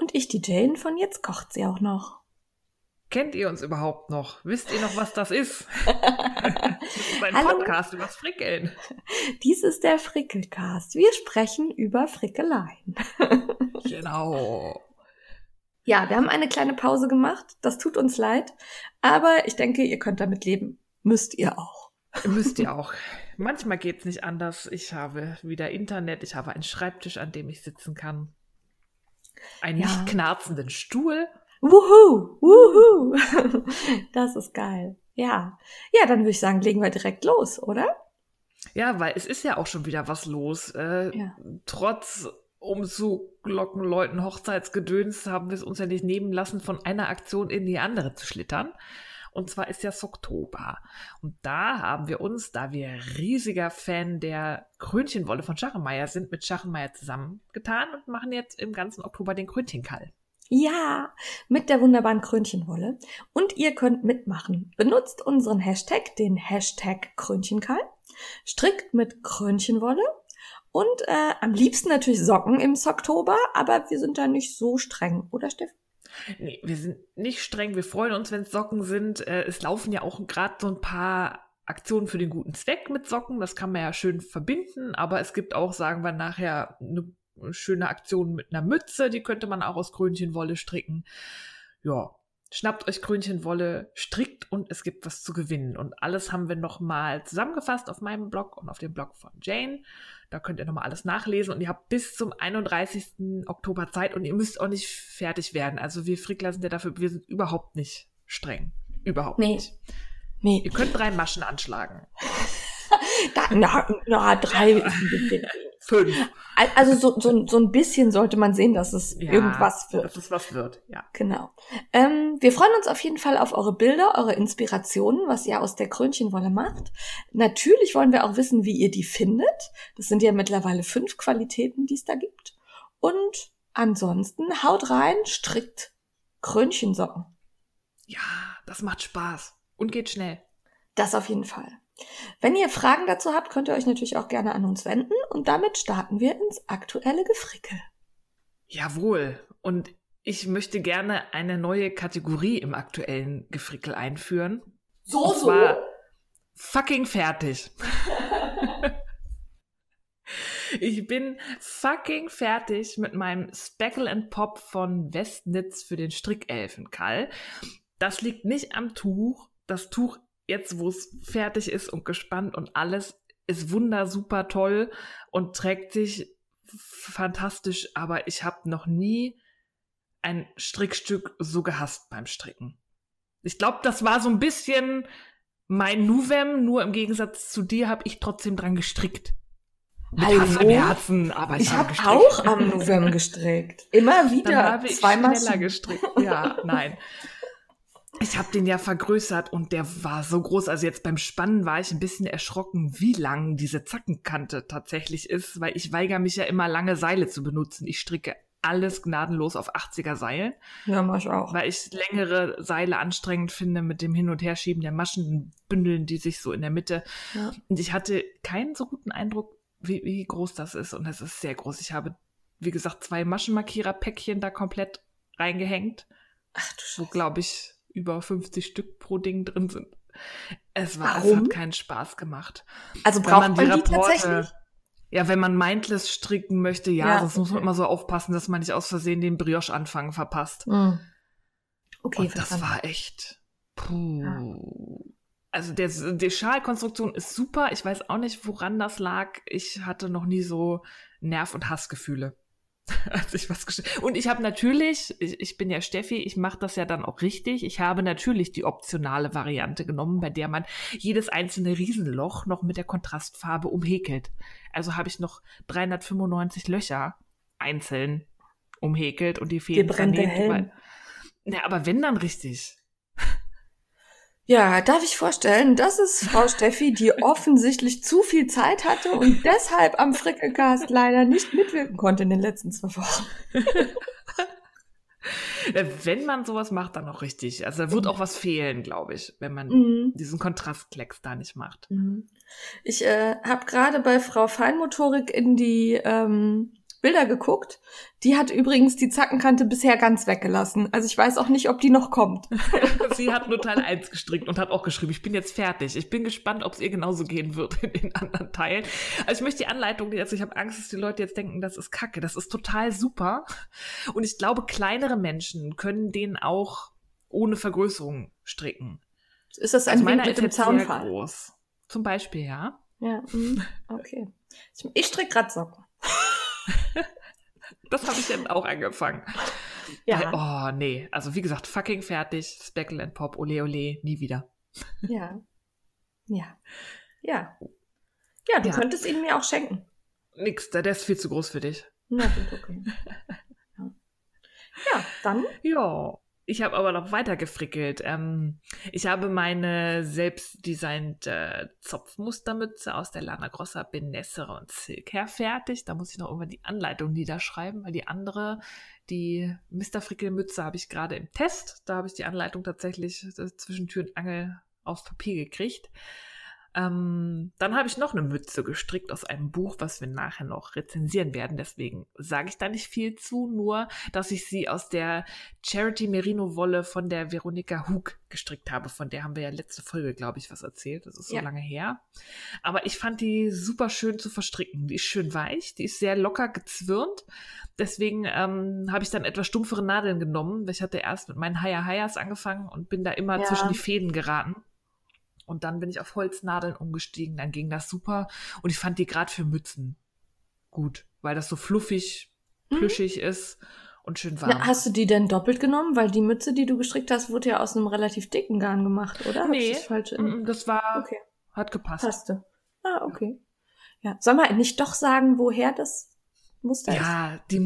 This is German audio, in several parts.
Und ich die Jane von Jetzt kocht sie auch noch. Kennt ihr uns überhaupt noch? Wisst ihr noch, was das ist? das ist ein Hallo. Podcast über Frickeln. Dies ist der Frickelcast. Wir sprechen über Frickeleien. Genau. Ja, wir haben eine kleine Pause gemacht. Das tut uns leid. Aber ich denke, ihr könnt damit leben. Müsst ihr auch. Müsst ihr auch. Manchmal geht's nicht anders. Ich habe wieder Internet, ich habe einen Schreibtisch, an dem ich sitzen kann. Einen Ja. nicht knarzenden Stuhl. Wuhu! Wuhu! Das ist geil. Ja. Ja, dann würde ich sagen, legen wir direkt los, oder? Ja, weil es ist ja auch schon wieder was los. Äh, Ja. Trotz Umzug, Leuten, Hochzeitsgedöns haben wir es uns ja nicht nehmen lassen, von einer Aktion in die andere zu schlittern. Und zwar ist ja Oktober. Und da haben wir uns, da wir riesiger Fan der Krönchenwolle von Schachenmeier sind, mit Schachenmeier zusammengetan und machen jetzt im ganzen Oktober den Krönchenkall. Ja, mit der wunderbaren Krönchenwolle. Und ihr könnt mitmachen. Benutzt unseren Hashtag, den Hashtag Krönchenkall. Strickt mit Krönchenwolle. Und äh, am liebsten natürlich Socken im Oktober, aber wir sind da nicht so streng, oder Steff? Nee, wir sind nicht streng. Wir freuen uns, wenn es Socken sind. Äh, es laufen ja auch gerade so ein paar Aktionen für den guten Zweck mit Socken. Das kann man ja schön verbinden. Aber es gibt auch, sagen wir nachher, eine schöne Aktion mit einer Mütze. Die könnte man auch aus Krönchenwolle stricken. Ja, schnappt euch Krönchenwolle, strickt und es gibt was zu gewinnen. Und alles haben wir nochmal zusammengefasst auf meinem Blog und auf dem Blog von Jane. Da könnt ihr nochmal alles nachlesen und ihr habt bis zum 31. Oktober Zeit und ihr müsst auch nicht fertig werden. Also wir Frickler sind ja dafür, wir sind überhaupt nicht streng. Überhaupt Nee. nicht. Nee, Ihr könnt drei Maschen anschlagen. da, na, na, drei ist ein bisschen. Fünf. Also so, so, so ein bisschen sollte man sehen, dass es Ja, irgendwas wird. Dass es was wird, ja. Genau. Ähm, wir freuen uns auf jeden Fall auf eure Bilder, eure Inspirationen, was ihr aus der Krönchenwolle macht. Natürlich wollen wir auch wissen, wie ihr die findet. Das sind ja mittlerweile fünf Qualitäten, die es da gibt. Und ansonsten haut rein, strickt Krönchensocken. Ja, das macht Spaß. Und geht schnell. Das auf jeden Fall. Wenn ihr Fragen dazu habt, könnt ihr euch natürlich auch gerne an uns wenden und damit starten wir ins aktuelle Gefrickel. Jawohl. Und ich möchte gerne eine neue Kategorie im aktuellen Gefrickel einführen. So, Und zwar fucking fertig. ich bin fucking fertig mit meinem Speckle and Pop von Westnitz für den Strickelfenkall. Das liegt nicht am Tuch. Das Tuch, jetzt wo es fertig ist und gespannt und alles, ist wunder super toll und trägt sich fantastisch, aber ich habe noch nie ein Strickstück so gehasst beim Stricken. Ich glaube, das war so ein bisschen mein Nuvem, nur im Gegensatz zu dir habe ich trotzdem dran gestrickt. Mit Hallo? Hass im Herzen, aber ich, Ich habe gestrickt. auch am November gestrickt. Immer Dann wieder. habe ich Zweimal. schneller gestrickt. Ja, nein. Ich habe den ja vergrößert und der war so groß. Also jetzt beim Spannen war ich ein bisschen erschrocken, wie lang diese Zackenkante tatsächlich ist, weil ich weigere mich ja immer lange Seile zu benutzen. Ich stricke alles gnadenlos auf 80er Seilen, Ja, mach ich auch. weil ich längere Seile anstrengend finde mit dem Hin- und Herschieben der Maschen, bündeln die sich so in der Mitte. Ja. Und ich hatte keinen so guten Eindruck, wie, wie groß das ist. Und es ist sehr groß. Ich habe, wie gesagt, zwei Maschenmarkierer-Päckchen da komplett reingehängt, Ach du wo, Scheiße. glaube ich, über 50 Stück pro Ding drin sind. Es war, es Warum? hat keinen Spaß gemacht. Also braucht man man die die, Rapporte- tatsächlich? Ja, wenn man mindless stricken möchte, ja, Ja, sonst muss man okay. immer so aufpassen, dass man nicht aus Versehen den Brioche-Anfang verpasst. Hm. Okay, Und das war echt. Puh. Also der, die Schalkonstruktion ist super. Ich weiß auch nicht, woran das lag. Ich hatte noch nie so Nerv- und Hassgefühle. Als ich was gesch- und ich habe natürlich, ich, ich bin ja Steffi, ich mache das ja dann auch richtig. Ich habe natürlich die optionale Variante genommen, bei der man jedes einzelne Riesenloch noch mit der Kontrastfarbe umhäkelt. Also habe ich noch 395 Löcher einzeln umhäkelt und die Dir Fäden brennt der Helm. Na, aber wenn dann richtig. Ja, darf ich vorstellen, das ist Frau Steffi, die offensichtlich zu viel Zeit hatte und deshalb am Frickelcast leider nicht mitwirken konnte in den letzten zwei Wochen. Wenn man sowas macht, dann auch richtig. Also da wird auch was fehlen, glaube ich, wenn man mhm. diesen Kontrastklecks da nicht macht. Mhm. Ich äh, habe gerade bei Frau Feinmotorik in die ähm, Bilder geguckt. Die hat übrigens die Zackenkante bisher ganz weggelassen. Also ich weiß auch nicht, ob die noch kommt. Sie hat nur Teil 1 gestrickt und hat auch geschrieben, ich bin jetzt fertig. Ich bin gespannt, ob es ihr genauso gehen wird in den anderen Teilen. Also ich möchte die Anleitung jetzt, ich habe Angst, dass die Leute jetzt denken, das ist Kacke. Das ist total super. Und ich glaube, kleinere Menschen können den auch ohne Vergrößerung stricken. Ist das ein also Wink mit dem Zaunfall? Groß. Zum Beispiel, ja. Ja, mm, okay. Ich stricke gerade Socken. das habe ich dann auch angefangen. Ja. Weil, oh, nee. Also, wie gesagt, fucking fertig. Speckle and Pop, ole ole, nie wieder. Ja. Ja. Ja. Ja, du ja. könntest ihn mir auch schenken. Nix, der ist viel zu groß für dich. Na gut, okay. ja, dann. Ja. Ich habe aber noch weiter gefrickelt. Ähm, ich habe meine selbstdesignte Zopfmustermütze aus der Lana Grossa Benessere und Silk fertig. Da muss ich noch irgendwann die Anleitung niederschreiben, weil die andere, die Mr. Frickelmütze, habe ich gerade im Test. Da habe ich die Anleitung tatsächlich äh, zwischen Tür und Angel aufs Papier gekriegt. Ähm, dann habe ich noch eine Mütze gestrickt aus einem Buch, was wir nachher noch rezensieren werden. Deswegen sage ich da nicht viel zu, nur dass ich sie aus der Charity Merino Wolle von der Veronika Hug gestrickt habe. Von der haben wir ja letzte Folge, glaube ich, was erzählt. Das ist so ja. lange her. Aber ich fand die super schön zu verstricken. Die ist schön weich, die ist sehr locker gezwirnt. Deswegen ähm, habe ich dann etwas stumpfere Nadeln genommen. Ich hatte erst mit meinen Haya Hayas angefangen und bin da immer ja. zwischen die Fäden geraten. Und dann bin ich auf Holznadeln umgestiegen, dann ging das super. Und ich fand die gerade für Mützen gut, weil das so fluffig, mhm. plüschig mhm. ist und schön warm. Na, hast du die denn doppelt genommen? Weil die Mütze, die du gestrickt hast, wurde ja aus einem relativ dicken Garn gemacht, oder? Nee, das, falsch in... das war, okay. hat gepasst. Passte. Ah, okay. Ja, soll man nicht doch sagen, woher das Muster ja, ist? Ja, die,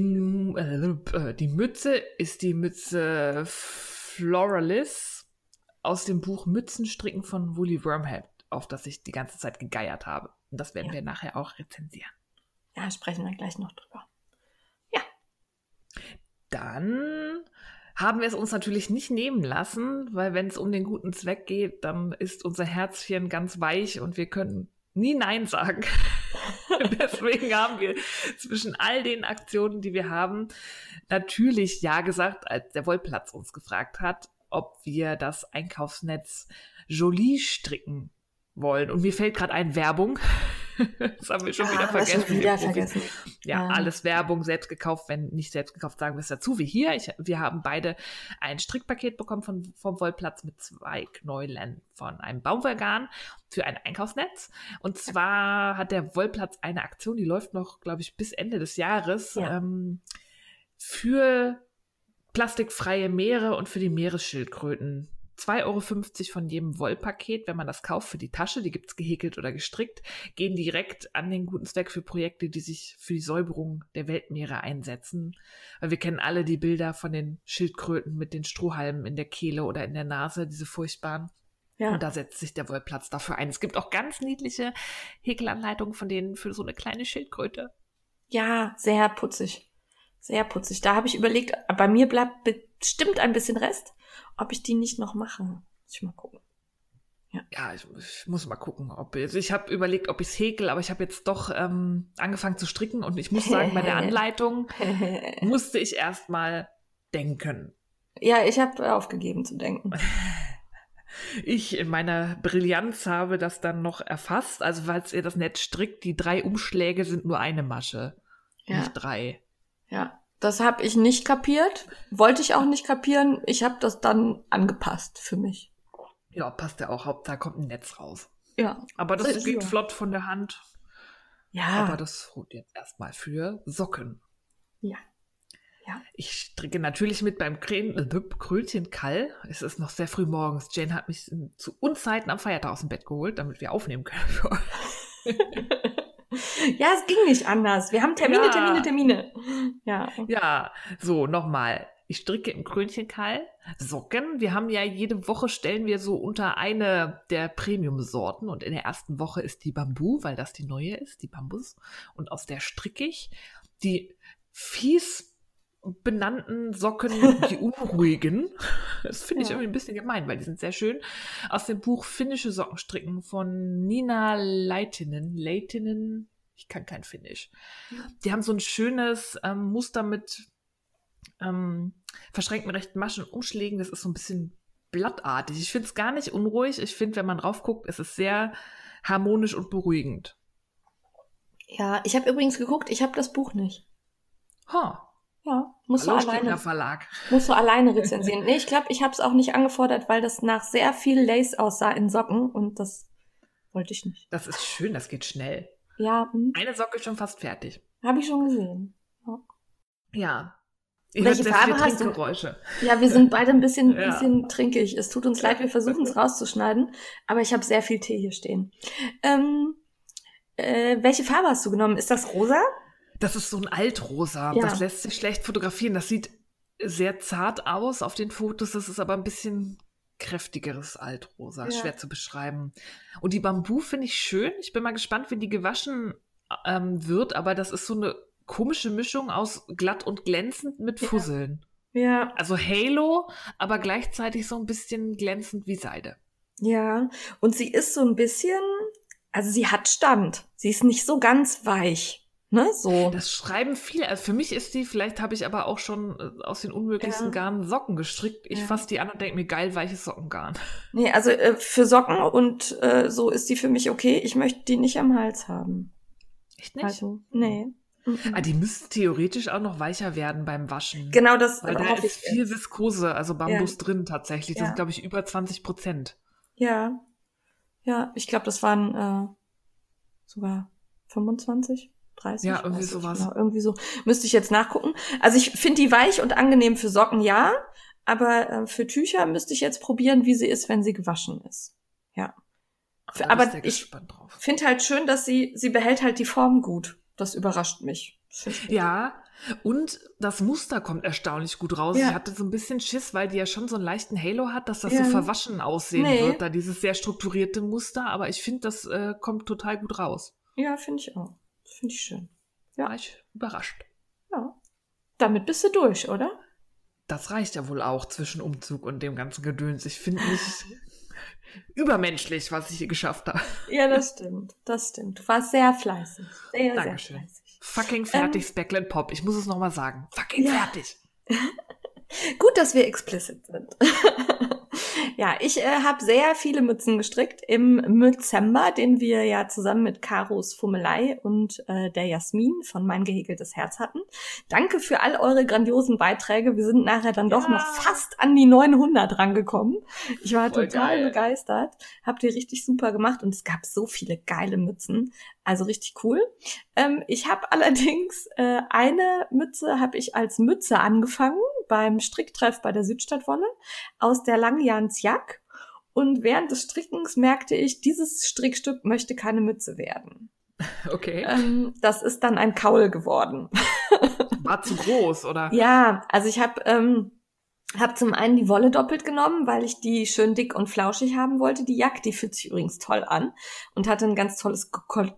äh, die Mütze ist die Mütze Floralis aus dem Buch Mützenstricken von Woolly Wormhead, auf das ich die ganze Zeit gegeiert habe. Und das werden ja. wir nachher auch rezensieren. Ja, sprechen wir gleich noch drüber. Ja. Dann haben wir es uns natürlich nicht nehmen lassen, weil wenn es um den guten Zweck geht, dann ist unser Herzchen ganz weich und wir können nie Nein sagen. Deswegen haben wir zwischen all den Aktionen, die wir haben, natürlich Ja gesagt, als der Wollplatz uns gefragt hat ob wir das Einkaufsnetz Jolie stricken wollen. Und mir fällt gerade ein Werbung. das haben wir schon ah, wieder vergessen. Schon wieder vergessen. Ja, ja, alles Werbung, selbst gekauft, wenn nicht selbst gekauft, sagen wir es dazu, wie hier. Ich, wir haben beide ein Strickpaket bekommen von, vom Wollplatz mit zwei Knäulen von einem Baumwollgarn für ein Einkaufsnetz. Und zwar hat der Wollplatz eine Aktion, die läuft noch, glaube ich, bis Ende des Jahres, ja. ähm, für plastikfreie Meere und für die Meeresschildkröten. 2,50 Euro von jedem Wollpaket, wenn man das kauft für die Tasche, die gibt es gehäkelt oder gestrickt, gehen direkt an den guten Zweck für Projekte, die sich für die Säuberung der Weltmeere einsetzen. Weil wir kennen alle die Bilder von den Schildkröten mit den Strohhalmen in der Kehle oder in der Nase, diese furchtbaren. Ja. Und da setzt sich der Wollplatz dafür ein. Es gibt auch ganz niedliche Häkelanleitungen von denen für so eine kleine Schildkröte. Ja, sehr putzig. Sehr putzig. Da habe ich überlegt, bei mir bleibt bestimmt ein bisschen Rest, ob ich die nicht noch mache. Muss ich mal gucken. Ja, ja ich, ich, muss mal gucken, ob ich, ich habe überlegt, ob ich es häkel, aber ich habe jetzt doch ähm, angefangen zu stricken und ich muss sagen, bei der Anleitung musste ich erst mal denken. Ja, ich habe aufgegeben zu denken. Ich in meiner Brillanz habe das dann noch erfasst. Also, falls ihr das Netz strickt, die drei Umschläge sind nur eine Masche, ja. nicht drei. Ja, das habe ich nicht kapiert. Wollte ich auch nicht kapieren. Ich habe das dann angepasst für mich. Ja, passt ja auch. Hauptsache kommt ein Netz raus. Ja. Aber das, das geht ja. flott von der Hand. Ja. Aber das ruht jetzt erstmal für Socken. Ja. Ja. Ich stricke natürlich mit beim äh, Krönchen Kall. Es ist noch sehr früh morgens. Jane hat mich zu Unzeiten am Feiertag aus dem Bett geholt, damit wir aufnehmen können. Ja, es ging nicht anders. Wir haben Termine, ja. Termine, Termine. Ja. Ja, so, nochmal. Ich stricke im Krönchenkeil Socken. Wir haben ja jede Woche stellen wir so unter eine der Premium-Sorten und in der ersten Woche ist die Bambu, weil das die neue ist, die Bambus. Und aus der stricke ich die fies benannten Socken, die unruhigen. Das finde ich Ja. irgendwie ein bisschen gemein, weil die sind sehr schön. Aus dem Buch Finnische Socken stricken von Nina Leitinen. Leitinen, ich kann kein Finnisch. Die haben so ein schönes ähm, Muster mit ähm, verschränkten rechten Maschen und Umschlägen. Das ist so ein bisschen blattartig. Ich finde es gar nicht unruhig. Ich finde, wenn man drauf guckt, ist es sehr harmonisch und beruhigend. Ja, ich habe übrigens geguckt, ich habe das Buch nicht. Ha, Ja, musst du hallo alleine, Strickler Verlag. musst du alleine rezensieren. nee, ich glaube, ich habe es auch nicht angefordert, weil das nach sehr viel Lace aussah in Socken und das wollte ich nicht. Das ist schön, das geht schnell. Ja, hm, Eine Socke ist schon fast fertig. habe ich schon gesehen. Ja. Ihr Welche hört sehr Farbe hast du? Ja, wir sind beide ein bisschen, Ja. bisschen trinkig. Es tut uns leid, wir versuchen es rauszuschneiden, aber ich habe sehr viel Tee hier stehen. Ähm, äh, welche Farbe hast du genommen? Ist das rosa? Das ist so ein Altrosa. Ja. Das lässt sich schlecht fotografieren. Das sieht sehr zart aus auf den Fotos. Das ist aber ein bisschen kräftigeres Altrosa. Ja. Schwer zu beschreiben. Und die Bambu finde ich schön. Ich bin mal gespannt, wie die gewaschen ähm, wird. Aber das ist so eine komische Mischung aus glatt und glänzend mit Ja. Fusseln. Ja, Also Halo, aber gleichzeitig so ein bisschen glänzend wie Seide. ja. Und sie ist so ein bisschen, also sie hat Stand. Sie ist nicht so ganz weich. Ne, so. Das schreiben viele. Also für mich ist die, vielleicht habe ich aber auch schon äh, aus den unmöglichsten Ja. Garnen Socken gestrickt. Ich Ja. fasse die an und denke mir, geil, weiches Sockengarn. Nee, also äh, für Socken und äh, so ist die für mich okay. Ich möchte die nicht am Hals haben. Echt nicht? Also, nee. Mhm. Ah, die müssten theoretisch auch noch weicher werden beim Waschen. Genau das Weil da ist viel Viskose, also Bambus drin tatsächlich. Das Ja. sind, glaube ich, über 20 Prozent. Ja. Ja, ich glaube, das waren äh, sogar 25, 30. Ja, irgendwie sowas. Genau, irgendwie so. Müsste ich jetzt nachgucken. Also ich finde die weich und angenehm für Socken, ja. Aber äh, für Tücher müsste ich jetzt probieren, wie sie ist, wenn sie gewaschen ist. Ja. Aber bist du ja ich- gespannt drauf. Finde halt schön, dass sie, sie behält halt die Form gut. Das überrascht mich. Das. Ja, und das Muster kommt erstaunlich gut raus. Ja. Ich hatte so ein bisschen Schiss, weil die ja schon so einen leichten Halo hat, dass das Ja. so verwaschen aussehen Nee. wird, da dieses sehr strukturierte Muster. Aber ich finde, das äh, kommt total gut raus. Ja, finde ich auch. Finde ich schön. Ja. War ich überrascht. Ja. Damit bist du durch, oder? Das reicht ja wohl auch zwischen Umzug und dem ganzen Gedöns. Ich finde mich übermenschlich, was ich hier geschafft habe. Ja, das stimmt. Das stimmt. Du warst sehr fleißig. Sehr, Dankeschön. sehr fleißig. Fucking fertig, Speckle and Pop. Ich muss es nochmal sagen. Fucking Ähm. Ja. fertig. Gut, dass wir explicit sind. ja, ich äh, habe sehr viele Mützen gestrickt im Mützember, den wir ja zusammen mit Karos Fummelei und äh, der Jasmin von Mein gehäkeltes Herz hatten. Danke für all eure grandiosen Beiträge. Wir sind nachher dann doch Ja. noch fast an die 900 rangekommen. Ich war Voll total geil. begeistert. Habt ihr richtig super gemacht und es gab so viele geile Mützen. Also richtig cool. Ähm, ich habe allerdings äh, eine Mütze habe ich als Mütze angefangen beim Stricktreff bei der Südstadtwolle aus der Langjans Jack. Und während des Strickens merkte ich, dieses Strickstück möchte keine Mütze werden. Okay. Ähm, das ist dann ein Kaul geworden. War zu groß, oder? Ja, also ich habe ähm, hab zum einen die Wolle doppelt genommen, weil ich die schön dick und flauschig haben wollte. Die Jack, die fühlt sich übrigens toll an und hatte ein ganz tolles,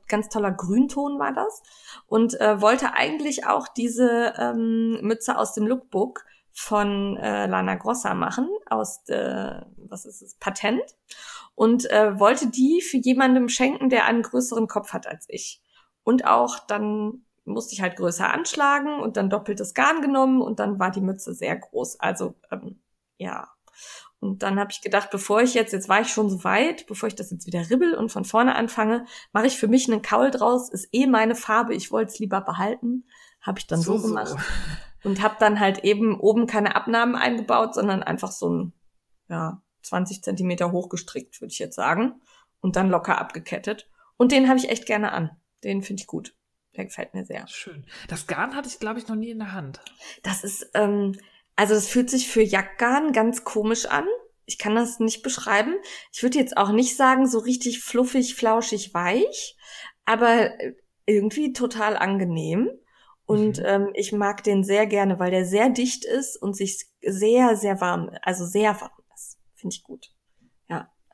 ganz toller Grünton war das. Und äh, wollte eigentlich auch diese ähm, Mütze aus dem Lookbook von äh, Lana Grossa machen aus äh, was ist es Patent. Und äh, wollte die für jemandem schenken, der einen größeren Kopf hat als ich. Und auch dann musste ich halt größer anschlagen und dann doppeltes Garn genommen und dann war die Mütze sehr groß. Also ähm, ja. Und dann habe ich gedacht, bevor ich jetzt, jetzt war ich schon so weit, bevor ich das jetzt wieder ribbel und von vorne anfange, mache ich für mich einen Kaul draus. Ist eh meine Farbe, ich wollte es lieber behalten. Habe ich dann so, gemacht und habe dann halt eben oben keine Abnahmen eingebaut, sondern einfach so ein ja 20 Zentimeter hochgestrickt, würde ich jetzt sagen, und dann locker abgekettet. Und den habe ich echt gerne an. Den finde ich gut. Der gefällt mir sehr. Schön. Das Garn hatte ich, glaube ich, noch nie in der Hand. Das ist, ähm, also das fühlt sich für Jackgarn ganz komisch an. Ich kann das nicht beschreiben. Ich würde jetzt auch nicht sagen, so richtig fluffig, flauschig, weich, aber irgendwie total angenehm. Und Mhm. ähm, ich mag den sehr gerne, weil der sehr dicht ist und sich sehr, sehr warm, also sehr warm ist. Finde ich gut.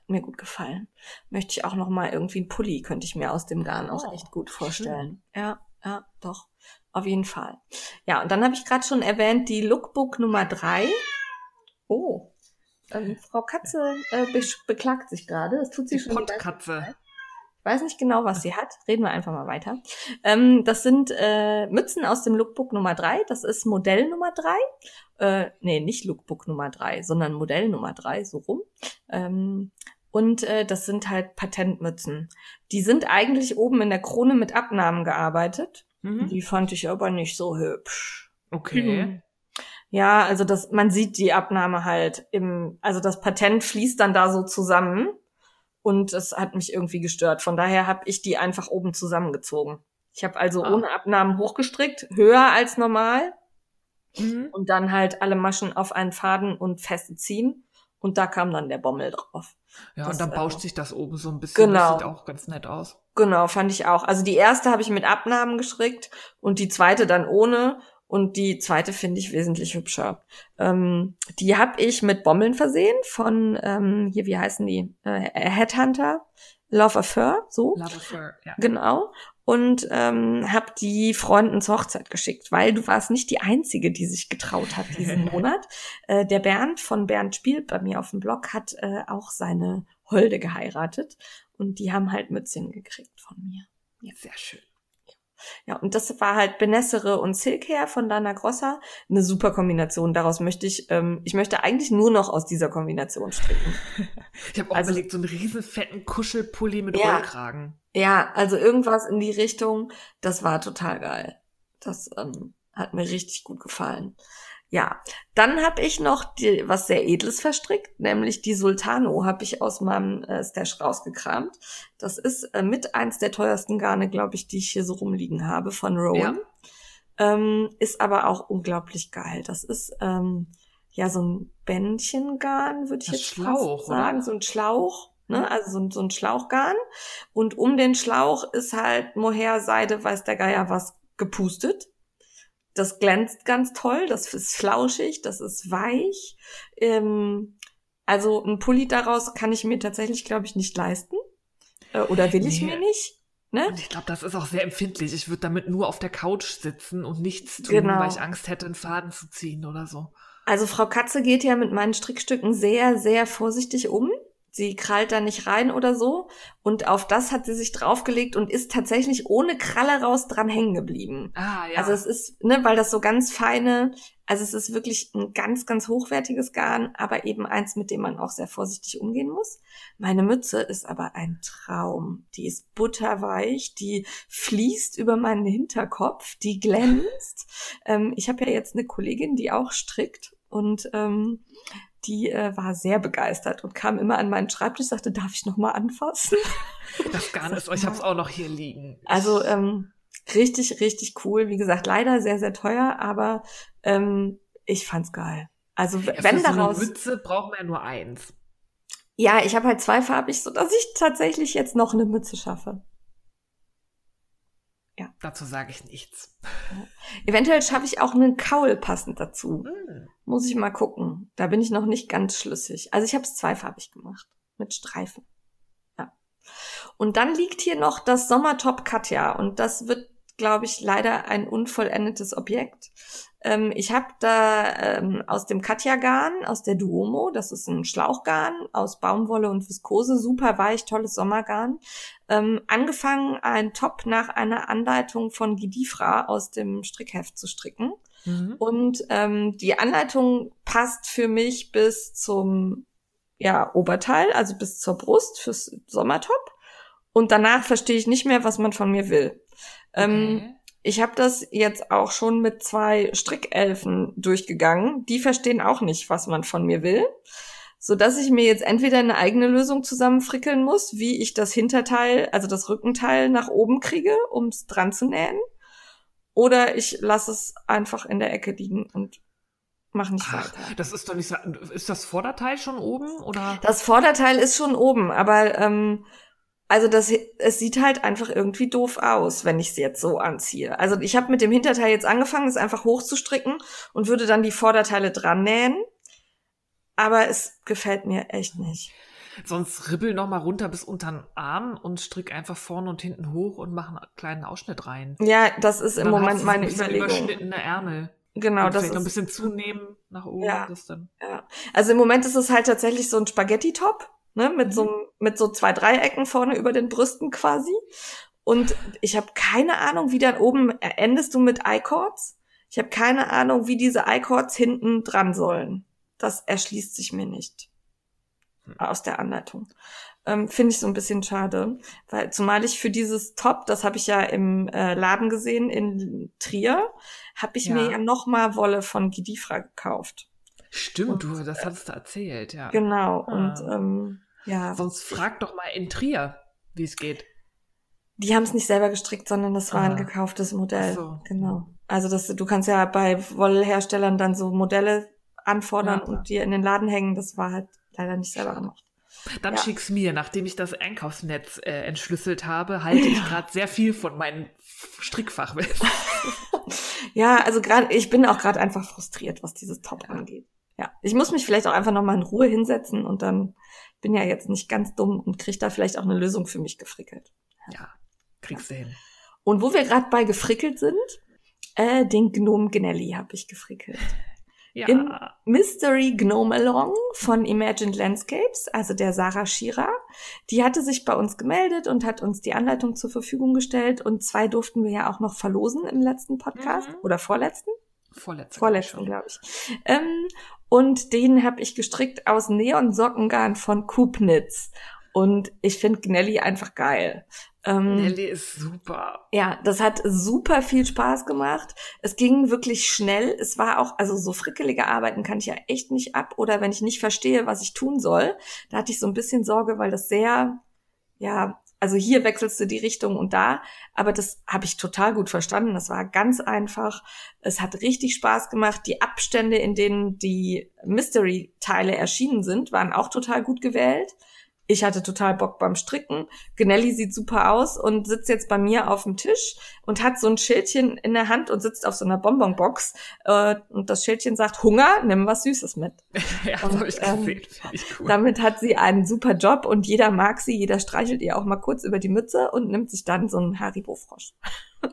Mir gut gefallen. Möchte ich auch noch mal irgendwie einen Pulli, könnte ich mir aus dem Garn auch Oh, echt gut schön. vorstellen. Ja, ja, doch. Auf jeden Fall. Ja, und dann habe ich gerade schon erwähnt, die Lookbook Nummer drei. Oh, ähm, Frau Katze äh, be beklagt sich gerade. Das tut sie Die schon. Pottkatze. Weiß nicht genau, was sie hat. Reden wir einfach mal weiter. Ähm, das sind äh, Mützen aus dem Lookbook Nummer drei. Das ist Modell Nummer drei. Äh, nee, nicht Lookbook Nummer drei, sondern Modell Nummer drei, so rum. Ähm, und äh, das sind halt Patentmützen. Die sind eigentlich oben in der Krone mit Abnahmen gearbeitet. Mhm. Die fand ich aber nicht so hübsch. Okay. Ja, also das, man sieht die Abnahme halt im, also das Patent fließt dann da so zusammen und das hat mich irgendwie gestört. Von daher habe ich die einfach oben zusammengezogen. Ich habe also Ah. ohne Abnahmen hochgestrickt, höher als normal Mhm. und dann halt alle Maschen auf einen Faden und feste ziehen und da kam dann der Bommel drauf. Ja, Das, und dann äh, bauscht sich das oben so ein bisschen. Genau. Das sieht auch ganz nett aus. Genau, fand ich auch. Also die erste habe ich mit Abnahmen gestrickt und die zweite dann ohne. Und die zweite finde ich wesentlich hübscher. Ähm, die habe ich mit Bommeln versehen von, ähm, hier, wie heißen die? Äh, Headhunter, Love Affair, so. Love Affair, ja. Genau. Und ähm, habe die Freunden zur Hochzeit geschickt, weil du warst nicht die Einzige, die sich getraut hat diesen Monat. Äh, der Bernd von Bernd spielt bei mir auf dem Blog hat äh, auch seine Holde geheiratet und die haben halt Mützchen gekriegt von mir. Sehr schön. Ja, und das war halt Benessere und Silkhair von Dana Grossa. Eine super Kombination. Daraus möchte ich, ähm, ich möchte eigentlich nur noch aus dieser Kombination stricken. Ich habe auch Also- überlegt, so einen riesen fetten Kuschelpulli mit Ja. Rollkragen. Ja, also irgendwas in die Richtung, das war total geil. Das ähm, hat mir richtig gut gefallen. Ja, dann habe ich noch die, was sehr Edles verstrickt, nämlich die Sultano habe ich aus meinem äh, Stash rausgekramt. Das ist äh, mit eins der teuersten Garne, glaube ich, die ich hier so rumliegen habe von Rowan. Ähm, ist aber auch unglaublich geil. Das ist ähm, ja so ein Bändchengarn, würde ich Das jetzt Schlauch, sagen, oder? so ein Schlauch, ne? Also so ein, so ein Schlauchgarn. Und um den Schlauch ist halt Mohair, Seide, weiß der Geier was gepustet. Das glänzt ganz toll, das ist flauschig, das ist weich. Ähm, also ein Pulli daraus kann ich mir tatsächlich, glaube ich, nicht leisten. Äh, oder will ich Nee. mir nicht. Ne? Und ich glaube, das ist auch sehr empfindlich. Ich würde damit nur auf der Couch sitzen und nichts tun, Genau. weil ich Angst hätte, einen Faden zu ziehen oder so. Also Frau Katze geht ja mit meinen Strickstücken sehr, sehr vorsichtig um. Sie krallt da nicht rein oder so. Und auf das hat sie sich draufgelegt und ist tatsächlich ohne Kralle raus dran hängen geblieben. Ah, ja. Also es ist, ne, weil das so ganz feine, also es ist wirklich ein ganz, ganz hochwertiges Garn, aber eben eins, mit dem man auch sehr vorsichtig umgehen muss. Meine Mütze ist aber ein Traum. Die ist butterweich, die fließt über meinen Hinterkopf, die glänzt. ähm, ich habe ja jetzt eine Kollegin, die auch strickt und ähm, die äh, war sehr begeistert und kam immer an meinen Schreibtisch, sagte, darf ich noch mal anfassen? das Garn ist, ich habe es auch noch hier liegen. Also ähm, richtig, richtig cool. Wie gesagt, leider sehr, sehr teuer, aber ähm, ich fand's geil. Also ja, wenn für so daraus, eine Mütze brauchen wir ja nur eins. ja, ich habe halt zweifarbig, so dass ich tatsächlich jetzt noch eine Mütze schaffe. Dazu sage ich nichts. Eventuell schaffe ich auch einen Kaul passend dazu. Hm. Muss ich mal gucken. Da bin ich noch nicht ganz schlüssig. Also ich habe es zweifarbig gemacht mit Streifen. Ja. Und dann liegt hier noch das Sommertop Katja und das wird, glaube ich, leider ein unvollendetes Objekt. Ähm, ich habe da ähm, aus dem Katja-Garn, aus der Duomo, das ist ein Schlauchgarn aus Baumwolle und Viskose, super weich, tolles Sommergarn, ähm, angefangen, ein Top nach einer Anleitung von Gidifra aus dem Strickheft zu stricken. Mhm. Und ähm, die Anleitung passt für mich bis zum ja, Oberteil, also bis zur Brust fürs Sommertop. Und danach verstehe ich nicht mehr, was man von mir will. Ähm, Okay. ich habe das jetzt auch schon mit zwei Strickelfen durchgegangen. Die verstehen auch nicht, was man von mir will. So dass ich mir jetzt entweder eine eigene Lösung zusammenfrickeln muss, wie ich das Hinterteil, also das Rückenteil nach oben kriege, um es dran zu nähen. Oder ich lasse es einfach in der Ecke liegen und mache nicht Ach, weiter. das ist doch nicht so. Ist das Vorderteil schon oben oder? Das Vorderteil ist schon oben, aber ähm, Also das, es sieht halt einfach irgendwie doof aus, wenn ich es jetzt so anziehe. Also ich habe mit dem Hinterteil jetzt angefangen, es einfach hochzustricken und würde dann die Vorderteile dran nähen. Aber es gefällt mir echt nicht. Sonst ribbel noch mal runter bis unter den Arm und strick einfach vorne und hinten hoch und mach einen kleinen Ausschnitt rein. Ja, das ist im Moment meine ein Überlegung. Überschnittene Ärmel. Genau, und das noch ein ist bisschen zunehmen nach oben. Ja. Ja. Also im Moment ist es halt tatsächlich so ein Spaghetti-Top, ne, mit Mhm. so einem- mit so zwei Dreiecken vorne über den Brüsten quasi. Und ich habe keine Ahnung, wie dann oben äh, endest du mit I-Chords. Ich habe keine Ahnung, wie diese I-Chords hinten dran sollen. Das erschließt sich mir nicht Hm. aus der Anleitung. Ähm, Finde ich so ein bisschen schade, weil zumal ich für dieses Top, das habe ich ja im äh, Laden gesehen in Trier, habe ich Ja. mir ja noch mal Wolle von Gidifra gekauft. Stimmt, du, das hattest du erzählt, ja. Genau, Ah. und ähm, ja, Sonst frag doch mal in Trier, wie es geht. die haben es nicht selber gestrickt, sondern das war ein Ah. gekauftes Modell. So. Genau. Also das, du kannst ja bei Wollherstellern dann so Modelle anfordern Ja. und dir in den Laden hängen. Das war halt leider nicht selber gemacht. Dann Ja. schick's mir, nachdem ich das Einkaufsnetz äh, entschlüsselt habe, halte ich gerade sehr viel von meinem Strickfachwissen. Ja, also gerade, ich bin auch gerade einfach frustriert, was dieses Top Ja. angeht. Ja, ich muss mich vielleicht auch einfach noch mal in Ruhe hinsetzen und dann bin ja jetzt nicht ganz dumm und krieg da vielleicht auch eine Lösung für mich gefrickelt. Ja, kriegst du hin. Und wo wir gerade bei gefrickelt sind, äh, den Gnome Gnelli habe ich gefrickelt. Ja, In- Mystery Gnome Along von Imagined Landscapes, also der Sarah Schira. Die hatte sich bei uns gemeldet und hat uns die Anleitung zur Verfügung gestellt und zwei durften wir ja auch noch verlosen im letzten Podcast Mhm. oder vorletzten? vorletzte. Vorletzten, glaube ich. Ähm, und den habe ich gestrickt aus Neon-Sockengarn von Kubnitz. Und ich finde Gnelli einfach geil. Ähm, Nelly ist super. ja, das hat super viel Spaß gemacht. Es ging wirklich schnell. Es war auch, also so frickelige Arbeiten kann ich ja echt nicht ab. Oder wenn ich nicht verstehe, was ich tun soll, da hatte ich so ein bisschen Sorge, weil das sehr, ja, also hier wechselst du die Richtung und da. Aber das habe ich total gut verstanden. Das war ganz einfach. Es hat richtig Spaß gemacht. Die Abstände, in denen die Mystery-Teile erschienen sind, waren auch total gut gewählt. Ich hatte total Bock beim Stricken. Gnelli sieht super aus und sitzt jetzt bei mir auf dem Tisch und hat so ein Schildchen in der Hand und sitzt auf so einer Bonbonbox. Äh, und das Schildchen sagt, Hunger, nimm was Süßes mit. ja, das habe ich ähm, gesehen. Ich cool. Damit hat sie einen super Job und jeder mag sie, jeder streichelt ihr auch mal kurz über die Mütze und nimmt sich dann so einen Haribo-Frosch.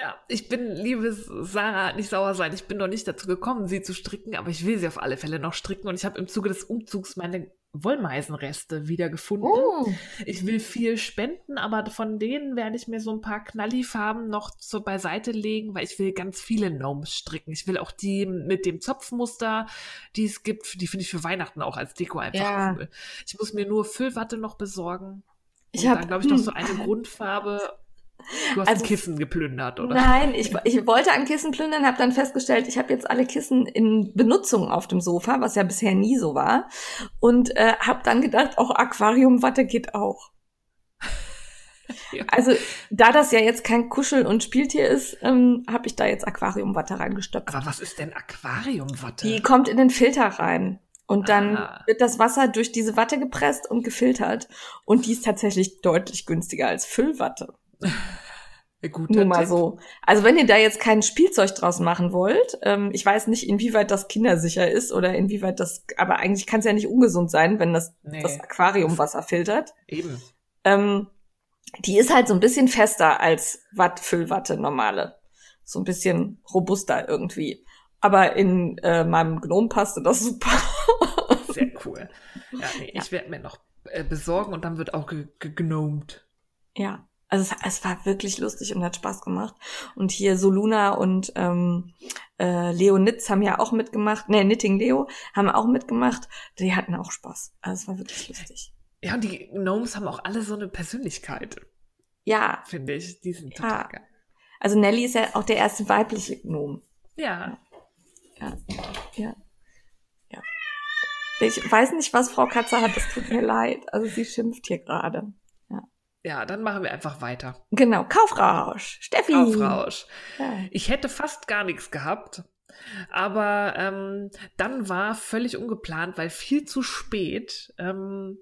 Ja, ich bin, liebe Sarah, nicht sauer sein. Ich bin noch nicht dazu gekommen, sie zu stricken, aber ich will sie auf alle Fälle noch stricken. Und ich habe im Zuge des Umzugs meine Wollmeisenreste wiedergefunden. Oh. Ich will viel spenden, aber von denen werde ich mir so ein paar Knallifarben noch so beiseite legen, weil ich will ganz viele Gnomes stricken. Ich will auch die mit dem Zopfmuster, die es gibt, die finde ich für Weihnachten auch als Deko einfach Ja. cool. Ich muss mir nur Füllwatte noch besorgen. Ich Und hab- dann, glaube ich, noch so eine Grundfarbe. Du hast Also- ein Kissen geplündert, oder? Nein, ich, ich wollte ein Kissen plündern, habe dann festgestellt, ich habe jetzt alle Kissen in Benutzung auf dem Sofa, was ja bisher nie so war. Und äh, habe dann gedacht, auch Aquariumwatte geht auch. Ja. Also, da das ja jetzt kein Kuschel- und Spieltier ist, ähm, habe ich da jetzt Aquariumwatte reingestöpft. Aber was ist denn Aquariumwatte? Die kommt in den Filter rein. Und dann Ah. wird das Wasser durch diese Watte gepresst und gefiltert. Und die ist tatsächlich deutlich günstiger als Füllwatte. Ja, guter Nur mal Tipp. so. Also wenn ihr da jetzt kein Spielzeug draus machen wollt, ähm, ich weiß nicht, inwieweit das kindersicher ist oder inwieweit das, aber eigentlich kann es ja nicht ungesund sein, wenn das, Nee. das Aquariumwasser filtert. Eben. Ähm, die ist halt so ein bisschen fester als Watt, Füllwatte normale. So ein bisschen robuster irgendwie. Aber in äh, meinem Gnome passte das super. Sehr cool. Ja, nee, ich werde mir noch äh, besorgen und dann wird auch ge gegnomt. Ja, also es, es war wirklich lustig und hat Spaß gemacht. Und hier Soluna und ähm, äh, Leo Nitz haben ja auch mitgemacht. Nee, Knitting Leo haben auch mitgemacht. Die hatten auch Spaß. Also es war wirklich lustig. Ja, und die Gnomes haben auch alle so eine Persönlichkeit, Ja, finde ich. Die sind Ja. total geil. also Nelly ist ja auch der erste weibliche Gnome. Ja. Ja, ja, ja. Ich weiß nicht, was Frau Katze hat. Es tut mir leid. Also sie schimpft hier gerade. Ja, dann machen wir einfach weiter. Genau, Kaufrausch. Steffi. Aufrausch. Ja. Ich hätte fast gar nichts gehabt, aber ähm, dann war völlig ungeplant, weil viel zu spät ähm,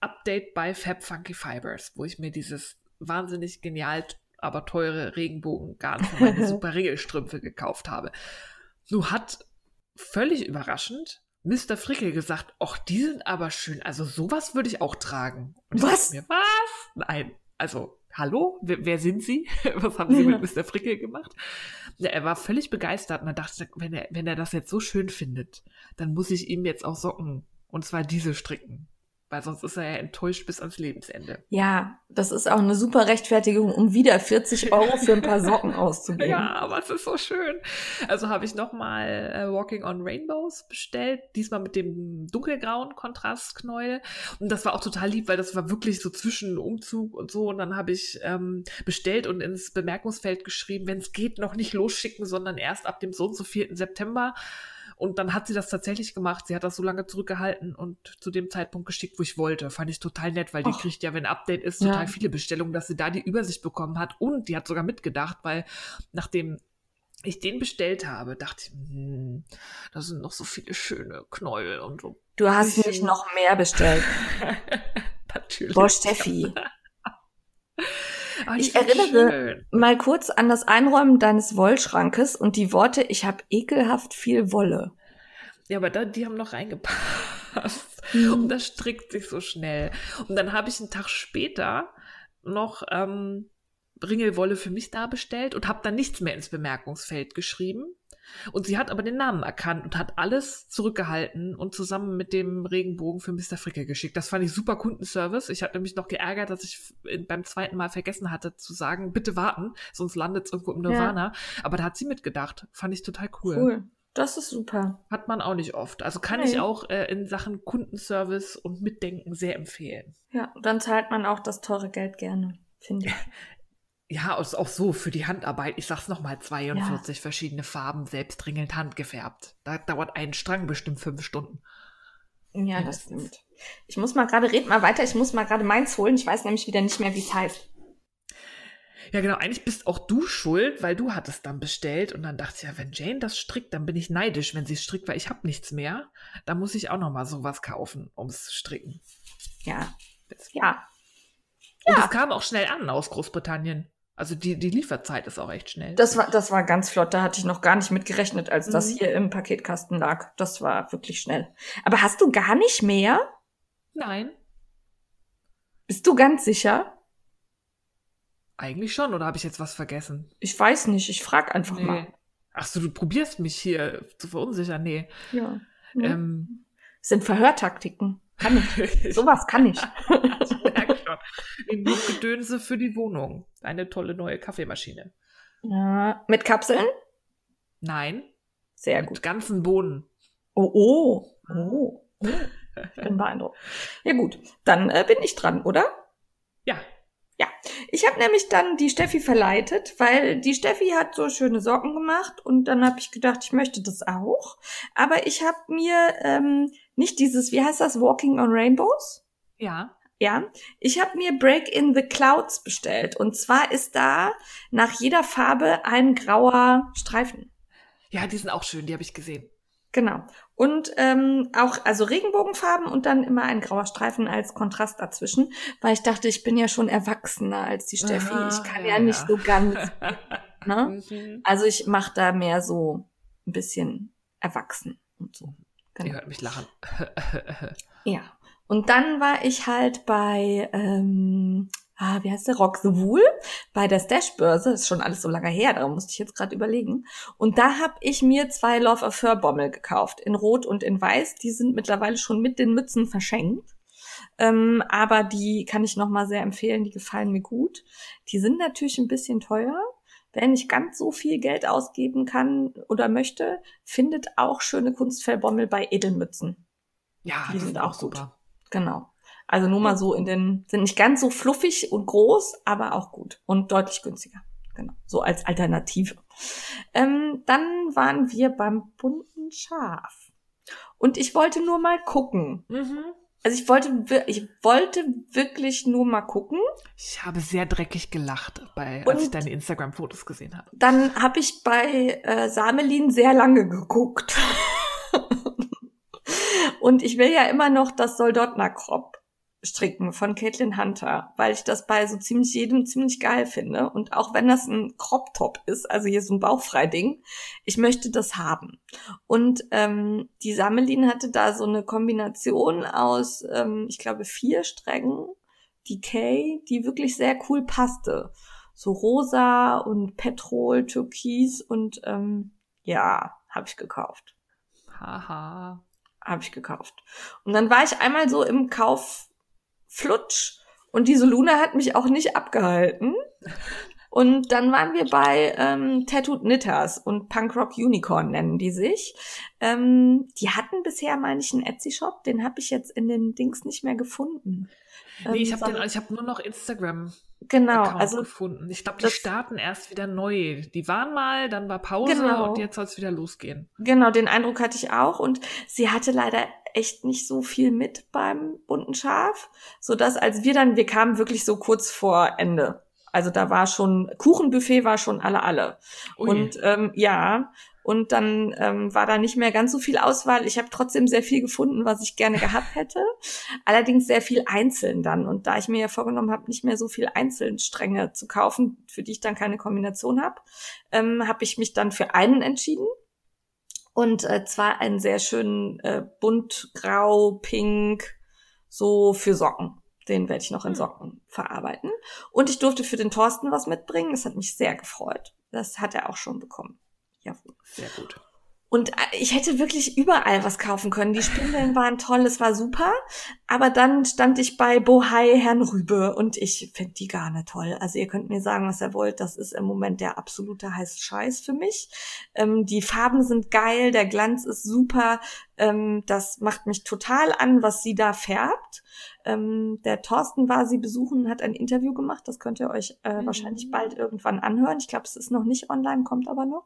Update bei Fab Funky Fibers, wo ich mir dieses wahnsinnig genial, aber teure Regenbogengarn für meine super Regelstrümpfe gekauft habe. Nun hat völlig überraschend Mr. Frickel gesagt, ach, die sind aber schön. Also sowas würde ich auch tragen. Und was? Mir, was? Nein. Also, hallo? Wer, wer sind Sie? was haben Sie mit Mr. Frickel gemacht? Ja, er war völlig begeistert und er dachte, wenn er, wenn er das jetzt so schön findet, dann muss ich ihm jetzt auch Socken und zwar diese stricken. Weil sonst ist er ja enttäuscht bis ans Lebensende. Ja, das ist auch eine super Rechtfertigung, um wieder 40 Euro für ein paar Socken auszugeben. ja, aber es ist so schön. Also habe ich nochmal äh, Walking on Rainbows bestellt. Diesmal mit dem dunkelgrauen Kontrastknäuel. Und das war auch total lieb, weil das war wirklich so zwischen Umzug und so. Und dann habe ich ähm, bestellt und ins Bemerkungsfeld geschrieben, wenn es geht, noch nicht losschicken, sondern erst ab dem so und so 4. September. Und dann hat sie das tatsächlich gemacht. Sie hat das so lange zurückgehalten und zu dem Zeitpunkt geschickt, wo ich wollte. Fand ich total nett, weil die Och. kriegt ja, wenn Update ist, total ja. viele Bestellungen, dass sie da die Übersicht bekommen hat. Und die hat sogar mitgedacht, weil nachdem ich den bestellt habe, dachte ich, hm, da sind noch so viele schöne Knäuel und so. Du hast nicht noch mehr bestellt. Natürlich. Boah, Steffi. Oh, ich erinnere schön. mal kurz an das Einräumen deines Wollschrankes und die Worte, ich habe ekelhaft viel Wolle. Ja, aber da, die haben noch reingepasst. Mhm. Und das strickt sich so schnell. Und dann habe ich einen Tag später noch ähm, Ringelwolle für mich da bestellt und habe dann nichts mehr ins Bemerkungsfeld geschrieben. Und sie hat aber den Namen erkannt und hat alles zurückgehalten und zusammen mit dem Regenbogen für Mr. Fricke geschickt. Das fand ich super Kundenservice. Ich hatte mich noch geärgert, dass ich beim zweiten Mal vergessen hatte zu sagen, bitte warten, sonst landet es irgendwo im Nirvana. Ja. Aber da hat sie mitgedacht. Fand ich total cool. Cool. Das ist super. Hat man auch nicht oft. Also kann Nein. ich auch äh, in Sachen Kundenservice und Mitdenken sehr empfehlen. Ja, dann zahlt man auch das teure Geld gerne, finde ich. Ja, ist auch so für die Handarbeit. Ich sag's nochmal, 42 ja. verschiedene Farben, selbstringelnd handgefärbt. Da dauert ein Strang bestimmt fünf Stunden. Ja, das stimmt. Ich muss mal gerade, red mal weiter, ich muss mal gerade meins holen. Ich weiß nämlich wieder nicht mehr, wie es heißt. Ja, genau. Eigentlich bist auch du schuld, weil du hattest dann bestellt und dann dachte ich, ja, wenn Jane das strickt, dann bin ich neidisch, wenn sie es strickt, weil ich habe nichts mehr. Da muss ich auch noch mal sowas kaufen, ums Stricken. Ja. Ja. Und es ja. kam auch schnell an aus Großbritannien. Also die, die Lieferzeit ist auch echt schnell. Das war, das war ganz flott. Da hatte ich noch gar nicht mit gerechnet, als mhm. das hier im Paketkasten lag. Das war wirklich schnell. Aber hast du gar nicht mehr? Nein. Bist du ganz sicher? Eigentlich schon, oder habe ich jetzt was vergessen? Ich weiß nicht, ich frag einfach nee. mal. Ach so, du probierst mich hier zu verunsichern. Nee. Ja. Ähm, sind Verhörtaktiken. Kann ich. Sowas kann ich. ich merke schon. Wie Gedönse für die Wohnung. Eine tolle neue Kaffeemaschine. Ja. Mit Kapseln? Nein. Sehr gut. Mit ganzen Bohnen. Oh, oh. Oh. oh. Ich bin beeindruckt. Ja gut, dann äh, bin ich dran, oder? Ja. Ja, ich habe nämlich dann die Steffi verleitet, weil die Steffi hat so schöne Socken gemacht und dann habe ich gedacht, ich möchte das auch. Aber ich habe mir ähm, nicht dieses, wie heißt das, Walking on Rainbows? Ja. Ja, ich habe mir Break in the Clouds bestellt. Und zwar ist da nach jeder Farbe ein grauer Streifen. Ja, die sind auch schön, die habe ich gesehen. Genau. Und ähm, auch, also Regenbogenfarben und dann immer ein grauer Streifen als Kontrast dazwischen, weil ich dachte, ich bin ja schon erwachsener als die Steffi. Aha, ich kann ja, ja nicht so ganz. ne? Mhm. Also ich mache da mehr so ein bisschen erwachsen und so. Genau. Ihr hört mich lachen. ja. Und dann war ich halt bei, ähm, ah, wie heißt der, Rock the Wool, bei der Stash-Börse, ist schon alles so lange her, darum musste ich jetzt gerade überlegen. Und da habe ich mir zwei Love of Fur Bommel gekauft, in Rot und in Weiß. Die sind mittlerweile schon mit den Mützen verschenkt. Ähm, aber die kann ich nochmal sehr empfehlen, die gefallen mir gut. Die sind natürlich ein bisschen teuer, wer nicht ganz so viel Geld ausgeben kann oder möchte, findet auch schöne Kunstfellbommel bei Edelmützen. Ja, die sind auch super. Gut. Genau. Also nur mal so in den, sind nicht ganz so fluffig und groß, aber auch gut und deutlich günstiger. Genau. So als Alternative. Ähm, dann waren wir beim bunten Schaf. Und ich wollte nur mal gucken. Mhm. Also ich wollte, ich wollte wirklich nur mal gucken. Ich habe sehr dreckig gelacht, bei, als ich deine Instagram-Fotos gesehen habe. Dann habe ich bei äh, Samelin sehr lange geguckt. Und ich will ja immer noch das Soldotna-Crop. Stricken von Caitlin Hunter, weil ich das bei so ziemlich jedem ziemlich geil finde. Und auch wenn das ein Crop Top ist, also hier so ein Bauchfrei-Ding, ich möchte das haben. Und ähm, die Sammelin hatte da so eine Kombination aus, ähm, ich glaube, vier Strängen, die Kay, die wirklich sehr cool passte. So rosa und Petrol, Türkis und ähm, ja, habe ich gekauft. Haha. Habe ich gekauft. Und dann war ich einmal so im Kauf flutsch. Und diese Luna hat mich auch nicht abgehalten. Und dann waren wir bei ähm, Tattooed Knitters und Punkrock Unicorn nennen die sich. Ähm, die hatten bisher, meine ich, einen Etsy-Shop. Den habe ich jetzt in den Dings nicht mehr gefunden. Nee, ich Ähm, habe hab nur noch Instagram Genau, Account also gefunden. Ich glaube, die starten erst wieder neu. Die waren mal, dann war Pause Genau. und jetzt soll es wieder losgehen. Genau, den Eindruck hatte ich auch. Und sie hatte leider echt nicht so viel mit beim bunten Schaf, so dass als wir dann, wir kamen wirklich so kurz vor Ende. Also da war schon Kuchenbuffet war schon alle alle. Ui. Und ähm, ja, und dann ähm, war da nicht mehr ganz so viel Auswahl. Ich habe trotzdem sehr viel gefunden, was ich gerne gehabt hätte. Allerdings sehr viel einzeln dann. Und da ich mir ja vorgenommen habe, nicht mehr so viel Einzelstränge zu kaufen, für die ich dann keine Kombination habe, ähm, habe ich mich dann für einen entschieden. Und äh, zwar einen sehr schönen äh, bunt, grau, pink, so für Socken. Den werde ich noch in Hm. Socken verarbeiten. Und ich durfte für den Thorsten was mitbringen. Das hat mich sehr gefreut. Das hat er auch schon bekommen. Jawohl. Sehr gut. Und äh, ich hätte wirklich überall was kaufen können. Die Spindeln waren toll, es war super. Aber dann stand ich bei Bohai Herrn Rübe und ich finde die gar nicht toll. Also ihr könnt mir sagen, was ihr wollt. Das ist im Moment der absolute heiße Scheiß für mich. Ähm, die Farben sind geil, der Glanz ist super. Ähm, das macht mich total an, was sie da färbt. Ähm, der Thorsten war sie besuchen und hat ein Interview gemacht. Das könnt ihr euch äh, Mhm. wahrscheinlich bald irgendwann anhören. Ich glaube, es ist noch nicht online, kommt aber noch.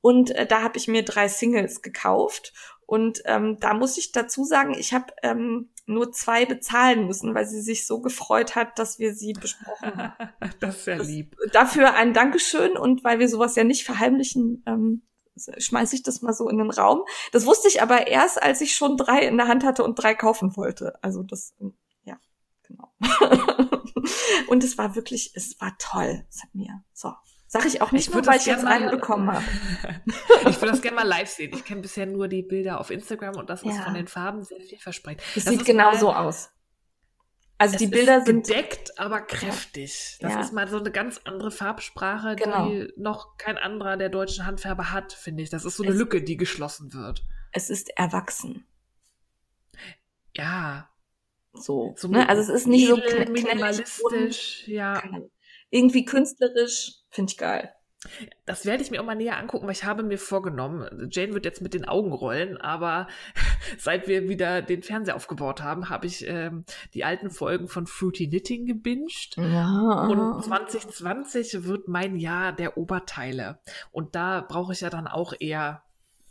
Und äh, da habe ich mir drei Singles gekauft. Und ähm, da muss ich dazu sagen, ich habe ähm, nur zwei bezahlen müssen, weil sie sich so gefreut hat, dass wir sie besprochen haben. das ist sehr Das- lieb. Dafür ein Dankeschön und weil wir sowas ja nicht verheimlichen, ähm, schmeiße ich das mal so in den Raum. Das wusste ich aber erst, als ich schon drei in der Hand hatte und drei kaufen wollte. Also das, ähm, ja, genau. und es war wirklich, es war toll. Es hat mir, so. Sag ich auch nicht Ich nur, weil ich jetzt mal- einen bekommen habe. ich würde das gerne mal live sehen. Ich kenne bisher nur die Bilder auf Instagram und das ist Ja. von den Farben sehr vielversprechend. Es sieht ist genau so aus. Also die Bilder ist sind gedeckt, aber kräftig. Das Ja. ist mal so eine ganz andere Farbsprache, Genau. die noch kein anderer der deutschen Handfärber hat, finde ich. Das ist so eine Es- Lücke, die geschlossen wird. es ist erwachsen. Ja, So. so ne? Also es ist nicht so edel, knallig minimalistisch. Ja, irgendwie künstlerisch. Finde ich geil. das werde ich mir auch mal näher angucken, weil ich habe mir vorgenommen, Jane wird jetzt mit den Augen rollen, aber seit wir wieder den Fernseher aufgebaut haben, habe ich ähm, die alten Folgen von Fruity Knitting gebinged. Ja. Und 2020 wird mein Jahr der Oberteile. Und da brauche ich ja dann auch eher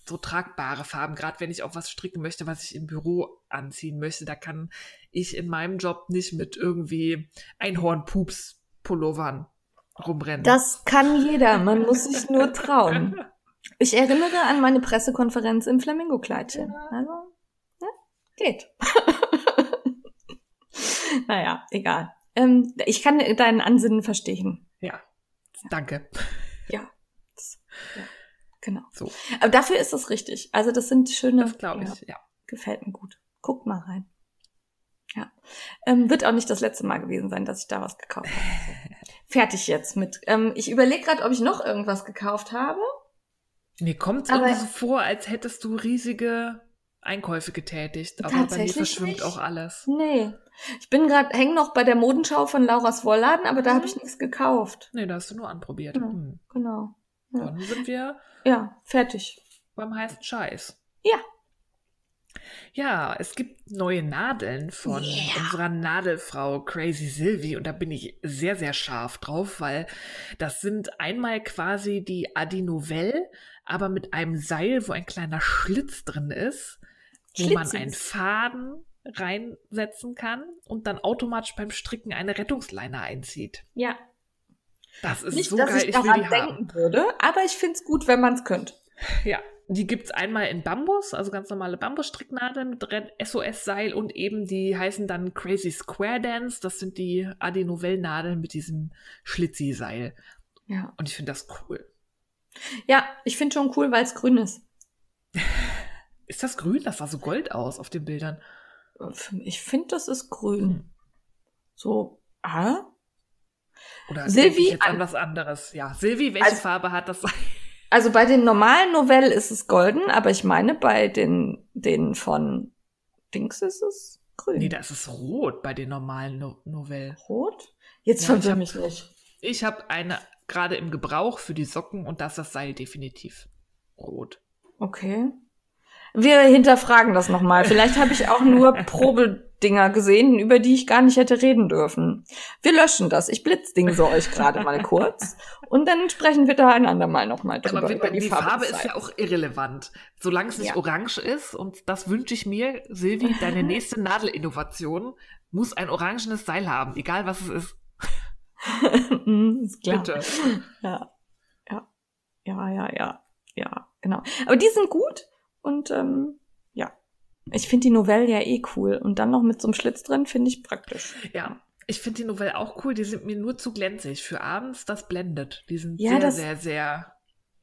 so tragbare Farben, gerade wenn ich auch was stricken möchte, was ich im Büro anziehen möchte. Da kann ich in meinem Job nicht mit irgendwie Einhornpups-Pullovern rumrennen. Das kann jeder, man muss sich nur trauen. Ich erinnere an meine Pressekonferenz im Flamingo-Kleidchen. Also, ja, geht. naja, egal. Ähm, ich kann deinen Ansinnen verstehen. ja, danke. Ja. Das- ja. Genau. So, Aber dafür ist es richtig. Also das sind schöne. das glaube ja, ich, ja. gefällt mir gut. Guckt mal rein. Ja. Ähm, wird auch nicht das letzte Mal gewesen sein, dass ich da was gekauft habe. Fertig jetzt mit. Ähm, ich überlege gerade, ob ich noch irgendwas gekauft habe. Mir kommt es Aber- irgendwie so vor, als hättest du riesige Einkäufe getätigt. Aber bei mir verschwimmt nicht. auch alles. Nee. Ich bin gerade, hänge noch bei der Modenschau von Laura's Wollladen, aber da Mhm. habe ich nichts gekauft. Nee, da hast du nur anprobiert. Hm. Genau. Ja. Dann sind wir Ja, fertig. beim heißen Scheiß. Ja. Ja, es gibt neue Nadeln von Yeah. unserer Nadelfrau Crazy Sylvie und da bin ich sehr, sehr scharf drauf, weil das sind einmal quasi die Adi Novelle, aber mit einem Seil, wo ein kleiner Schlitz drin ist, wo man einen Faden reinsetzen kann und dann automatisch beim Stricken eine Rettungsleine einzieht. Ja. Das ist Nicht, so dass geil, ich ich will daran haben. denken würde, aber ich find's gut, wenn man's könnte. Ja, die gibt es einmal in Bambus, also ganz normale Bambusstricknadeln mit SOS-Seil und eben die heißen dann Crazy Square Dance. Das sind die Adi Novell-Nadeln mit diesem Schlitzi-Seil. Ja. Und ich finde das cool. Ja, ich finde schon cool, weil es grün ist. Ist das grün? Das sah so gold aus auf den Bildern. Ich finde, das ist grün. So, ah? Oder Silvi, ich jetzt an was anderes? Ja, Silvi, welche Also- Farbe hat das? Also bei den normalen Novellen ist es golden, aber ich meine, bei den, den von Dings ist es grün. Nee, da ist rot bei den normalen no Novellen. Rot? Jetzt Ja, verwirr ich mich nicht. Ich habe eine gerade im Gebrauch für die Socken und da ist das Seil definitiv rot. Okay. Wir hinterfragen das nochmal. Vielleicht habe ich auch nur Probedinger gesehen, über die ich gar nicht hätte reden dürfen. Wir löschen das. Ich blitzdingse euch gerade mal kurz. Und dann sprechen wir da ein andermal nochmal drüber. Aber über die, die, Farbe, des ist ja auch irrelevant. Solange es nicht Ja. orange ist, und das wünsche ich mir, Silvi, deine nächste Nadelinnovation muss ein orangenes Seil haben, egal was es ist. Ist klar. Bitte. Ja. Ja. Ja, ja, ja. Ja, genau. Aber die sind gut und ähm. Ich finde die Novelle ja eh cool. Und dann noch mit so einem Schlitz drin finde ich praktisch. Ja, ich finde die Novelle auch cool. Die sind mir nur zu glänzig. Für abends, das blendet. Die sind Ja, sehr, das- sehr, sehr.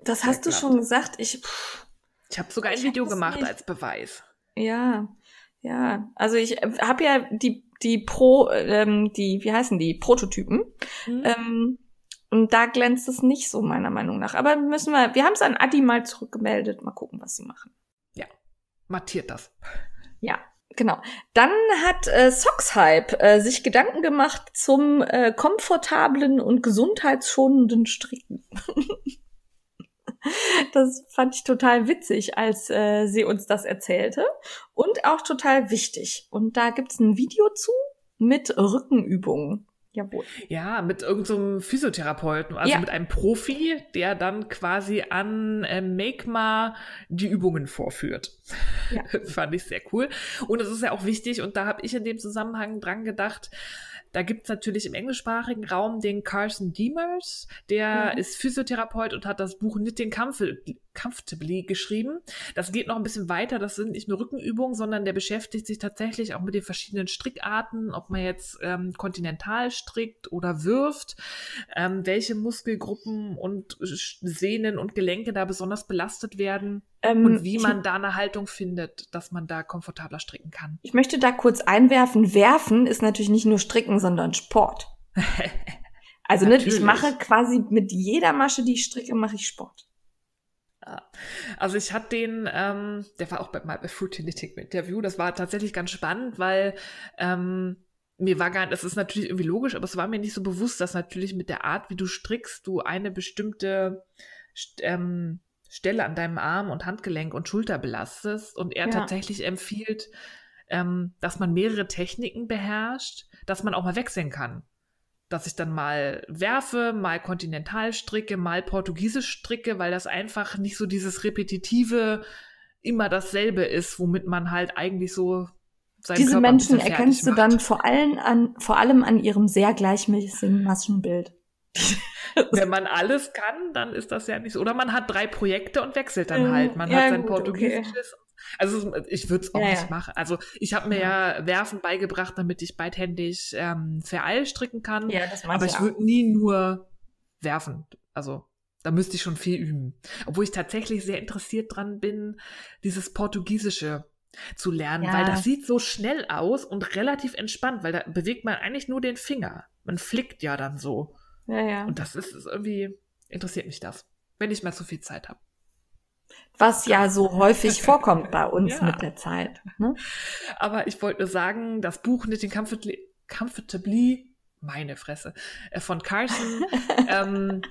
Das hast du klappt. schon gesagt. Ich, pff, Ich habe sogar ein Video gemacht nicht. als Beweis. ja, ja. Also ich habe ja die, die Pro, ähm, die, wie heißen die, Prototypen. Mhm. Ähm, und da glänzt es nicht so, meiner Meinung nach. Aber müssen wir, wir haben es an Adi mal zurückgemeldet. Mal gucken, was sie machen. Mattiert das. Ja, genau. Dann hat äh, Sockshype äh, sich Gedanken gemacht zum äh, komfortablen und gesundheitsschonenden Stricken. das fand ich total witzig, als äh, sie uns das erzählte. Und auch total wichtig. Und da gibt's ein Video zu mit Rückenübungen. Jawohl. Ja, mit irgendeinem Physiotherapeuten, also Ja. mit einem Profi, der dann quasi an äh, Makema die Übungen vorführt. Ja. Fand ich sehr cool. Und es ist ja auch wichtig, und da habe ich in dem Zusammenhang dran gedacht, da gibt's natürlich im englischsprachigen Raum den Carson Demers, der Mhm. ist Physiotherapeut und hat das Buch Knitting Comfort- Comfortably geschrieben. Das geht noch ein bisschen weiter, das sind nicht nur Rückenübungen, sondern der beschäftigt sich tatsächlich auch mit den verschiedenen Strickarten, ob man jetzt ähm, kontinental strickt oder wirft, ähm, welche Muskelgruppen und Sehnen und Gelenke da besonders belastet werden Ähm, und wie man da eine Haltung findet, dass man da komfortabler stricken kann. Ich möchte da kurz einwerfen, werfen ist natürlich nicht nur Stricken, sondern Sport. Also ne, ich mache quasi mit jeder Masche, die ich stricke, mache ich Sport. Also ich hatte den, ähm, der war auch bei, mal bei im Interview. Das war tatsächlich ganz spannend, weil ähm, mir war gar nicht, das ist natürlich irgendwie logisch, aber es war mir nicht so bewusst, dass natürlich mit der Art, wie du strickst, du eine bestimmte St- ähm, Stelle an deinem Arm und Handgelenk und Schulter belastest und er Ja. tatsächlich empfiehlt, ähm, dass man mehrere Techniken beherrscht, dass man auch mal wechseln kann. Dass ich dann mal werfe, mal kontinental stricke, mal portugiesisch stricke, weil das einfach nicht so dieses repetitive, immer dasselbe ist, womit man halt eigentlich so seinen Diese Körper Menschen erkennst du dann vor allem an, vor allem an ihrem sehr gleichmäßigen Maschenbild. Wenn man alles kann, dann ist das ja nicht so. Oder man hat drei Projekte und wechselt dann halt. Man ja, hat sein gut, Portugiesisches. Also ich würde es auch Ja, nicht ja. machen. Also ich habe mir ja. Werfen beigebracht, damit ich beidhändig ähm, Vereil stricken kann. Ja, das Aber ich würde nie nur werfen. Also da müsste ich schon viel üben. Obwohl ich tatsächlich sehr interessiert dran bin, dieses Portugiesische zu lernen, Ja. weil das sieht so schnell aus und relativ entspannt, weil da bewegt man eigentlich nur den Finger. Man flickt ja dann so. Ja, ja. Und das ist, ist irgendwie, interessiert mich das, wenn ich mal so viel Zeit habe. Was ja so häufig vorkommt bei uns Ja. mit der Zeit. Ne? Aber ich wollte nur sagen, das Buch Knitting Comfortably, Comfortably meine Fresse, äh, von Carson, ähm,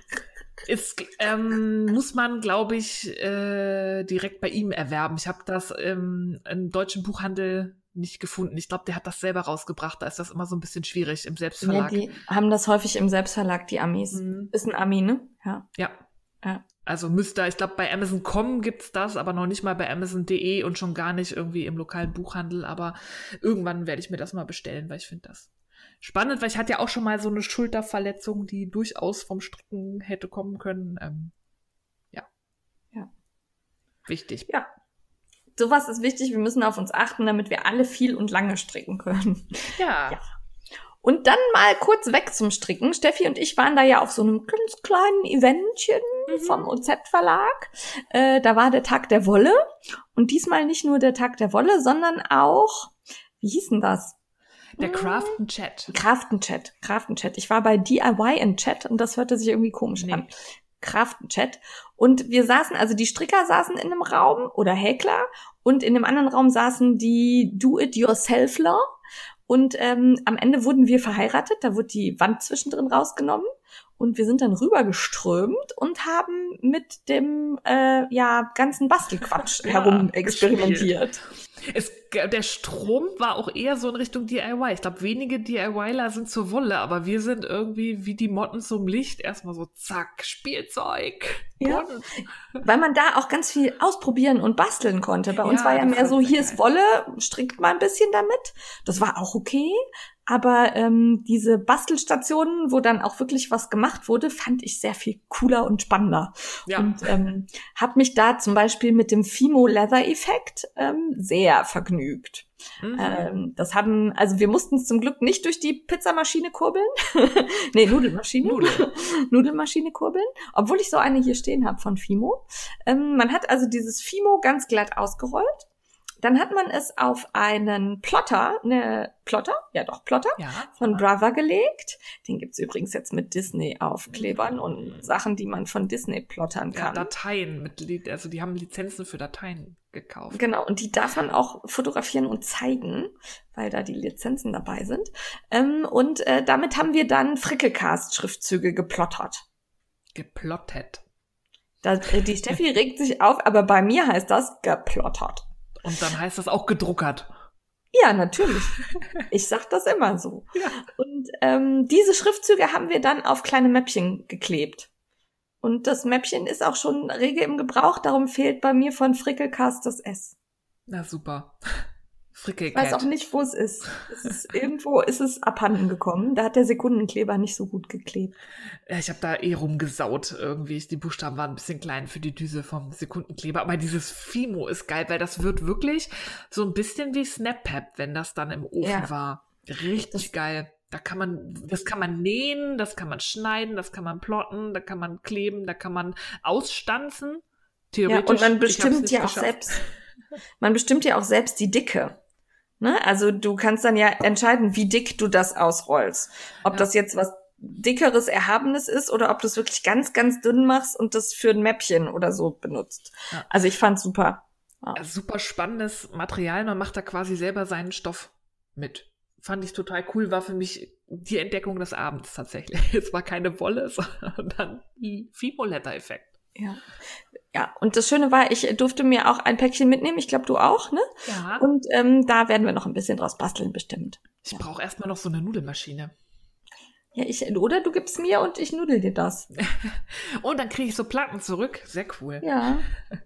ist, ähm, muss man, glaube ich, äh, direkt bei ihm erwerben. Ich habe das ähm, im deutschen Buchhandel nicht gefunden. Ich glaube, der hat das selber rausgebracht. Da ist das immer so ein bisschen schwierig im Ja, Selbstverlag. die haben das häufig im Selbstverlag, die Amis. Mhm. Ist ein Ami, ne? Ja. Ja. Ja. Also müsste, ich glaube, bei Amazon.com gibt's das, aber noch nicht mal bei Amazon.de und schon gar nicht irgendwie im lokalen Buchhandel. Aber irgendwann werde ich mir das mal bestellen, weil ich finde das spannend, weil ich hatte ja auch schon mal so eine Schulterverletzung, die durchaus vom Stricken hätte kommen können. Ähm, Wichtig. Ja. Sowas ist wichtig. Wir müssen auf uns achten, damit wir alle viel und lange stricken können. Ja. Ja. Und dann mal kurz weg zum Stricken. Steffi und ich waren da ja auf so einem ganz kleinen Eventchen Mhm. vom OZ-Verlag. Äh, da war der Tag der Wolle. Und diesmal nicht nur der Tag der Wolle, sondern auch, wie hieß denn das? Der Craften Chat. Craftenchat. Craftenchat. Ich war bei DIY in Chat und das hörte sich irgendwie komisch Nee. an. Craftenchat. Und wir saßen, also die Stricker saßen in einem Raum oder Häkler und in dem anderen Raum saßen die Do-it-yourselfler. Und ähm, am Ende wurden wir verheiratet, da wurde die Wand zwischendrin rausgenommen und wir sind dann rübergeströmt und haben mit dem äh, ja ganzen Bastelquatsch Ja, herum experimentiert. Es, der Strom war auch eher so in Richtung DIY. Ich glaube, wenige DIYler sind zur Wolle, aber wir sind irgendwie wie die Motten zum Licht. Erstmal so, zack, Spielzeug. Ja. bunt. Weil man da auch ganz viel ausprobieren und basteln konnte. Bei uns Ja, war ja mehr so, hier geil. ist Wolle, strickt mal ein bisschen damit. Das war auch okay. Aber ähm, diese Bastelstationen, wo dann auch wirklich was gemacht wurde, fand ich sehr viel cooler und spannender. Ja. Und ähm, habe mich da zum Beispiel mit dem Fimo Leather Effekt ähm, sehr vergnügt. Mhm. Ähm, das haben, also wir mussten es zum Glück nicht durch die Pizzamaschine kurbeln. nee, Nudelmaschine. Nudel. Nudelmaschine kurbeln, obwohl ich so eine hier stehen habe von Fimo. Ähm, man hat also dieses Fimo ganz glatt ausgerollt. Dann hat man es auf einen Plotter, eine Plotter, ja doch Plotter, ja. von Brother gelegt. Den gibt's übrigens jetzt mit Disney-Aufklebern und Sachen, die man von Disney plottern ja, kann. Dateien mit, also die haben Lizenzen für Dateien gekauft. Genau, und die darf man auch fotografieren und zeigen, weil da die Lizenzen dabei sind. Ähm, und äh, damit haben wir dann Frickelcast-Schriftzüge geplottert. Geplottet. Da, äh, die Steffi regt sich auf, aber bei mir heißt das geplottert. Und dann heißt das auch gedruckert. Ja, natürlich. Ich sag das immer so. Ja. Und ähm, diese Schriftzüge haben wir dann auf kleine Mäppchen geklebt. Und das Mäppchen ist auch schon rege im Gebrauch, darum fehlt bei mir von Frickelcast das S. Na super. Ich weiß Frickelcat. auch nicht, wo es ist. Es ist irgendwo ist es abhanden gekommen. Da hat der Sekundenkleber nicht so gut geklebt. Ja, Ich habe da eh rumgesaut irgendwie. Die Buchstaben waren ein bisschen klein für die Düse vom Sekundenkleber. Aber dieses Fimo ist geil, weil das wird wirklich so ein bisschen wie SnapPap, wenn das dann im Ofen Ja. war. Richtig Das- geil. Da kann man, das kann man nähen, das kann man schneiden, das kann man plotten, da kann man kleben, da kann man ausstanzen. Ja, Theoretisch. und man bestimmt ja auch selbst, man bestimmt ja auch selbst die Dicke. Ne? Also du kannst dann ja entscheiden, wie dick du das ausrollst. Ob Ja. das jetzt was dickeres, erhabenes ist oder ob du es wirklich ganz, ganz dünn machst und das für ein Mäppchen oder so benutzt. Ja. Also ich fand's super. Ja, super spannendes Material. Man macht da quasi selber seinen Stoff mit. Fand ich total cool, war für mich die Entdeckung des Abends tatsächlich. Es war keine Wolle, sondern Fimo-Leather-Effekt. Ja. Ja, und das Schöne war, ich durfte mir auch ein Päckchen mitnehmen. Ich glaube, du auch, ne? Ja. Und ähm, da werden wir noch ein bisschen draus basteln, bestimmt. Ich brauche erstmal noch so eine Nudelmaschine. Ja, ich, oder du gibst mir und ich nudel dir das. Und dann kriege ich so Platten zurück. Sehr cool. Ja,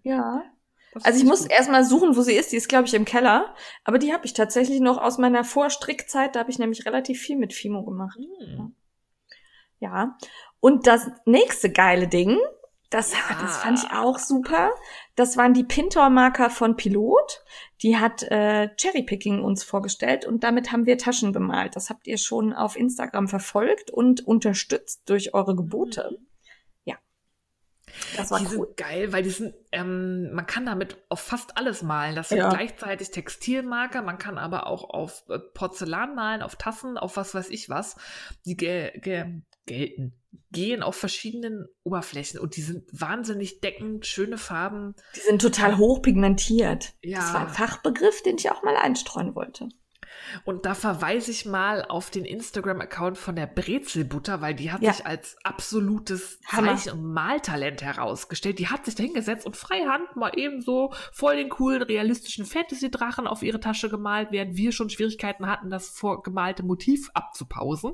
ja. Das Also ich muss gut. erstmal suchen, wo sie ist. Die ist, glaube ich, im Keller. Aber die habe ich tatsächlich noch aus meiner Vorstrickzeit. Da habe ich nämlich relativ viel mit Fimo gemacht. Hm. Ja. Und das nächste geile Ding, das, Ja. das fand ich auch super. Das waren die Pintor-Marker von Pilot. Die hat äh, Cherrypicking uns vorgestellt und damit haben wir Taschen bemalt. Das habt ihr schon auf Instagram verfolgt und unterstützt durch eure Gebote. Ja. Das war Die cool. sind geil, weil die sind, ähm, man kann damit auf fast alles malen. Das sind Ja. gleichzeitig Textilmarker, man kann aber auch auf äh, Porzellan malen, auf Tassen, auf was weiß ich was. Die ge gehen auf verschiedenen Oberflächen und die sind wahnsinnig deckend, schöne Farben. Die sind total hochpigmentiert. Ja. Das war ein Fachbegriff, den ich auch mal einstreuen wollte. Und da verweise ich mal auf den Instagram-Account von der Brezelbutter, weil die hat Ja. sich als absolutes. Zeichen- und Maltalent herausgestellt. Die hat sich da hingesetzt und freihand mal eben so voll den coolen, realistischen Fantasy-Drachen auf ihre Tasche gemalt, während wir schon Schwierigkeiten hatten, das vorgemalte Motiv abzupausen.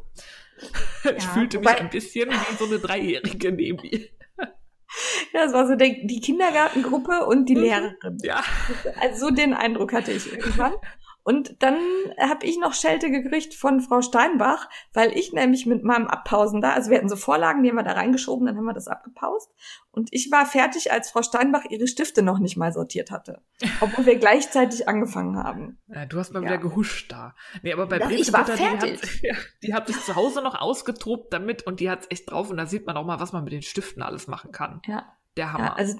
ich Ja, fühlte wobei- mich ein bisschen wie so eine Dreijährige neben ihr. Ja, das war so der, die Kindergartengruppe und die Mhm. Lehrerin. Ja. Also so den Eindruck hatte ich irgendwann. Und dann habe ich noch Schelte gekriegt von Frau Steinbach, weil ich nämlich mit meinem Abpausen da, also wir hatten so Vorlagen, die haben wir da reingeschoben, dann haben wir das abgepaust. Und ich war fertig, als Frau Steinbach ihre Stifte noch nicht mal sortiert hatte. Obwohl wir gleichzeitig angefangen haben. Ja, du hast mal Ja. wieder gehuscht da. Nee, aber bei Ja, ich war Butter, Die hat, fertig. die hat sich zu Hause noch ausgetobt damit und die hat's echt drauf und da sieht man auch mal, was man mit den Stiften alles machen kann. Ja. Der Hammer. Ja, also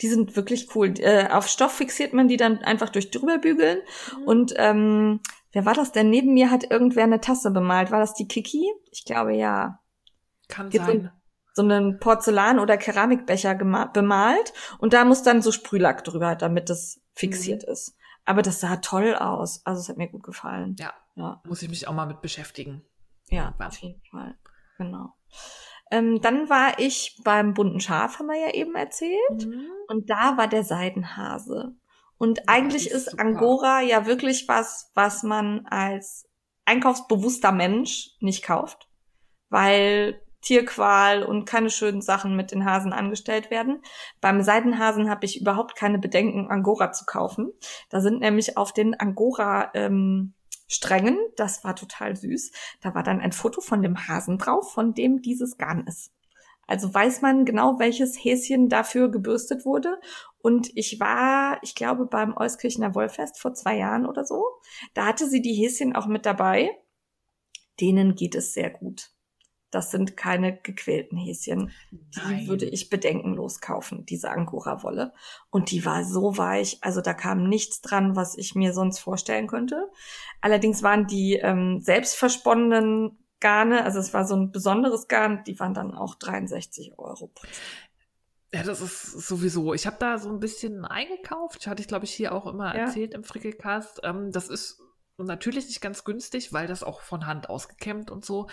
die sind wirklich cool. Äh, auf Stoff fixiert man die dann einfach durch drüber bügeln. Mhm. Und ähm, wer war das denn? Neben mir hat irgendwer eine Tasse bemalt. War das die Kiki? Ich glaube ja. kann gibt sein. So einen Porzellan- oder Keramikbecher bemalt. Und da muss dann so Sprühlack drüber, damit es fixiert ist. Aber das sah toll aus. Also es hat mir gut gefallen. Ja, Ja, muss ich mich auch mal mit beschäftigen. ja Irgendwann. auf jeden Fall. Genau. Ähm, dann war ich beim bunten Schaf, haben wir ja eben erzählt. Und da war der Seidenhase. Und eigentlich die ist ist. Angora ja wirklich was, was man als einkaufsbewusster Mensch nicht kauft, weil Tierqual und keine schönen Sachen mit den Hasen angestellt werden. Beim Seidenhasen habe ich überhaupt keine Bedenken, Angora zu kaufen. Da sind nämlich auf den Angora ähm, Strängen, das war total süß, da war dann ein Foto von dem Hasen drauf, von dem dieses Garn ist. Also weiß man genau, welches Häschen dafür gebürstet wurde. Und ich war, ich glaube, beim Euskirchener Wollfest vor zwei Jahren oder so. Da hatte sie die Häschen auch mit dabei. Denen geht es sehr gut. Das sind keine gequälten Häschen. Die Nein. würde ich bedenkenlos kaufen, diese Angora-Wolle. Und die war so weich, also da kam nichts dran, was ich mir sonst vorstellen könnte. Allerdings waren die ähm, selbstversponnenen Garne, also es war so ein besonderes Garn, die waren dann auch 63 Euro. Ja, das ist sowieso. Ich habe da so ein bisschen eingekauft. Hatte ich, glaube ich, hier auch immer Ja. erzählt im Frickelcast. Ähm, das ist natürlich nicht ganz günstig, weil das auch von Hand ausgekämmt und so.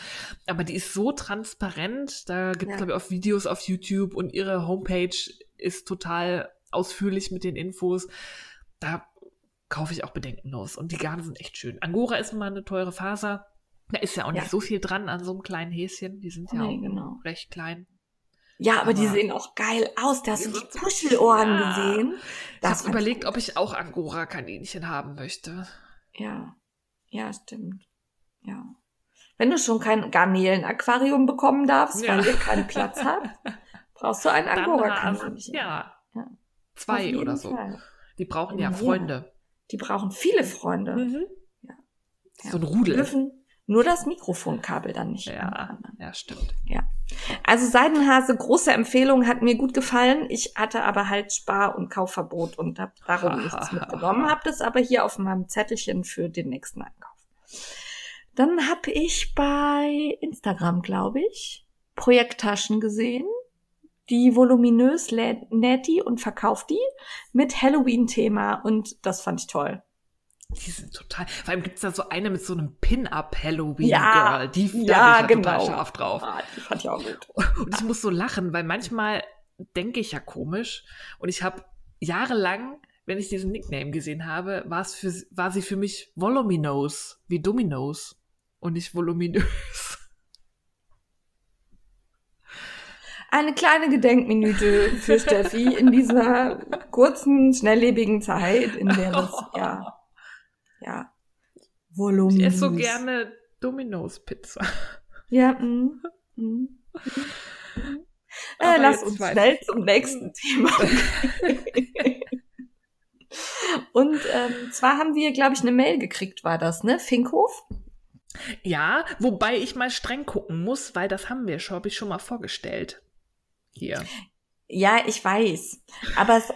Aber die ist so transparent. Da gibt es, Ja. glaube ich, auch Videos auf YouTube und ihre Homepage ist total ausführlich mit den Infos. Da kaufe ich auch bedenkenlos. Und die Garne sind echt schön. Angora ist mal eine teure Faser. Da ist ja auch nicht Ja. so viel dran an so einem kleinen Häschen. Die sind ja Nee, auch genau. recht klein. Ja, aber, die Aber- sehen auch geil aus. Da hast du Die die Puschelohren Ja. gesehen. Ich Das habe fand überlegt, ob ich auch Angora-Kaninchen haben möchte. Ja, ja, stimmt. Ja. Wenn du schon kein Garnelen-Aquarium bekommen darfst, Ja. weil ihr keinen Platz habt, brauchst du ein Angora-Kaninchen. Hasen. Ja. Ja. Zwei oder so. Fall. Die brauchen ja Ja. Freunde. Die brauchen viele Freunde. Mhm. Ja. So ein Rudel. dürfen nur das Mikrofonkabel dann nicht. Ja, anfangen. ja, stimmt. Also Seidenhase, große Empfehlung, hat mir gut gefallen. Ich hatte aber halt Spar- und Kaufverbot und habe darum nichts mitgenommen, habe das aber hier auf meinem Zettelchen für den nächsten Einkauf. Dann habe ich bei Instagram, glaube ich, Projekttaschen gesehen. Die voluminös näht die und verkauft die mit Halloween-Thema und das fand ich toll. Die sind total. Vor allem gibt es da so eine mit so einem Pin-Up-Halloween-Girl. Ja, die ja, da bin ich ja genau. total scharf drauf. Ah, die fand ich auch gut. Und ich muss so lachen, weil manchmal denke ich ja komisch. Und ich habe jahrelang, wenn ich diesen Nickname gesehen habe, war es für, war sie für mich voluminous, wie Dominos. Und nicht voluminös. Eine kleine Gedenkminute für Steffi in dieser kurzen, schnelllebigen Zeit, in der das, ja, ja, Volumen. Ich esse so gerne Dominos-Pizza. Ja, mm, mm. Äh, lass uns schnell zum nächsten Thema. Und ähm, zwar haben wir, glaube ich, eine Mail gekriegt, war das, ne? Finkhof? Ja, wobei ich mal streng gucken muss, weil das haben wir schon, habe ich schon mal vorgestellt. Hier. Ja, ich weiß. Aber es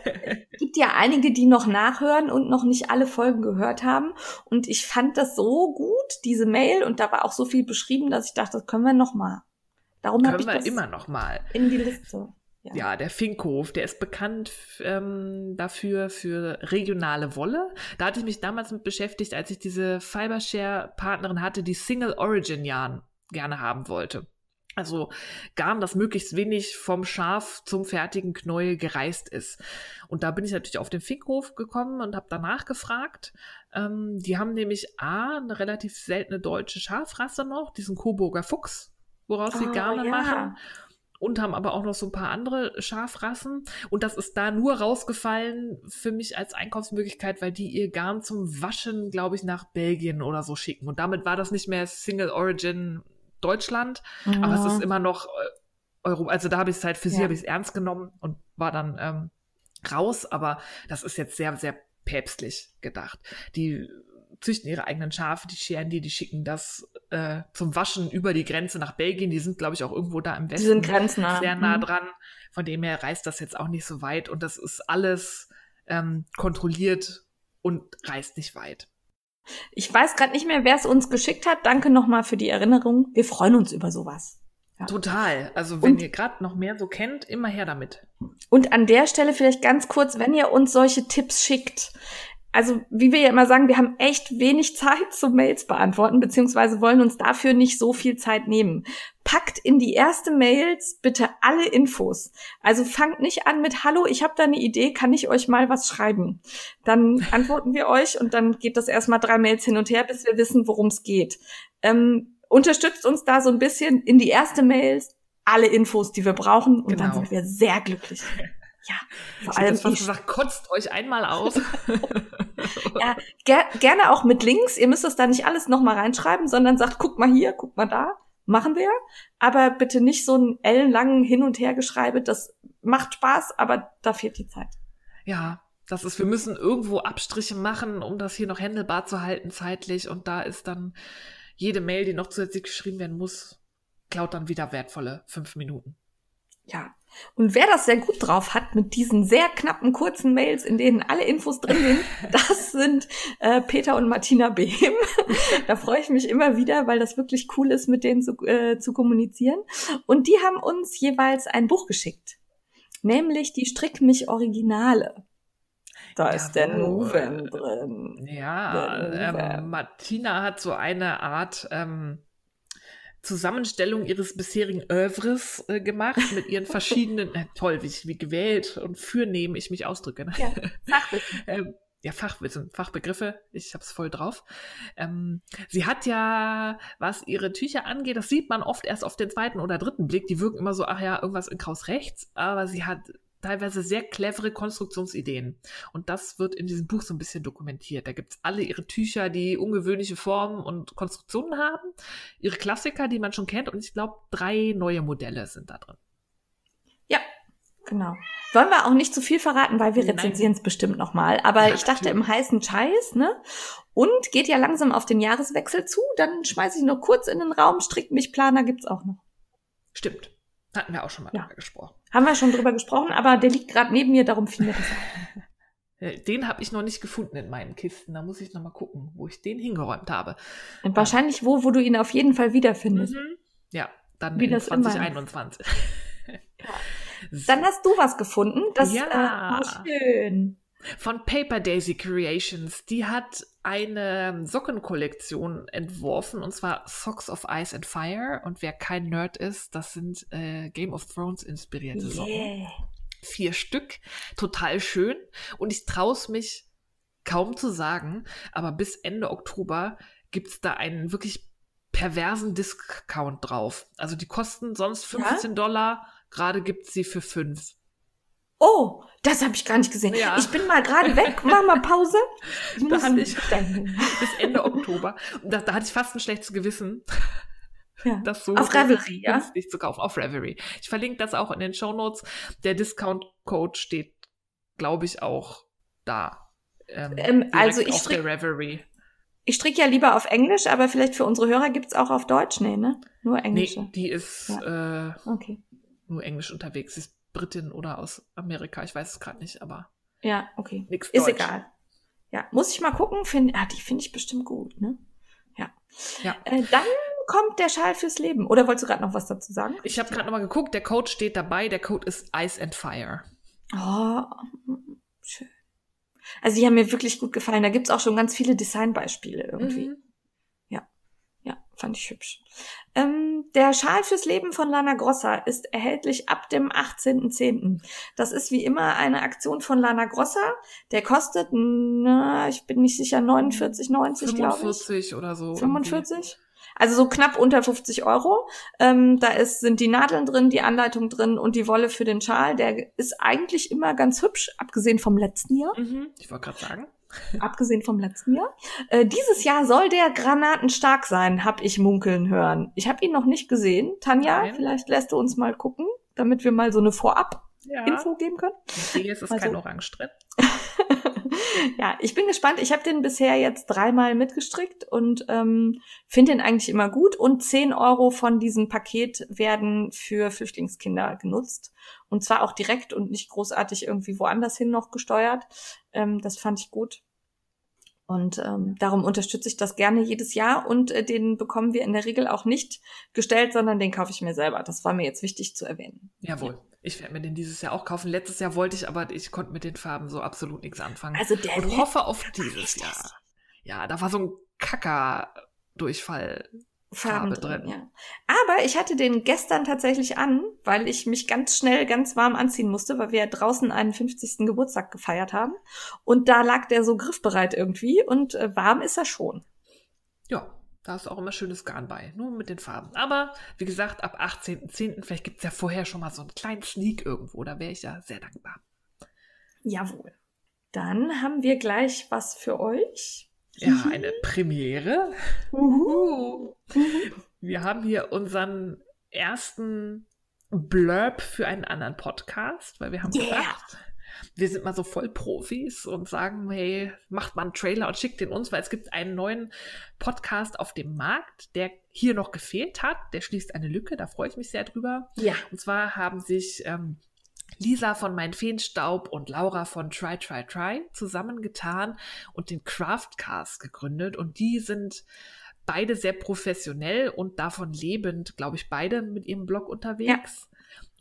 gibt ja einige, die noch nachhören und noch nicht alle Folgen gehört haben. Und ich fand das so gut, diese Mail, und da war auch so viel beschrieben, dass ich dachte, das können wir noch mal. Darum habe Können ich wir das immer noch mal. in die Liste. Ja. Ja, der Finkhof, der ist bekannt ähm, dafür für regionale Wolle. Da hatte ich mich damals mit beschäftigt, als ich diese Fibershare-Partnerin hatte, die Single Origin Yarn gerne haben wollte. Also Garn, das möglichst wenig vom Schaf zum fertigen Knäuel gereist ist. Und da bin ich natürlich auf den Finkhof gekommen und habe danach gefragt. Ähm, die haben nämlich A, eine relativ seltene deutsche Schafrasse noch, diesen Coburger Fuchs, woraus sie Ah, Garne ja. machen. und haben aber auch noch so ein paar andere Schafrassen. Und das ist da nur rausgefallen für mich als Einkaufsmöglichkeit, weil die ihr Garn zum Waschen, glaube ich, nach Belgien oder so schicken. Und damit war das nicht mehr Single Origin Deutschland, ja. aber es ist immer noch äh, Euro. Also da habe ich es halt für sie ja. habe ich es ernst genommen und war dann ähm, raus. Aber das ist jetzt sehr, sehr päpstlich gedacht. Die züchten ihre eigenen Schafe, die scheren die, die schicken das äh, zum Waschen über die Grenze nach Belgien. Die sind, glaube ich, auch irgendwo da im Westen. Die sind grenznah. Sehr nah mhm. dran. Von dem her reist das jetzt auch nicht so weit und das ist alles ähm, kontrolliert und reist nicht weit. Ich weiß gerade nicht mehr, wer es uns geschickt hat. Danke nochmal für die Erinnerung. Wir freuen uns über sowas. Ja. Total. Also wenn und, ihr gerade noch mehr so kennt, immer her damit. Und an der Stelle vielleicht ganz kurz, wenn ihr uns solche Tipps schickt, also wie wir ja immer sagen, wir haben echt wenig Zeit zum Mails beantworten, beziehungsweise wollen uns dafür nicht so viel Zeit nehmen. Packt in die erste Mails bitte alle Infos. Also fangt nicht an mit Hallo, ich habe da eine Idee, kann ich euch mal was schreiben? Dann antworten wir euch und dann geht das erstmal drei Mails hin und her, bis wir wissen, worum es geht. Ähm, unterstützt uns da so ein bisschen in die erste Mails alle Infos, die wir brauchen und genau. dann sind wir sehr glücklich. Ja, vor ich allem. Ich gesagt, kotzt euch einmal aus. ja, ger gerne auch mit Links. Ihr müsst das da nicht alles nochmal reinschreiben, sondern sagt, guck mal hier, guck mal da. Machen wir. Aber bitte nicht so einen ellenlangen Hin- und Hergeschreibe. Das macht Spaß, aber da fehlt die Zeit. Ja, das ist, wir müssen irgendwo Abstriche machen, um das hier noch händelbar zu halten zeitlich. Und da ist dann jede Mail, die noch zusätzlich geschrieben werden muss, klaut dann wieder wertvolle fünf Minuten. Ja, und wer das sehr gut drauf hat mit diesen sehr knappen, kurzen Mails, in denen alle Infos drin sind, das sind äh, Peter und Martina Behm. da freue ich mich immer wieder, weil das wirklich cool ist, mit denen zu, äh, zu kommunizieren. Und die haben uns jeweils ein Buch geschickt, nämlich die Strick mich Originale. Da ja, ist der Nuven drin. Ja, ähm, Martina hat so eine Art ähm, Zusammenstellung ihres bisherigen Oeuvres äh, gemacht mit ihren verschiedenen, äh, toll, wie, wie gewählt und fürnehm ich mich ausdrücke. Ne? Ja, Fachwissen. ähm, ja, Fachwissen, Fachbegriffe, ich hab's voll drauf. Ähm, sie hat ja, was ihre Tücher angeht, das sieht man oft erst auf den zweiten oder dritten Blick, die wirken immer so, ach ja, irgendwas in Kraus rechts, aber sie hat teilweise sehr clevere Konstruktionsideen. Und das wird in diesem Buch so ein bisschen dokumentiert. Da gibt es alle ihre Tücher, die ungewöhnliche Formen und Konstruktionen haben, ihre Klassiker, die man schon kennt, und ich glaube, drei neue Modelle sind da drin. Ja, genau. Wollen wir auch nicht zu viel verraten, weil wir rezensieren es bestimmt nochmal. Aber ja, ich dachte im heißen Scheiß, ne? Und geht ja langsam auf den Jahreswechsel zu, dann schmeiße ich nur kurz in den Raum, Strick mich Planer gibt's auch noch. Stimmt. Hatten wir auch schon mal ja. drüber gesprochen. Haben wir schon drüber gesprochen, aber der liegt gerade neben mir, darum fiel mir das ein. Den habe ich noch nicht gefunden in meinen Kisten. Da muss ich noch mal gucken, wo ich den hingeräumt habe. Und wahrscheinlich wo, wo du ihn auf jeden Fall wiederfindest. Mhm. Ja, dann Wie in 2021. ja. Dann hast du was gefunden. Das ja. Äh, schön. Von Paper Daisy Creations. Die hat eine Sockenkollektion entworfen und zwar Socks of Ice and Fire. Und wer kein Nerd ist, das sind äh, Game of Thrones inspirierte yeah. Socken. Vier Stück, total schön. Und ich traue es mich kaum zu sagen, aber bis Ende Oktober gibt es da einen wirklich perversen Discount drauf. Also die kosten sonst 15 ja? Dollar, gerade gibt es sie für 5. Oh, das habe ich gar nicht gesehen. Ja. Ich bin mal gerade weg, mach mal Pause. Ich da hatte ich bis Ende Oktober. Da, da, hatte ich fast ein schlechtes Gewissen. Ja. Das so auf Reverie, ja? Nicht zu kaufen, auf Reverie. Ich verlinke das auch in den Show Notes. Der Discount-Code steht, glaube ich, auch da. Ähm, ähm, also ich strick, Reverie. Ich stricke ja lieber auf Englisch, aber vielleicht für unsere Hörer gibt's auch auf Deutsch. Nee, ne? Nur Englisch. Nee, die ist ja. äh, okay. nur Englisch unterwegs. Ist Britin oder aus Amerika, ich weiß es gerade nicht, aber. Ja, okay. Nix Ist Deutsch. egal. Ja, muss ich mal gucken. Find, ah, die finde ich bestimmt gut, ne? Ja. ja. Äh, dann kommt der Schal fürs Leben. Oder wolltest du gerade noch was dazu sagen? Ich habe gerade noch mal geguckt. Der Code steht dabei. Der Code ist Ice and Fire. Oh, schön. Also die haben mir wirklich gut gefallen. Da gibt's auch schon ganz viele Designbeispiele irgendwie. Mhm. Fand ich hübsch. Ähm, der Schal fürs Leben von Lana Grossa ist erhältlich ab dem 18.10. Das ist wie immer eine Aktion von Lana Grossa. Der kostet, na, ich bin nicht sicher, 49,90 glaube ich. 45 oder so. 45? Also so knapp unter 50 Euro. Ähm, da ist, sind die Nadeln drin, die Anleitung drin und die Wolle für den Schal. Der ist eigentlich immer ganz hübsch, abgesehen vom letzten Jahr. Mhm, ich wollte gerade sagen. Abgesehen vom letzten Jahr. Äh, dieses Jahr soll der granatenstark sein, hab ich munkeln hören. Ich habe ihn noch nicht gesehen. Tanja, Nein. vielleicht lässt du uns mal gucken, damit wir mal so eine Vorab-Info Ja. geben können. Hier ist es Also- kein Orange drin. ja, ich bin gespannt. Ich habe den bisher jetzt dreimal mitgestrickt und ähm, finde den eigentlich immer gut. Und 10 Euro von diesem Paket werden für Flüchtlingskinder genutzt. Und zwar auch direkt und nicht großartig irgendwie woanders hin noch gesteuert. Ähm, das fand ich gut. Und ähm, darum unterstütze ich das gerne jedes Jahr. Und äh, den bekommen wir in der Regel auch nicht gestellt, sondern den kaufe ich mir selber. Das war mir jetzt wichtig zu erwähnen. Jawohl. Ich werde mir den dieses Jahr auch kaufen. Letztes Jahr wollte ich, aber ich konnte mit den Farben so absolut nichts anfangen. Also der und hoffe auf dieses? Jahr. Ja, da war so ein Kacker-Durchfall. Farben Farbe drin, drin. ja. Aber ich hatte den gestern tatsächlich an, weil ich mich ganz schnell ganz warm anziehen musste, weil wir ja draußen einen 50. Geburtstag gefeiert haben. Und da lag der so griffbereit irgendwie und äh, warm ist er schon. Ja, da ist auch immer schönes Garn bei. Nur mit den Farben. Aber wie gesagt, ab 18.10. vielleicht gibt es ja vorher schon mal so einen kleinen Sneak irgendwo. Da wäre ich ja sehr dankbar. Jawohl. Dann haben wir gleich was für euch. Ja, eine Premiere. Uhu. Wir haben hier unseren ersten Blurb für einen anderen Podcast, weil wir haben Yeah. gedacht, wir sind mal so voll Profis und sagen, hey, macht mal einen Trailer und schickt den uns, weil es gibt einen neuen Podcast auf dem Markt, der hier noch gefehlt hat. Der schließt eine Lücke, da freue ich mich sehr drüber. Ja. Und zwar haben sich ähm, Lisa von Mein Feenstaub und Laura von Try Try Try zusammengetan und den Craftcast gegründet. Und die sind beide sehr professionell und davon lebend, glaube ich, beide mit ihrem Blog unterwegs.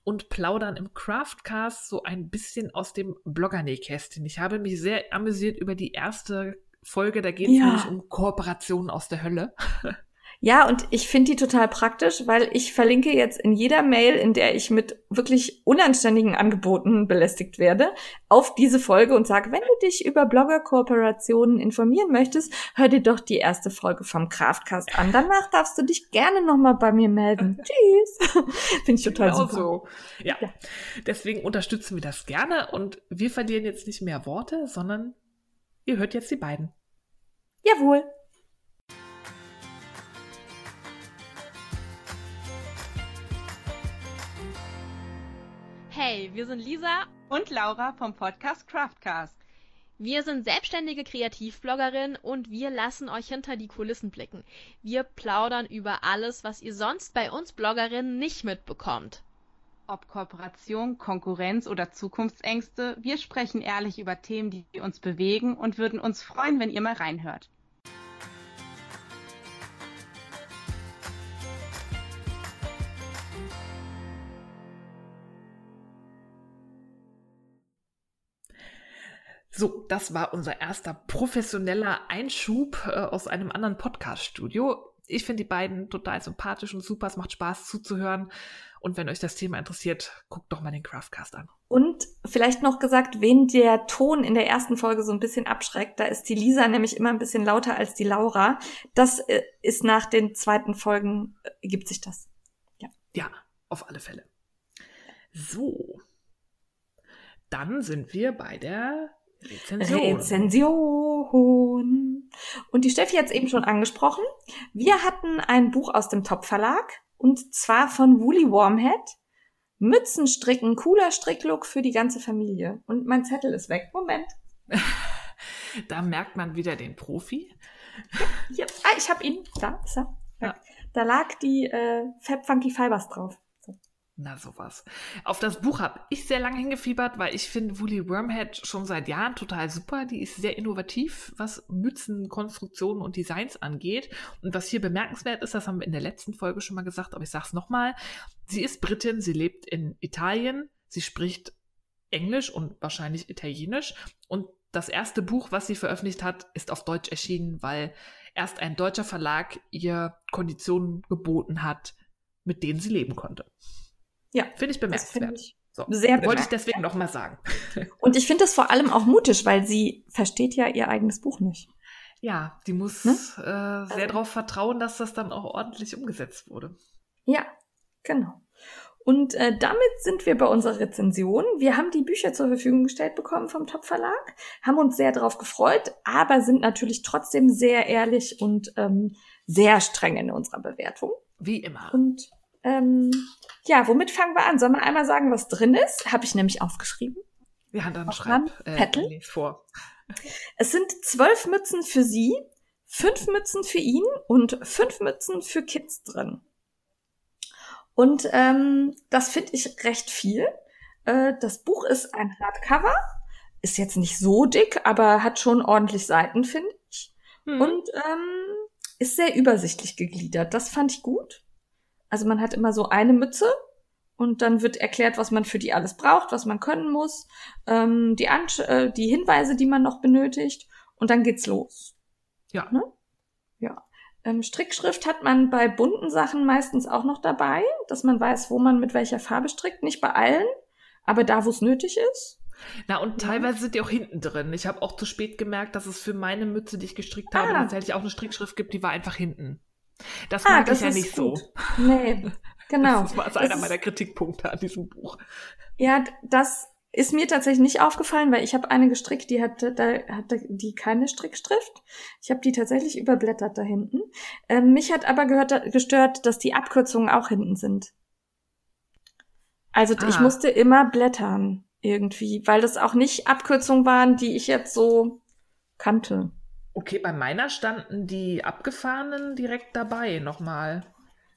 Und plaudern im Craftcast so ein bisschen aus dem Bloggernähkästchen. Ich habe mich sehr amüsiert über die erste Folge. Da geht es Ja. nämlich um Kooperationen aus der Hölle. Ja, und ich finde die total praktisch, weil ich verlinke jetzt in jeder Mail, in der ich mit wirklich unanständigen Angeboten belästigt werde, auf diese Folge und sage, wenn du dich über Blogger-Kooperationen informieren möchtest, hör dir doch die erste Folge vom Craftcast an. Danach darfst du dich gerne nochmal bei mir melden. Tschüss. finde ich total Genau super. so. Ja. Ja. Deswegen unterstützen wir das gerne und wir verlieren jetzt nicht mehr Worte, sondern ihr hört jetzt die beiden. Jawohl. Hey, wir sind Lisa. und Laura vom Podcast Craftcast. Wir sind selbstständige Kreativbloggerin und wir lassen euch hinter die Kulissen blicken. Wir plaudern über alles, was ihr sonst bei uns Bloggerinnen nicht mitbekommt. Ob Kooperation, Konkurrenz oder Zukunftsängste, wir sprechen ehrlich über Themen, die uns bewegen und würden uns freuen, wenn ihr mal reinhört. So, das war unser erster professioneller Einschub äh, aus einem anderen Podcast-Studio. Ich finde die beiden total sympathisch und super. Es macht Spaß zuzuhören. Und wenn euch das Thema interessiert, guckt doch mal den Craftcast an. Und vielleicht noch gesagt, wen der Ton in der ersten Folge so ein bisschen abschreckt, da ist die Lisa nämlich immer ein bisschen lauter als die Laura. Das äh, ist nach den zweiten Folgen, äh, ergibt sich das. Ja, auf alle Fälle. So. Dann sind wir bei der Rezension. Rezension. Und die Steffi hat es eben schon angesprochen. Wir hatten ein Buch aus dem Top Verlag und zwar von Woolly Warmhead. Mützen stricken, cooler Stricklook für die ganze Familie. Und mein Zettel ist weg. Moment. Da merkt man wieder den Profi. Hier. Ah, ich habe ihn. Da ist er. Ja. Da lag die äh, Fab Funky Fibers drauf. Na, sowas. Auf das Buch habe ich sehr lange hingefiebert, weil ich finde Woolly Wormhead schon seit Jahren total super. Die ist sehr innovativ, was Mützenkonstruktionen und Designs angeht. Und was hier bemerkenswert ist, das haben wir in der letzten Folge schon mal gesagt, aber ich sage es nochmal. Sie ist Britin, sie lebt in Italien, sie spricht Englisch und wahrscheinlich Italienisch. Und das erste Buch, was sie veröffentlicht hat, ist auf Deutsch erschienen, weil erst ein deutscher Verlag ihr Konditionen geboten hat, mit denen sie leben konnte. Ja, Finde ich bemerkenswert. So, sehr wollte ich deswegen nochmal sagen. Und ich finde das vor allem auch mutig, weil sie versteht ja ihr eigenes Buch nicht. Ja, die muss Ne? äh, sehr Also- darauf vertrauen, dass das dann auch ordentlich umgesetzt wurde. Ja, genau. Und äh, damit sind wir bei unserer Rezension. Wir haben die Bücher zur Verfügung gestellt bekommen vom Top Verlag, haben uns sehr darauf gefreut, aber sind natürlich trotzdem sehr ehrlich und ähm, sehr streng in unserer Bewertung. Wie immer. Und ähm, ja, womit fangen wir an? Sollen wir einmal sagen, was drin ist? Habe ich nämlich aufgeschrieben. Ja, dann schreib äh, vor. Es sind zwölf Mützen für sie, fünf Mützen für ihn und fünf Mützen für Kids drin. Und ähm, das finde ich recht viel. Äh, das Buch ist ein Hardcover, ist jetzt nicht so dick, aber hat schon ordentlich Seiten, finde ich. Hm. Und ähm, ist sehr übersichtlich gegliedert. Das fand ich gut. Also man hat immer so eine Mütze und dann wird erklärt, was man für die alles braucht, was man können muss, ähm, die, Ansch äh, die Hinweise, die man noch benötigt und dann geht's los. Ja. Ne? Ja. Ähm, Strickschrift hat man bei bunten Sachen meistens auch noch dabei, dass man weiß, wo man mit welcher Farbe strickt. Nicht bei allen, aber da, wo es nötig ist. Na, und teilweise sind die auch hinten drin. Ich habe auch zu spät gemerkt, dass es für meine Mütze, die ich gestrickt habe, Ah. tatsächlich auch eine Strickschrift gibt, die war einfach hinten. Das Ah, mag das ich ja nicht gut. so. Nee, genau. Das war Das einer meiner Kritikpunkte an diesem Buch. Ja, das ist mir tatsächlich nicht aufgefallen, weil ich habe eine gestrickt, die hatte, da hatte die keine Strickschrift. Ich habe die tatsächlich überblättert da hinten. Ähm, mich hat aber gehört, gestört, dass die Abkürzungen auch hinten sind. Also ich Ah. musste immer blättern irgendwie, weil das auch nicht Abkürzungen waren, die ich jetzt so kannte. Okay, bei meiner standen die abgefahrenen direkt dabei nochmal.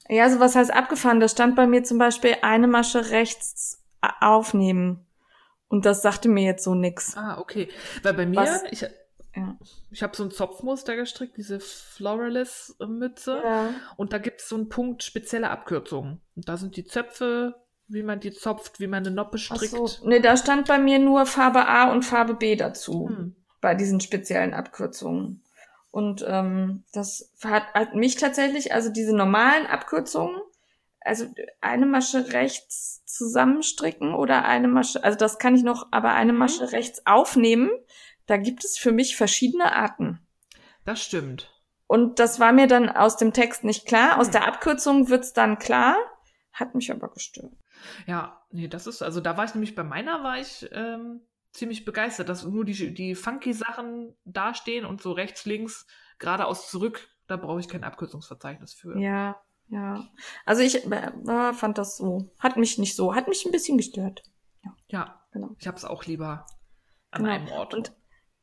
Ja, also was heißt abgefahren? Da stand bei mir zum Beispiel eine Masche rechts aufnehmen. Und das sagte mir jetzt so nix. Ah, okay. Weil bei mir, Was- ich, Ja. ich habe so ein Zopfmuster gestrickt, diese Floralis-Mütze. Ja. Und da gibt es so einen Punkt spezielle Abkürzungen. Und da sind die Zöpfe, wie man die zopft, wie man eine Noppe Ach strickt. so. Nee, da stand bei mir nur Farbe A und Farbe B dazu. Hm. Bei diesen speziellen Abkürzungen. Und ähm, das hat, hat mich tatsächlich, also diese normalen Abkürzungen, also eine Masche rechts zusammenstricken oder eine Masche, also das kann ich noch, aber eine Masche rechts aufnehmen, da gibt es für mich verschiedene Arten. Das stimmt. Und das war mir dann aus dem Text nicht klar. Aus Hm. der Abkürzung wird's dann klar, hat mich aber gestört. Ja, nee, das ist, also da war ich nämlich bei meiner, war ich ähm, ziemlich begeistert, dass nur die, die funky Sachen dastehen und so rechts, links, geradeaus zurück, da brauche ich kein Abkürzungsverzeichnis für. Ja, ja. Also ich äh, fand das so, hat mich nicht so, hat mich ein bisschen gestört. Ja, Genau. ich habe es auch lieber an Genau. einem Ort. Und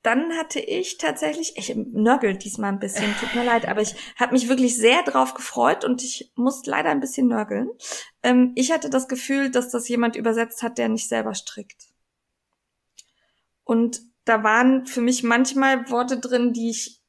dann hatte ich tatsächlich, ich nörgel diesmal ein bisschen, tut mir leid, aber ich habe mich wirklich sehr drauf gefreut und ich muss leider ein bisschen nörgeln. Ähm, ich hatte das Gefühl, dass das jemand übersetzt hat, der nicht selber strickt. Und da waren für mich manchmal Worte drin, die ich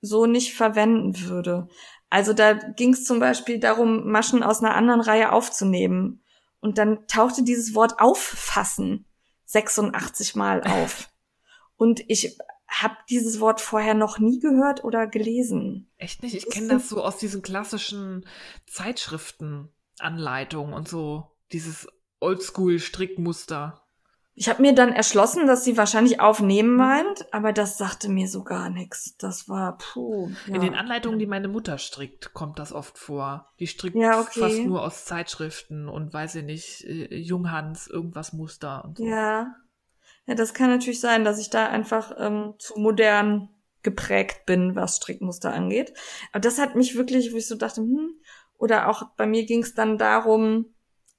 so nicht verwenden würde. Also da ging es zum Beispiel darum, Maschen aus einer anderen Reihe aufzunehmen. Und dann tauchte dieses Wort auffassen 86 Mal auf. Und ich habe dieses Wort vorher noch nie gehört oder gelesen. Echt nicht? Ich kenne das so aus diesen klassischen Zeitschriftenanleitungen und so. Dieses Oldschool-Strickmuster. Ich habe mir dann erschlossen, dass sie wahrscheinlich aufnehmen meint, aber das sagte mir so gar nichts. Das war puh. Ja. In den Anleitungen, die meine Mutter strickt, kommt das oft vor. Die strickt Ja, okay. fast nur aus Zeitschriften und weiß ich nicht, äh, Junghans, irgendwas Muster und so. Ja. Ja, das kann natürlich sein, dass ich da einfach ähm, zu modern geprägt bin, was Strickmuster angeht. Aber das hat mich wirklich, wo ich so dachte, hm, oder auch bei mir ging es dann darum,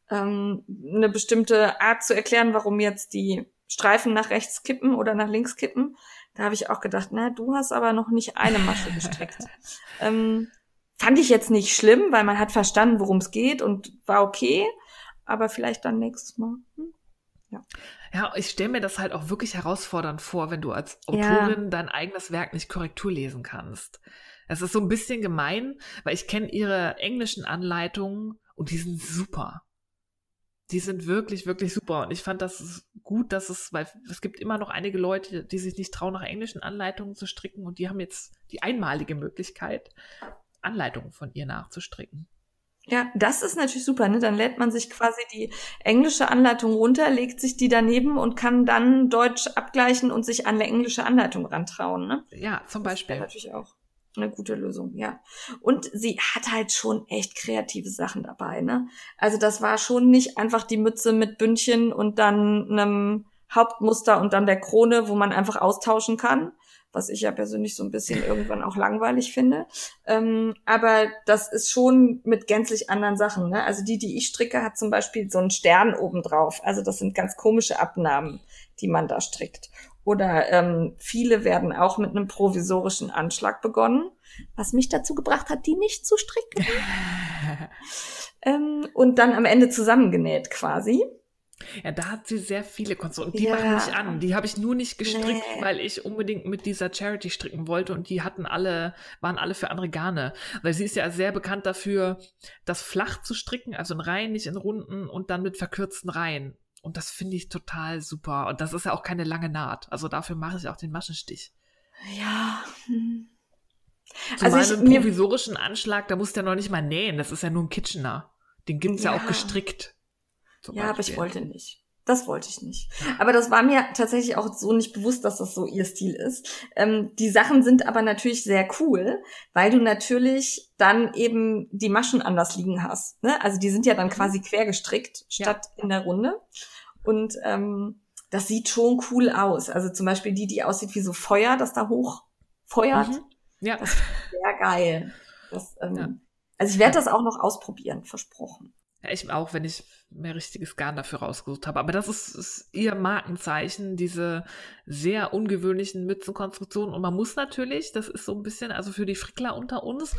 ähm, eine bestimmte Art zu erklären, warum jetzt die Streifen nach rechts kippen oder nach links kippen. Da habe ich auch gedacht, na, du hast aber noch nicht eine Masche gestrickt. ähm, fand ich jetzt nicht schlimm, weil man hat verstanden, worum es geht und war okay. Aber vielleicht dann nächstes Mal. Hm? Ja, ich stelle mir das halt auch wirklich herausfordernd vor, wenn du als Ja. Autorin dein eigenes Werk nicht Korrektur lesen kannst. Es ist so ein bisschen gemein, weil ich kenne ihre englischen Anleitungen und die sind super. Die sind wirklich, wirklich super. Und ich fand das gut, dass es, weil es gibt immer noch einige Leute, die sich nicht trauen, nach englischen Anleitungen zu stricken und die haben jetzt die einmalige Möglichkeit, Anleitungen von ihr nachzustricken. Ja, das ist natürlich super. Ne? Dann lädt man sich quasi die englische Anleitung runter, legt sich die daneben und kann dann Deutsch abgleichen und sich an eine englische Anleitung rantrauen. Ne? Ja, zum Beispiel. Natürlich auch eine gute Lösung, ja. Und sie hat halt schon echt kreative Sachen dabei, ne? Also das war schon nicht einfach die Mütze mit Bündchen und dann einem Hauptmuster und dann der Krone, wo man einfach austauschen kann, was ich ja persönlich so ein bisschen irgendwann auch langweilig finde. Ähm, aber das ist schon mit gänzlich anderen Sachen. Ne? Also die, die ich stricke, hat zum Beispiel so einen Stern obendrauf. Also das sind ganz komische Abnahmen, die man da strickt. Oder ähm, viele werden auch mit einem provisorischen Anschlag begonnen, was mich dazu gebracht hat, die nicht zu stricken. ähm, und dann am Ende zusammengenäht quasi. Ja, da hat sie sehr viele Konstruktionen. Die ja. machen mich an. Die habe ich nur nicht gestrickt, nee. weil ich unbedingt mit dieser Charity stricken wollte und die hatten alle, waren alle für andere Garne. Weil sie ist ja sehr bekannt dafür, das flach zu stricken, also in Reihen, nicht in Runden und dann mit verkürzten Reihen. Und das finde ich total super. Und das ist ja auch keine lange Naht. Also dafür mache ich auch den Maschenstich. Ja. Hm. Zumal also ich, einen provisorischen Anschlag, da musst du ja noch nicht mal nähen. Das ist ja nur ein Kitchener. Den gibt's ja, ja auch gestrickt. Ja, Beispiel. aber ich wollte nicht. Das wollte ich nicht. Aber das war mir tatsächlich auch so nicht bewusst, dass das so ihr Stil ist. Ähm, die Sachen sind aber natürlich sehr cool, weil du natürlich dann eben die Maschen anders liegen hast. Ne? Also die sind ja dann mhm. quasi quer gestrickt statt ja. in der Runde. Und ähm, das sieht schon cool aus. Also zum Beispiel die, die aussieht wie so Feuer, das da hoch feuert. Mhm. Ja. Das ist sehr geil. Das, ähm, ja. Also ich werde das auch noch ausprobieren, versprochen. Ja, ich auch, wenn ich mehr richtiges Garn dafür rausgesucht habe. Aber das ist, ist ihr Markenzeichen, diese sehr ungewöhnlichen Mützenkonstruktionen. Und man muss natürlich, das ist so ein bisschen, also für die Frickler unter uns,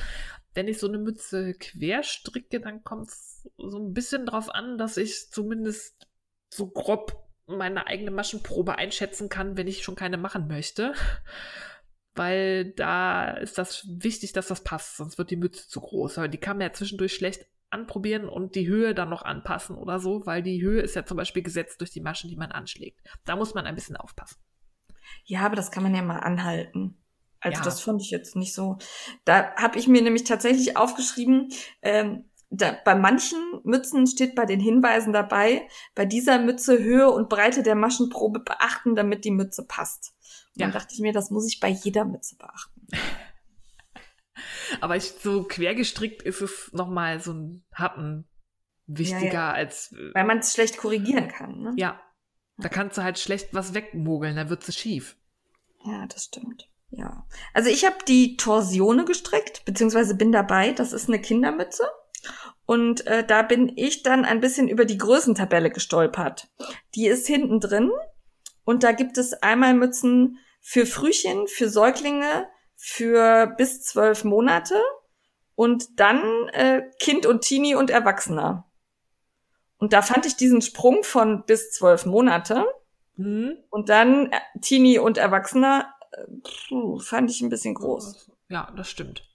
wenn ich so eine Mütze quer stricke, dann kommt es so ein bisschen drauf an, dass ich zumindest so grob meine eigene Maschenprobe einschätzen kann, wenn ich schon keine machen möchte. Weil da ist das wichtig, dass das passt, sonst wird die Mütze zu groß. Aber die man ja zwischendurch schlecht anprobieren und die Höhe dann noch anpassen oder so, weil die Höhe ist ja zum Beispiel gesetzt durch die Maschen, die man anschlägt. Da muss man ein bisschen aufpassen. Ja, aber das kann man ja mal anhalten. Also ja. das fand ich jetzt nicht so. Da habe ich mir nämlich tatsächlich aufgeschrieben, ähm, da, bei manchen Mützen steht bei den Hinweisen dabei, bei dieser Mütze Höhe und Breite der Maschenprobe beachten, damit die Mütze passt. Und ja. dann dachte ich mir, das muss ich bei jeder Mütze beachten. Aber ich, so quergestrickt ist es nochmal so ein Happen wichtiger ja, ja. als. Äh, Weil man es schlecht korrigieren kann, ne? Ja. Da kannst du halt schlecht was wegmogeln, dann wird es schief. Ja, das stimmt. Ja. Also ich habe die Torsione gestrickt, beziehungsweise bin dabei. Das ist eine Kindermütze. Und äh, da bin ich dann ein bisschen über die Größentabelle gestolpert. Die ist hinten drin. Und da gibt es einmal Mützen für Frühchen, für Säuglinge, für bis zwölf Monate und dann äh, Kind und Teenie und Erwachsener. Und da fand ich diesen Sprung von bis zwölf Monate mhm. und dann äh, Teenie und Erwachsener äh, pfuh, fand ich ein bisschen groß. Ja, das stimmt.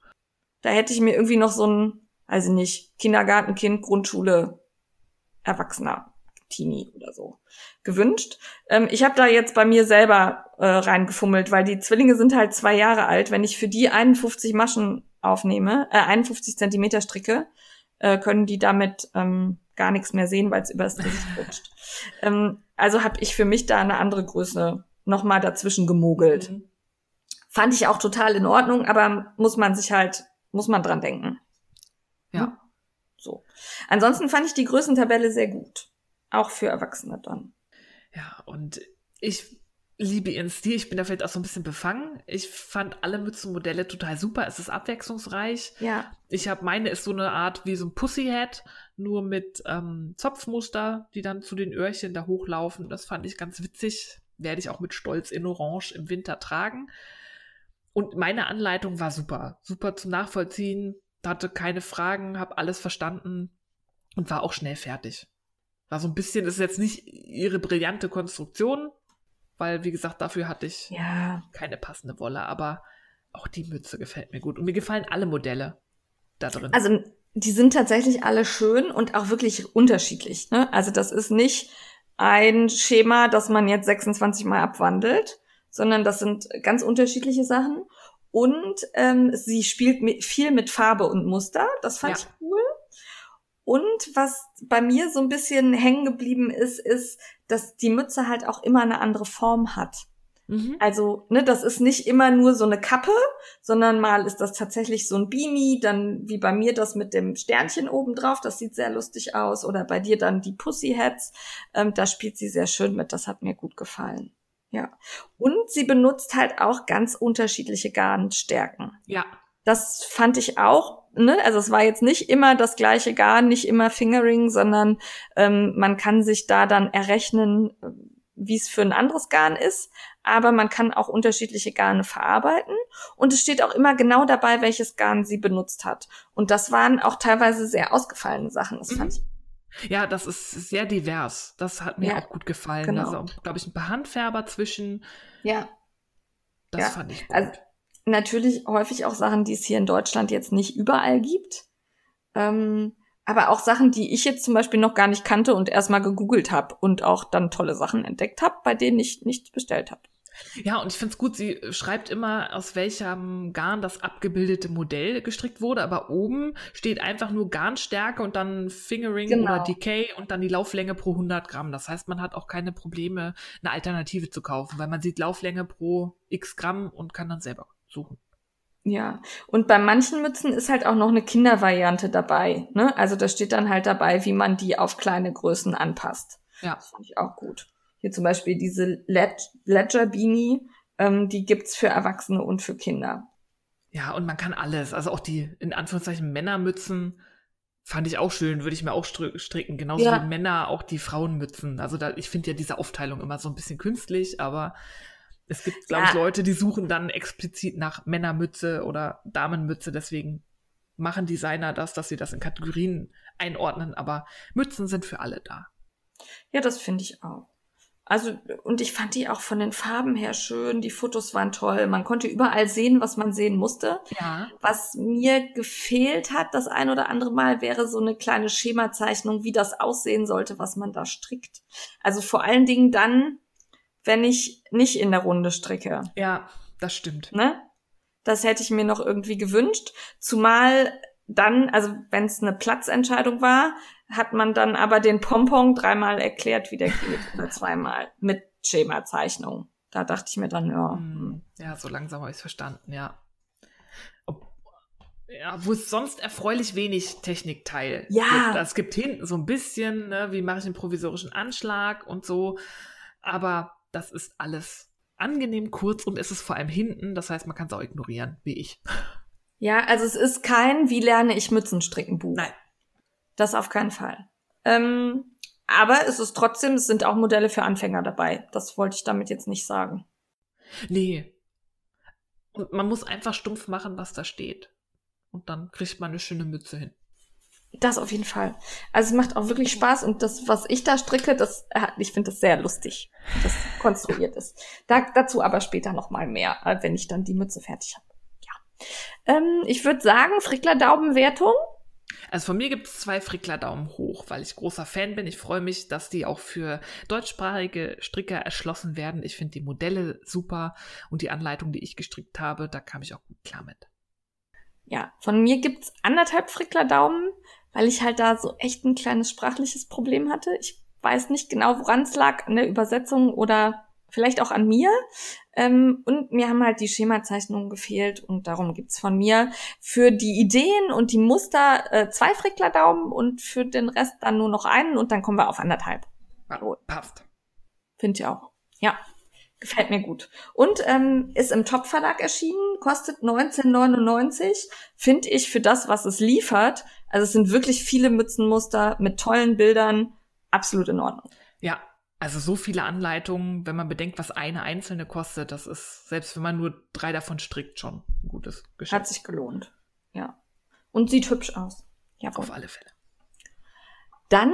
Da hätte ich mir irgendwie noch so ein, also nicht Kindergartenkind, Grundschule, Erwachsener Teenie oder so gewünscht. Ähm, ich habe da jetzt bei mir selber äh, reingefummelt, weil die Zwillinge sind halt zwei Jahre alt. Wenn ich für die 51 Maschen aufnehme, äh, 51 Zentimeter stricke, äh, können die damit ähm, gar nichts mehr sehen, weil es übers Gesicht rutscht. Ähm, also habe ich für mich da eine andere Größe nochmal dazwischen gemogelt. Mhm. Fand ich auch total in Ordnung, aber muss man sich halt, muss man dran denken. Ja. Hm? So. Ansonsten fand ich die Größentabelle sehr gut. Auch für Erwachsene dann. Ja, und ich liebe ihren Stil. Ich bin da vielleicht auch so ein bisschen befangen. Ich fand alle Mützenmodelle total super. Es ist abwechslungsreich. Ja. Ich habe meine ist so eine Art wie so ein Pussyhead, nur mit ähm, Zopfmuster, die dann zu den Öhrchen da hochlaufen. Das fand ich ganz witzig. Werde ich auch mit Stolz in Orange im Winter tragen. Und meine Anleitung war super. Super zum Nachvollziehen. Hatte keine Fragen, habe alles verstanden und war auch schnell fertig. War so ein bisschen, ist jetzt nicht ihre brillante Konstruktion, weil, wie gesagt, dafür hatte ich ja. keine passende Wolle, aber auch die Mütze gefällt mir gut. Und mir gefallen alle Modelle da drin. Also, die sind tatsächlich alle schön und auch wirklich unterschiedlich. Ne? Also, das ist nicht ein Schema, das man jetzt 26 Mal abwandelt, sondern das sind ganz unterschiedliche Sachen. Und ähm, sie spielt mit, viel mit Farbe und Muster. Das fand ja. ich cool. Und was bei mir so ein bisschen hängen geblieben ist, ist, dass die Mütze halt auch immer eine andere Form hat. Mhm. Also, ne, das ist nicht immer nur so eine Kappe, sondern mal ist das tatsächlich so ein Beanie, dann wie bei mir das mit dem Sternchen oben drauf, das sieht sehr lustig aus. Oder bei dir dann die Pussy Hats, ähm, da spielt sie sehr schön mit, das hat mir gut gefallen. Ja. Und sie benutzt halt auch ganz unterschiedliche Garnstärken. Ja. Das fand ich auch, ne? Also es war jetzt nicht immer das gleiche Garn, nicht immer Fingering, sondern ähm, man kann sich da dann errechnen, wie es für ein anderes Garn ist, aber man kann auch unterschiedliche Garne verarbeiten und es steht auch immer genau dabei, welches Garn sie benutzt hat. Und das waren auch teilweise sehr ausgefallene Sachen. Das fand ich Ja, das ist sehr divers. Das hat mir Ja, auch gut gefallen. genau. Also, glaube ich, ein paar Handfärber zwischen. ja Das Ja, fand ich gut. also natürlich häufig auch Sachen, die es hier in Deutschland jetzt nicht überall gibt. Ähm, aber auch Sachen, die ich jetzt zum Beispiel noch gar nicht kannte und erstmal gegoogelt habe und auch dann tolle Sachen entdeckt habe, bei denen ich nichts bestellt habe. Ja, und ich finde es gut, sie schreibt immer, aus welchem Garn das abgebildete Modell gestrickt wurde, aber oben steht einfach nur Garnstärke und dann Fingering Genau. oder Decay und dann die Lauflänge pro 100 Gramm. Das heißt, man hat auch keine Probleme, eine Alternative zu kaufen, weil man sieht Lauflänge pro x Gramm und kann dann selber suchen. Ja, und bei manchen Mützen ist halt auch noch eine Kindervariante dabei. Ne? Also da steht dann halt dabei, wie man die auf kleine Größen anpasst. Ja. Das fand ich auch gut. Hier zum Beispiel diese Led Ledger Beanie, ähm, die gibt's für Erwachsene und für Kinder. Ja, und man kann alles. Also auch die, in Anführungszeichen, Männermützen fand ich auch schön, würde ich mir auch stri- stricken. Genauso Ja. wie Männer auch die Frauenmützen. Also da, ich finde ja diese Aufteilung immer so ein bisschen künstlich, aber es gibt, glaube ich, Ja. Leute, die suchen dann explizit nach Männermütze oder Damenmütze. Deswegen machen Designer das, dass sie das in Kategorien einordnen. Aber Mützen sind für alle da. Ja, das finde ich auch. Also, und ich fand die auch von den Farben her schön. Die Fotos waren toll. Man konnte überall sehen, was man sehen musste. Ja. Was mir gefehlt hat, das ein oder andere Mal, wäre so eine kleine Schemazeichnung, wie das aussehen sollte, was man da strickt. Also vor allen Dingen dann, wenn ich nicht in der Runde stricke. Ja, das stimmt. Ne? Das hätte ich mir noch irgendwie gewünscht. Zumal dann, also wenn es eine Platzentscheidung war, hat man dann aber den Pompon dreimal erklärt, wie der geht, oder zweimal mit Schemazeichnung. Da dachte ich mir dann, ja. hm. Ja, so langsam habe ich es verstanden, ja. Ob, ja, wo es sonst erfreulich wenig Technikteil Ja. gibt. Es gibt hinten so ein bisschen, ne, wie mache ich einen provisorischen Anschlag und so, aber das ist alles angenehm kurz und es ist vor allem hinten, das heißt, man kann es auch ignorieren, wie ich. Ja, also es ist kein Wie lerne ich Mützenstricken Buch. Nein. Das auf keinen Fall. Ähm, aber es ist trotzdem, es sind auch Modelle für Anfänger dabei. Das wollte ich damit jetzt nicht sagen. Nee. Und man muss einfach stumpf machen, was da steht. Und dann kriegt man eine schöne Mütze hin. Das auf jeden Fall. Also es macht auch wirklich Spaß und das, was ich da stricke, das, äh, ich finde das sehr lustig, das konstruiert ist. Da, dazu aber später noch mal mehr, äh, wenn ich dann die Mütze fertig habe. Ja. Ähm, ich würde sagen, Frickler Daumenwertung. Also von mir gibt es zwei Frickler Daumen hoch, weil ich großer Fan bin. Ich freue mich, dass die auch für deutschsprachige Stricker erschlossen werden. Ich finde die Modelle super und die Anleitung, die ich gestrickt habe, da kam ich auch gut klar mit. Ja, von mir gibt's anderthalb Frickler Daumen, weil ich halt da so echt ein kleines sprachliches Problem hatte. Ich weiß nicht genau, woran es lag, an der Übersetzung oder vielleicht auch an mir. Ähm, und mir haben halt die Schemazeichnungen gefehlt und darum gibt's von mir für die Ideen und die Muster äh, zwei Frickler Daumen und für den Rest dann nur noch einen und dann kommen wir auf anderthalb. Ja, passt. Finde ich auch. Ja, gefällt mir gut. Und ähm, ist im Top-Verlag erschienen, kostet 19,99. Finde ich für das, was es liefert, also es sind wirklich viele Mützenmuster mit tollen Bildern, absolut in Ordnung. Ja, also so viele Anleitungen, wenn man bedenkt, was eine einzelne kostet, das ist, selbst wenn man nur drei davon strickt, schon ein gutes Hat Geschäft. sich gelohnt. Ja. Und sieht hübsch aus. Ja, Auf alle Fälle. Dann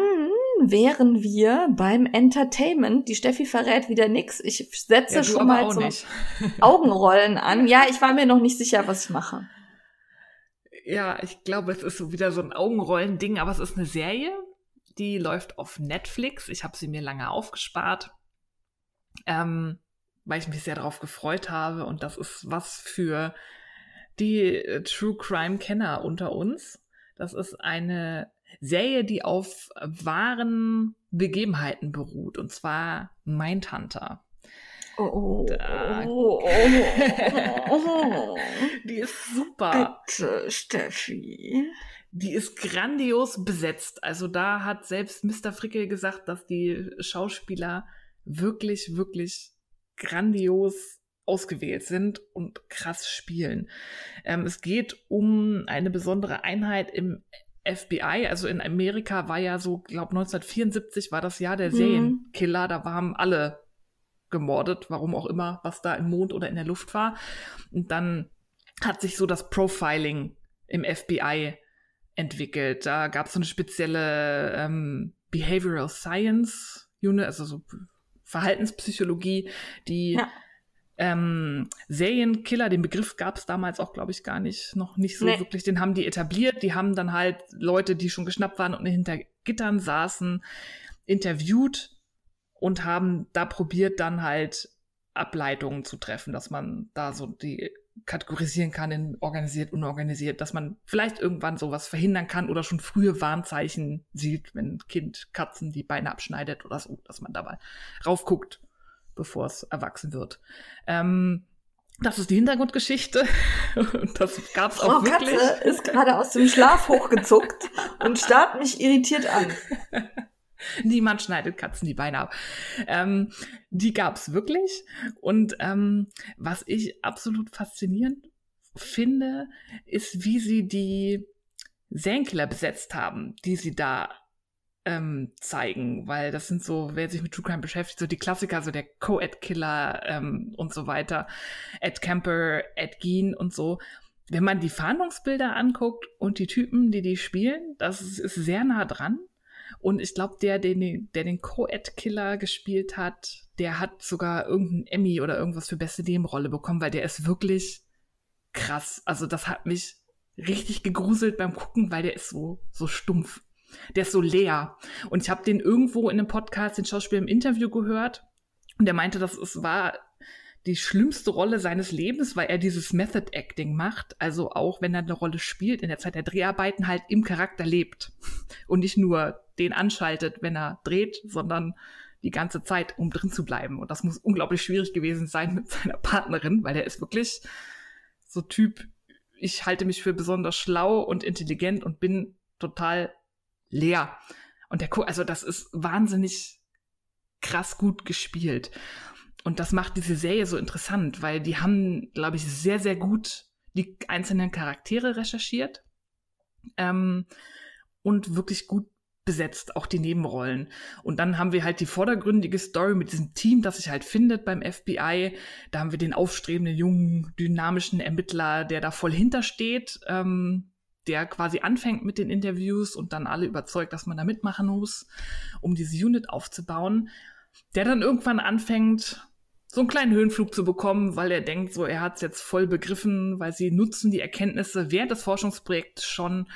wären wir beim Entertainment. Die Steffi verrät wieder nix. Ich setze Ja, schon mal so. Augenrollen an. Ja, ich war mir noch nicht sicher, was ich mache. Ja, ich glaube, es ist so wieder so ein Augenrollen-Ding, aber es ist eine Serie, die läuft auf Netflix. Ich habe sie mir lange aufgespart, ähm, weil ich mich sehr darauf gefreut habe. Und das ist was für die äh, True Crime-Kenner unter uns. Das ist eine Serie, die auf wahren Begebenheiten beruht, und zwar Mindhunter. Oh, Da- oh, oh, oh. Die ist super. Bitte, Steffi. Die ist grandios besetzt. Also da hat selbst Mr. Frickel gesagt, dass die Schauspieler wirklich, wirklich grandios ausgewählt sind und krass spielen. Ähm, es geht um eine besondere Einheit im FBI. Also in Amerika war ja so, glaube 1974 war das Jahr der Mhm. Serienkiller. Da waren alle gemordet, warum auch immer, was da im Mond oder in der Luft war. Und dann hat sich so das Profiling im FBI entwickelt. Da gab es so eine spezielle ähm, Behavioral Science Unit, also so Verhaltenspsychologie, die Ja. Ähm, Serienkiller, den Begriff gab es damals auch, glaube ich, gar nicht, noch nicht so Nee. wirklich. Den haben die etabliert. Die haben dann halt Leute, die schon geschnappt waren und hinter Gittern saßen, interviewt und haben da probiert, dann halt Ableitungen zu treffen, dass man da so die kategorisieren kann in organisiert, unorganisiert, dass man vielleicht irgendwann sowas verhindern kann oder schon frühe Warnzeichen sieht, wenn ein Kind Katzen die Beine abschneidet oder so, dass man dabei raufguckt, bevor es erwachsen wird. Ähm, das ist die Hintergrundgeschichte und das gab es auch Frau wirklich. Katze ist gerade aus dem Schlaf hochgezuckt und starrt mich irritiert an. Niemand schneidet Katzen die Beine ab. Ähm, die gab's wirklich. Und ähm, was ich absolut faszinierend finde, ist, wie sie die Serienkiller besetzt haben, die sie da ähm, zeigen, weil das sind so, wer sich mit True Crime beschäftigt, so die Klassiker, so der Co-Ed-Killer ähm, und so weiter, Ed Kemper, Ed Gein und so. Wenn man die Fahndungsbilder anguckt und die Typen, die die spielen, das ist, ist sehr nah dran. Und ich glaube, der, den, der den Co-Ed-Killer gespielt hat, der hat sogar irgendeinen Emmy oder irgendwas für beste Nebenrolle bekommen, weil der ist wirklich krass. Also das hat mich richtig gegruselt beim Gucken, weil der ist so, so stumpf. Der ist so leer. Und ich habe den irgendwo in einem Podcast, den Schauspieler im Interview gehört. Und der meinte, das ist, war die schlimmste Rolle seines Lebens, weil er dieses Method Acting macht. Also auch wenn er eine Rolle spielt, in der Zeit der Dreharbeiten halt im Charakter lebt. Und nicht nur den anschaltet, wenn er dreht, sondern die ganze Zeit, um drin zu bleiben. Und das muss unglaublich schwierig gewesen sein mit seiner Partnerin, weil er ist wirklich so Typ, ich halte mich für besonders schlau und intelligent und bin total leer. Und der, also das ist wahnsinnig krass gut gespielt. Und das macht diese Serie so interessant, weil die haben, glaube ich, sehr, sehr gut die einzelnen Charaktere recherchiert ähm, und wirklich gut besetzt, auch die Nebenrollen. Und dann haben wir halt die vordergründige Story mit diesem Team, das sich halt findet beim FBI. Da haben wir den aufstrebenden, jungen, dynamischen Ermittler, der da voll hintersteht, ähm, der quasi anfängt mit den Interviews und dann alle überzeugt, dass man da mitmachen muss, um diese Unit aufzubauen. Der dann irgendwann anfängt, so einen kleinen Höhenflug zu bekommen, weil er denkt, so er hat es jetzt voll begriffen, weil sie nutzen die Erkenntnisse während des Forschungsprojekts schon,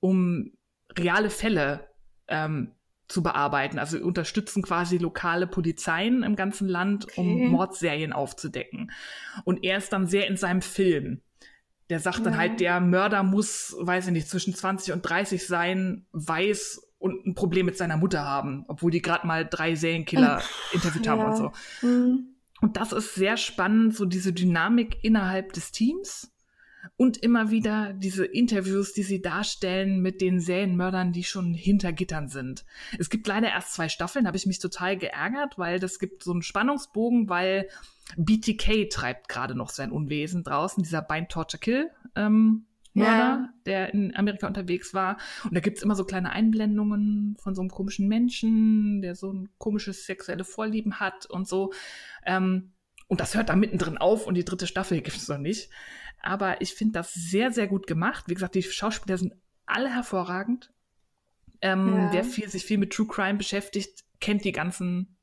um reale Fälle ähm, zu bearbeiten. Also unterstützen quasi lokale Polizeien im ganzen Land, um Okay. Mordserien aufzudecken. Und er ist dann sehr in seinem Film. Der sagt dann Ja. halt, der Mörder muss, weiß ich nicht, zwischen 20 und 30 sein, weiß und ein Problem mit seiner Mutter haben, obwohl die gerade mal drei Serienkiller interviewt haben ja. und so. Hm. Und das ist sehr spannend, so diese Dynamik innerhalb des Teams und immer wieder diese Interviews, die sie darstellen mit den Serienmördern, die schon hinter Gittern sind. Es gibt leider erst zwei Staffeln, habe ich mich total geärgert, weil das gibt so einen Spannungsbogen, weil BTK treibt gerade noch sein Unwesen draußen, dieser Bind Torture Kill ähm, Mörder, Ja. der in Amerika unterwegs war. Und da gibt's immer so kleine Einblendungen von so einem komischen Menschen, der so ein komisches sexuelle Vorlieben hat und so. Ähm, und das hört da mittendrin auf und die dritte Staffel gibt's noch nicht. Aber ich finde das sehr, sehr gut gemacht. Wie gesagt, die Schauspieler sind alle hervorragend. Ähm, Ja. Wer viel, sich viel mit True Crime beschäftigt, kennt die ganzen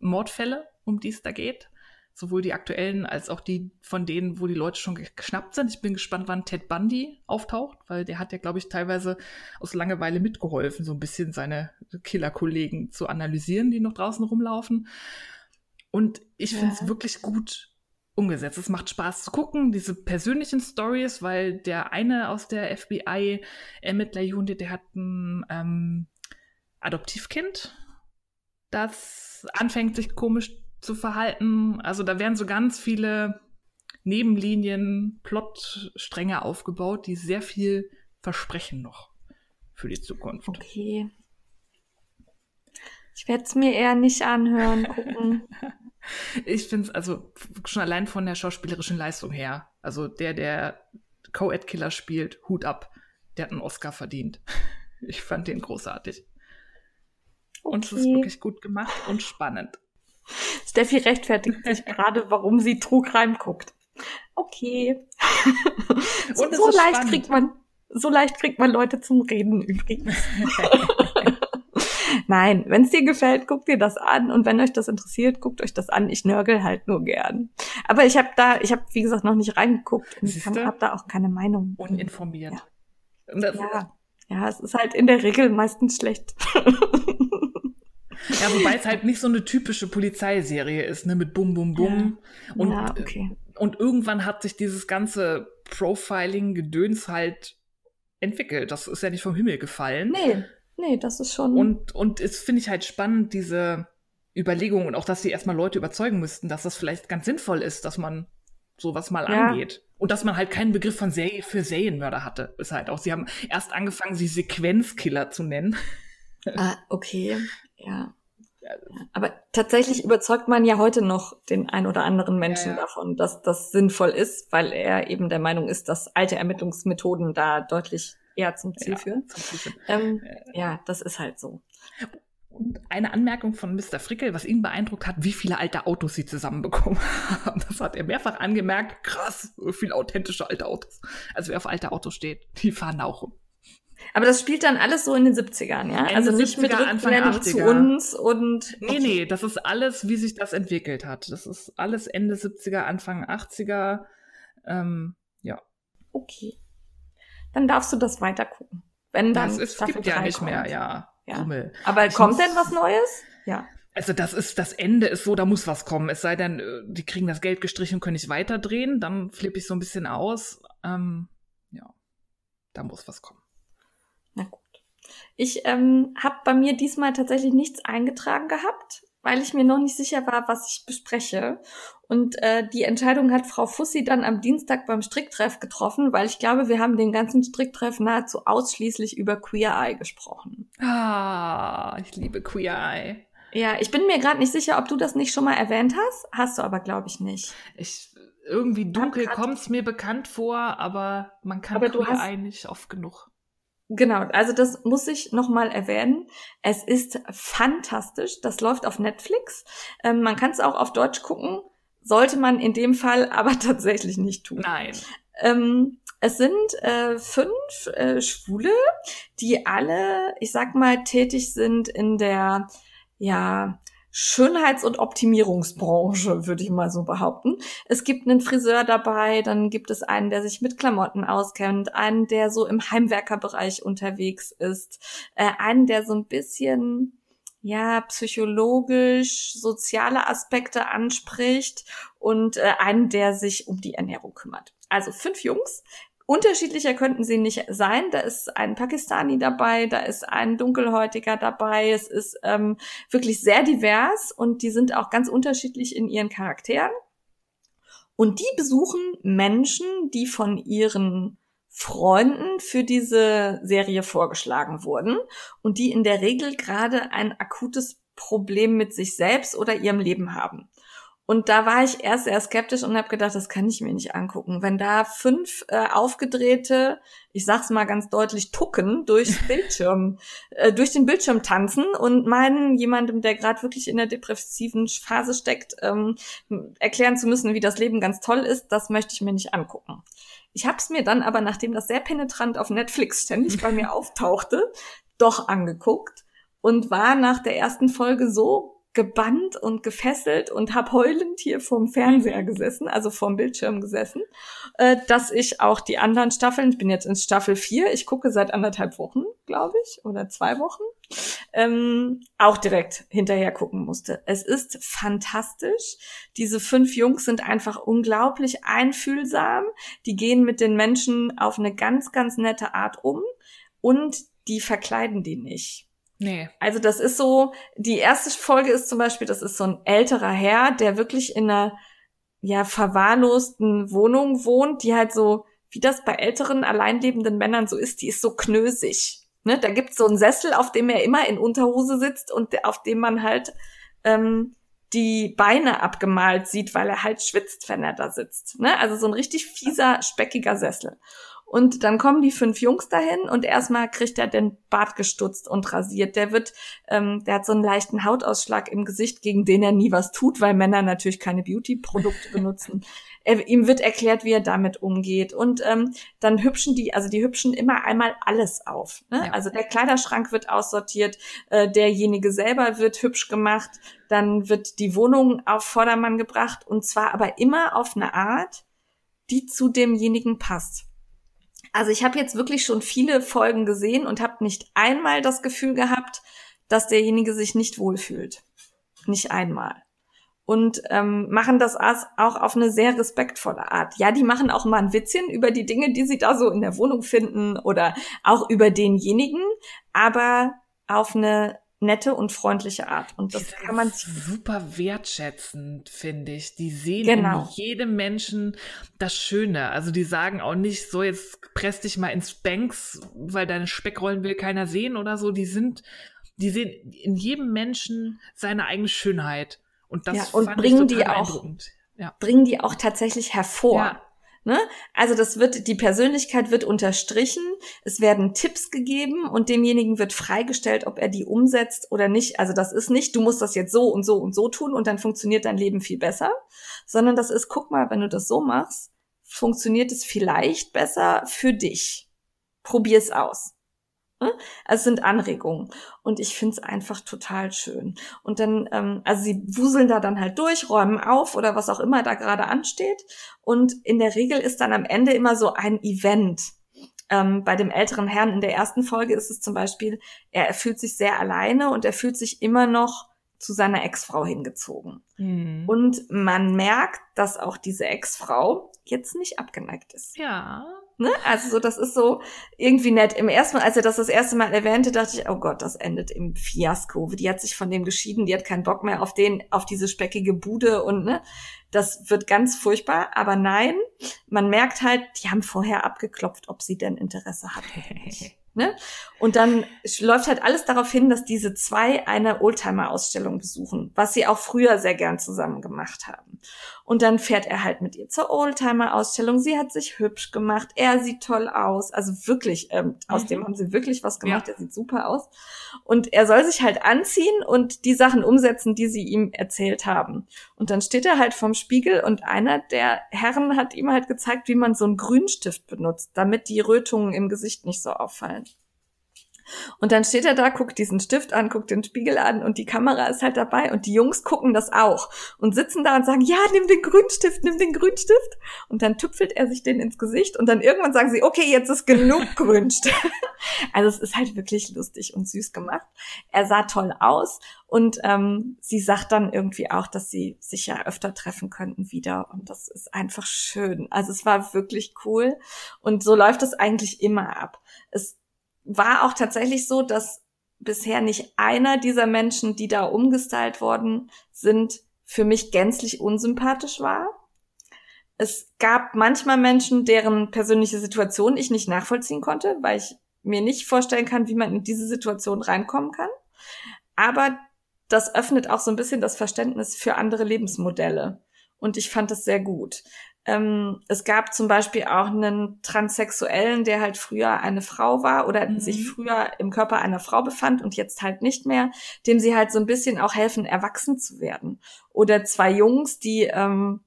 Mordfälle, um die es da geht. Sowohl die aktuellen als auch die von denen, wo die Leute schon ge- geschnappt sind. Ich bin gespannt, wann Ted Bundy auftaucht, weil der hat ja, glaube ich, teilweise aus Langeweile mitgeholfen, so ein bisschen seine Killerkollegen zu analysieren, die noch draußen rumlaufen. Und ich Ja. finde es wirklich gut umgesetzt. Es macht Spaß zu gucken, diese persönlichen Stories, weil der eine aus der FBI-Ermittlerunit, der hat ein ähm, Adoptivkind, das anfängt, sich komisch zu verhalten. Also da werden so ganz viele Nebenlinien, Plotstränge aufgebaut, die sehr viel versprechen noch für die Zukunft. Okay. Ich werde es mir eher nicht anhören, gucken. ich finde es also schon allein von der schauspielerischen Leistung her. Also der, der Co-Ed-Killer spielt, Hut ab. Der hat einen Oscar verdient. Ich fand den großartig. Okay. Und es ist wirklich gut gemacht und spannend. Steffi rechtfertigt sich gerade, warum sie Trugreim guckt. Okay. so, so leicht spannend. kriegt man, so leicht kriegt man Leute zum Reden übrigens. Nein, wenn es dir gefällt, guckt dir das an und wenn euch das interessiert, guckt euch das an. Ich nörgel halt nur gern. Aber ich habe da, ich habe wie gesagt noch nicht reingeguckt und ich habe da auch keine Meinung. Uninformiert. Ja. ja. ja, es ist halt in der Regel meistens schlecht. Ja, wobei es halt nicht so eine typische Polizeiserie ist, ne, mit Bum Bum Bum. Ja. Und, ja, okay. und irgendwann hat sich dieses ganze Profiling-Gedöns halt entwickelt. Das ist ja nicht vom Himmel gefallen. Nee, nee, das ist schon. Und, und es finde ich halt spannend, diese Überlegung und auch, dass sie erstmal Leute überzeugen müssten, dass das vielleicht ganz sinnvoll ist, dass man sowas mal ja. angeht. Und dass man halt keinen Begriff von Serie für Serienmörder hatte. Ist halt auch, sie haben erst angefangen, sie Sequenzkiller zu nennen. Ah, okay. Ja. Aber tatsächlich überzeugt man ja heute noch den ein oder anderen Menschen ja, ja. davon, dass das sinnvoll ist, weil er eben der Meinung ist, dass alte Ermittlungsmethoden da deutlich eher zum Ziel ja, führen. Zum Ziel. Ähm, ja, das ist halt so. Und eine Anmerkung von Mr. Frickel, was ihn beeindruckt hat, wie viele alte Autos sie zusammenbekommen haben. Das hat er mehrfach angemerkt. Krass, so viele authentische alte Autos. Also wer auf alte Autos steht, die fahren auch rum. Aber das spielt dann alles so in den 70ern, ja? Ende also nicht 70er, mit Rückblende zu uns und. Nee, okay. nee, das ist alles, wie sich das entwickelt hat. Das ist alles Ende 70er, Anfang 80er. Ähm, ja. Okay. Dann darfst du das weiter gucken. Wenn dann. Das ist, gibt ja nicht kommt. mehr, ja. ja. Aber ich kommt denn was Neues? Ja. Also das ist, das Ende ist so, da muss was kommen. Es sei denn, äh, die kriegen das Geld gestrichen und können nicht weiterdrehen, dann flippe ich so ein bisschen aus. Ähm, ja, da muss was kommen. Na gut. Ich ähm, habe bei mir diesmal tatsächlich nichts eingetragen gehabt, weil ich mir noch nicht sicher war, was ich bespreche. Und äh, die Entscheidung hat Frau Fussi dann am Dienstag beim Stricktreff getroffen, weil ich glaube, wir haben den ganzen Stricktreff nahezu ausschließlich über Queer Eye gesprochen. Ah, ich liebe Queer Eye. Ja, ich bin mir gerade nicht sicher, ob du das nicht schon mal erwähnt hast. Hast du aber, glaube ich, nicht. Ich irgendwie dunkel kommt es mir bekannt vor, aber man kann aber Queer Eye nicht oft genug. Genau, also das muss ich nochmal erwähnen. Es ist fantastisch. Das läuft auf Netflix. Ähm, man kann es auch auf Deutsch gucken. Sollte man in dem Fall aber tatsächlich nicht tun. Nein. Ähm, es sind äh, fünf äh, Schwule, die alle, ich sag mal, tätig sind in der ja Schönheits- und Optimierungsbranche, würde ich mal so behaupten. Es gibt einen Friseur dabei, dann gibt es einen, der sich mit Klamotten auskennt, einen, der so im Heimwerkerbereich unterwegs ist, äh, einen, der so ein bisschen ja, psychologisch, soziale Aspekte anspricht und äh, einen, der sich um die Ernährung kümmert. Also fünf Jungs, Unterschiedlicher könnten sie nicht sein. Da ist ein Pakistani dabei, da ist ein Dunkelhäutiger dabei. Es ist ähm, wirklich sehr divers und die sind auch ganz unterschiedlich in ihren Charakteren. Und die besuchen Menschen, die von ihren Freunden für diese Serie vorgeschlagen wurden und die in der Regel gerade ein akutes Problem mit sich selbst oder ihrem Leben haben. Und da war ich erst sehr skeptisch und habe gedacht, das kann ich mir nicht angucken. Wenn da fünf äh, aufgedrehte, ich sag's mal ganz deutlich, Tucken durchs Bildschirm, äh, durch den Bildschirm tanzen und meinen, jemandem, der gerade wirklich in der depressiven Phase steckt, ähm, erklären zu müssen, wie das Leben ganz toll ist, das möchte ich mir nicht angucken. Ich habe es mir dann aber, nachdem das sehr penetrant auf Netflix ständig bei mir auftauchte, doch angeguckt und war nach der ersten Folge so gebannt und gefesselt und habe heulend hier vorm Fernseher gesessen, also vorm Bildschirm gesessen, äh, dass ich auch die anderen Staffeln, ich bin jetzt in Staffel 4, ich gucke seit anderthalb Wochen, glaube ich, oder zwei Wochen, ähm, auch direkt hinterher gucken musste. Es ist fantastisch. Diese fünf Jungs sind einfach unglaublich einfühlsam. Die gehen mit den Menschen auf eine ganz, ganz nette Art um und die verkleiden die nicht. Nee. Also das ist so, die erste Folge ist zum Beispiel, das ist so ein älterer Herr, der wirklich in einer ja verwahrlosten Wohnung wohnt, die halt so, wie das bei älteren alleinlebenden Männern so ist, die ist so knösig. Ne? Da gibt's so einen Sessel, auf dem er immer in Unterhose sitzt und auf dem man halt ähm, die Beine abgemalt sieht, weil er halt schwitzt, wenn er da sitzt. Ne? Also so ein richtig fieser, speckiger Sessel. Und dann kommen die fünf Jungs dahin und erstmal kriegt er den Bart gestutzt und rasiert. Der wird, ähm, der hat so einen leichten Hautausschlag im Gesicht, gegen den er nie was tut, weil Männer natürlich keine Beauty-Produkte benutzen. Er, ihm wird erklärt, wie er damit umgeht. Und ähm, dann hübschen die, also die hübschen immer einmal alles auf. Ne? Ja. Also der Kleiderschrank wird aussortiert, äh, derjenige selber wird hübsch gemacht, dann wird die Wohnung auf Vordermann gebracht und zwar aber immer auf eine Art, die zu demjenigen passt. Also ich habe jetzt wirklich schon viele Folgen gesehen und habe nicht einmal das Gefühl gehabt, dass derjenige sich nicht wohlfühlt. Nicht einmal. Und ähm, machen das auch auf eine sehr respektvolle Art. Ja, die machen auch mal ein Witzchen über die Dinge, die sie da so in der Wohnung finden oder auch über denjenigen, aber auf eine nette und freundliche Art. Und das kann man super wertschätzend, finde ich. Die sehen genau. in jedem Menschen das Schöne. Also die sagen auch nicht so, jetzt press dich mal ins Banks, weil deine Speckrollen will keiner sehen oder so. Die sind, die sehen in jedem Menschen seine eigene Schönheit. Und das ja, und bringen die auch, ja. bringen die auch tatsächlich hervor. Ja. Ne? Also das wird, die Persönlichkeit wird unterstrichen, es werden Tipps gegeben und demjenigen wird freigestellt, ob er die umsetzt oder nicht. Also das ist nicht, du musst das jetzt so und so und so tun und dann funktioniert dein Leben viel besser, sondern das ist, guck mal, wenn du das so machst, funktioniert es vielleicht besser für dich. Probier's aus. Ne? Also es sind Anregungen. Und ich find's einfach total schön. Und dann, ähm, also sie wuseln da dann halt durch, räumen auf oder was auch immer da gerade ansteht. Und in der Regel ist dann am Ende immer so ein Event. Ähm, bei dem älteren Herrn in der ersten Folge ist es zum Beispiel, er, er fühlt sich sehr alleine und er fühlt sich immer noch zu seiner Ex-Frau hingezogen. Mhm. Und man merkt, dass auch diese Ex-Frau jetzt nicht abgeneigt ist. Ja. Ne? Also so, das ist so irgendwie nett. Im ersten Mal, als er das das erste Mal erwähnte, dachte ich, oh Gott, das endet im Fiasko. Die hat sich von dem geschieden, die hat keinen Bock mehr auf den, auf diese speckige Bude und ne, das wird ganz furchtbar. Aber nein, man merkt halt, die haben vorher abgeklopft, ob sie denn Interesse hat. Ne? Und dann läuft halt alles darauf hin, dass diese zwei eine Oldtimer-Ausstellung besuchen, was sie auch früher sehr gern zusammen gemacht haben. Und dann fährt er halt mit ihr zur Oldtimer-Ausstellung. Sie hat sich hübsch gemacht. Er sieht toll aus. Also wirklich, ähm, mhm. aus dem haben sie wirklich was gemacht. Ja. Er sieht super aus. Und er soll sich halt anziehen und die Sachen umsetzen, die sie ihm erzählt haben. Und dann steht er halt vorm Spiegel und einer der Herren hat ihm halt gezeigt, wie man so einen Grünstift benutzt, damit die Rötungen im Gesicht nicht so auffallen. Und dann steht er da, guckt diesen Stift an, guckt den Spiegel an und die Kamera ist halt dabei und die Jungs gucken das auch und sitzen da und sagen, ja, nimm den Grünstift, nimm den Grünstift. Und dann tüpfelt er sich den ins Gesicht und dann irgendwann sagen sie, okay, jetzt ist genug Grünstift. also es ist halt wirklich lustig und süß gemacht. Er sah toll aus und ähm, sie sagt dann irgendwie auch, dass sie sich ja öfter treffen könnten wieder und das ist einfach schön. Also es war wirklich cool und so läuft es eigentlich immer ab. Es war auch tatsächlich so, dass bisher nicht einer dieser Menschen, die da umgestylt worden sind, für mich gänzlich unsympathisch war. Es gab manchmal Menschen, deren persönliche Situation ich nicht nachvollziehen konnte, weil ich mir nicht vorstellen kann, wie man in diese Situation reinkommen kann. Aber das öffnet auch so ein bisschen das Verständnis für andere Lebensmodelle. Und ich fand das sehr gut. Ähm, es gab zum Beispiel auch einen Transsexuellen, der halt früher eine Frau war oder mhm. sich früher im Körper einer Frau befand und jetzt halt nicht mehr, dem sie halt so ein bisschen auch helfen, erwachsen zu werden. Oder zwei Jungs, die ähm,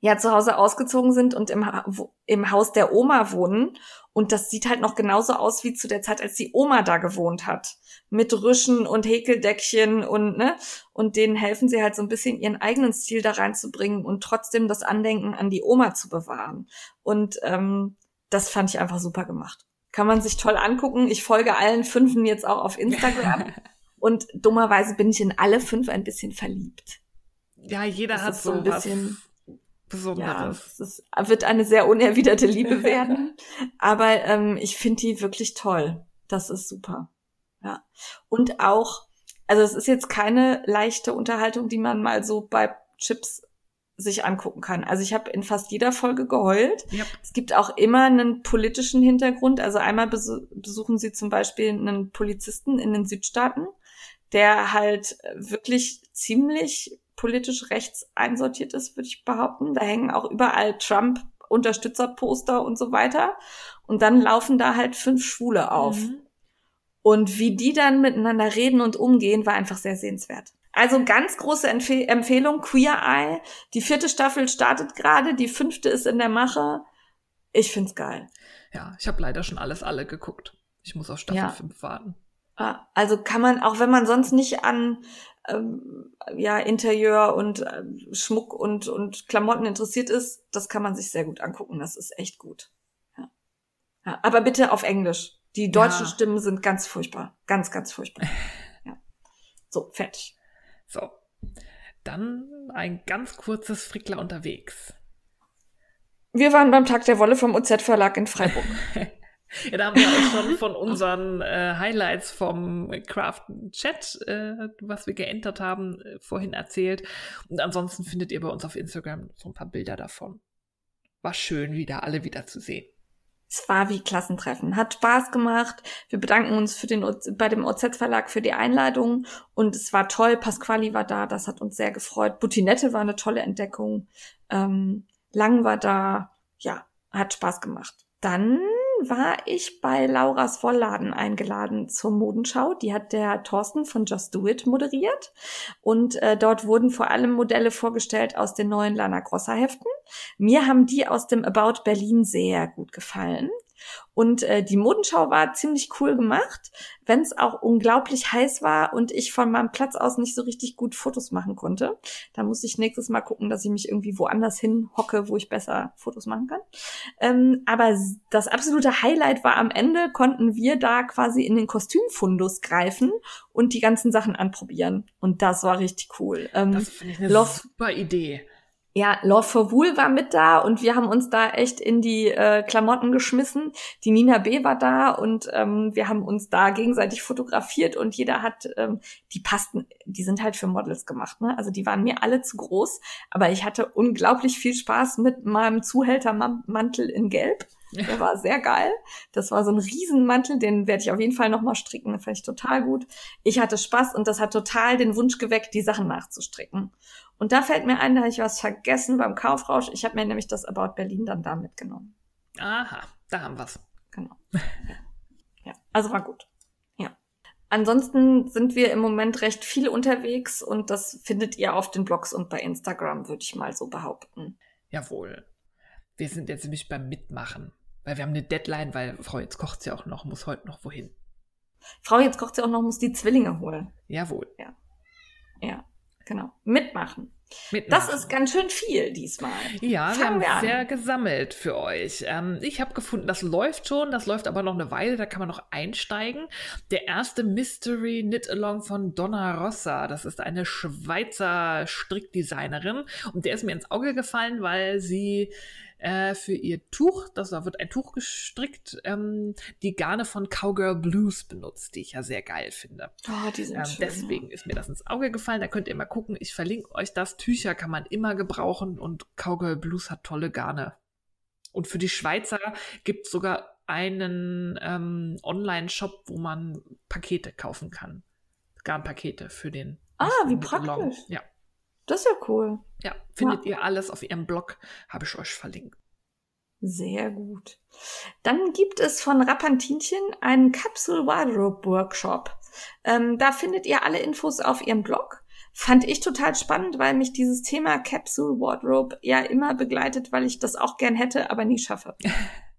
ja zu Hause ausgezogen sind und im, ha im Haus der Oma wohnen. Und das sieht halt noch genauso aus wie zu der Zeit, als die Oma da gewohnt hat mit Rüschen und Häkeldeckchen und ne und denen helfen sie halt so ein bisschen ihren eigenen Stil da reinzubringen und trotzdem das Andenken an die Oma zu bewahren und ähm, das fand ich einfach super gemacht Kann man sich toll angucken. Ich folge allen Fünfen jetzt auch auf Instagram. und dummerweise bin ich in alle fünf ein bisschen verliebt. Ja, jeder Das hat so so ein bisschen- was Ja, Besonderes. es ist, wird eine sehr unerwiderte Liebe werden. Aber ähm, ich finde die wirklich toll. Das ist super. Ja. Und auch, also es ist jetzt keine leichte Unterhaltung, die man mal so bei Chips sich angucken kann. Also ich habe in fast jeder Folge geheult. Ja. Es gibt auch immer einen politischen Hintergrund. Also einmal besu besuchen sie zum Beispiel einen Polizisten in den Südstaaten, der halt wirklich ziemlich politisch rechts einsortiert ist, würde ich behaupten. Da hängen auch überall Trump-Unterstützerposter und so weiter. Und dann laufen da halt fünf Schwule auf. Mhm. Und wie die dann miteinander reden und umgehen, war einfach sehr sehenswert. Also ganz große Empfehl Empfehlung, Queer Eye. Die vierte Staffel startet gerade, die fünfte ist in der Mache. Ich find's geil. Ja, ich habe leider schon alles alle geguckt. Ich muss auf Staffel Ja. 5 warten. Ah, Also kann man, auch wenn man sonst nicht an ähm, ja, Interieur und ähm, Schmuck und, und Klamotten interessiert ist, das kann man sich sehr gut angucken. Das ist echt gut. Ja. Ja, aber bitte auf Englisch. Die deutschen Ja. Stimmen sind ganz furchtbar. Ganz, ganz furchtbar. ja. So, fertig. So. Dann ein ganz kurzes Frickler unterwegs. Wir waren beim Tag der Wolle vom OZ Verlag in Freiburg. Ja, da haben wir auch schon von unseren äh, Highlights vom Craft Chat, äh, was wir geentert haben, äh, vorhin erzählt. Und ansonsten findet ihr bei uns auf Instagram so ein paar Bilder davon. War schön, wieder alle wieder zu sehen. Es war wie Klassentreffen. Hat Spaß gemacht. Wir bedanken uns für den, bei dem OZ Verlag für die Einladung. Und es war toll. Pasquali war da. Das hat uns sehr gefreut. Butinette war eine tolle Entdeckung. Ähm, Lang war da. Ja, hat Spaß gemacht. Dann war ich bei Lauras Vollladen eingeladen zur Modenschau. Die hat der Thorsten von Just Do It moderiert. Und äh, dort wurden vor allem Modelle vorgestellt aus den neuen Lana Grossa Heften. Mir haben die aus dem About Berlin sehr gut gefallen. Und äh, die Modenschau war ziemlich cool gemacht, wenn es auch unglaublich heiß war und ich von meinem Platz aus nicht so richtig gut Fotos machen konnte. Da muss ich nächstes Mal gucken, dass ich mich irgendwie woanders hin hocke, wo ich besser Fotos machen kann. Ähm, aber das absolute Highlight war am Ende, konnten wir da quasi in den Kostümfundus greifen und die ganzen Sachen anprobieren. Und das war richtig cool. Ähm, Das finde ich eine Love- super Idee. Ja, Love for Wool war mit da und wir haben uns da echt in die äh, Klamotten geschmissen. Die Nina B. war da und ähm, wir haben uns da gegenseitig fotografiert und jeder hat, ähm, die passten, die sind halt für Models gemacht, ne? Also die waren mir alle zu groß, aber ich hatte unglaublich viel Spaß mit meinem Zuhältermantel in Gelb. Der war sehr geil. Das war so ein Riesenmantel, den werde ich auf jeden Fall nochmal stricken. Den fand ich total gut. Ich hatte Spaß und das hat total den Wunsch geweckt, die Sachen nachzustricken. Und da fällt mir ein, da habe ich was vergessen beim Kaufrausch. Ich habe mir nämlich das About Berlin dann da mitgenommen. Aha, da haben wir's. Genau. Ja. ja, also war gut. Ja. Ansonsten sind wir im Moment recht viel unterwegs und das findet ihr auf den Blogs und bei Instagram, würde ich mal so behaupten. Jawohl. Wir sind jetzt nämlich beim Mitmachen. Weil wir haben eine Deadline, weil Frau, jetzt kocht sie auch noch, muss heute noch wohin. Frau, jetzt kocht sie auch noch, muss die Zwillinge holen. Jawohl. Ja, genau. Mitmachen. Mitmachen. Das ist ganz schön viel diesmal. Ja, wir Fangen haben wir sehr gesammelt für euch. Ähm, ich habe gefunden, das läuft schon, das läuft aber noch eine Weile, da kann man noch einsteigen. Der erste Mystery Knit Along von Donna Rossa, das ist eine Schweizer Strickdesignerin und der ist mir ins Auge gefallen, weil sie äh, für ihr Tuch, das da wird ein Tuch gestrickt, ähm, die Garne von Cowgirl Blues benutzt, die ich ja sehr geil finde. Oh, die sind Ähm, schön. deswegen ist mir das ins Auge gefallen. Da könnt ihr mal gucken. Ich verlinke euch das. Tücher kann man immer gebrauchen und Cowgirl Blues hat tolle Garne. Und für die Schweizer gibt es sogar einen ähm, Online-Shop, wo man Pakete kaufen kann. Garnpakete für den. Ah, wie praktisch. Ja, Das ist ja cool. ja. Findet ihr alles auf ihrem Blog, habe ich euch verlinkt. Sehr gut. Dann gibt es von Rappantinchen einen Capsule Wardrobe Workshop. Ähm, da findet ihr alle Infos auf ihrem Blog. Fand ich total spannend, weil mich dieses Thema Capsule Wardrobe ja immer begleitet, weil ich das auch gern hätte, aber nie schaffe.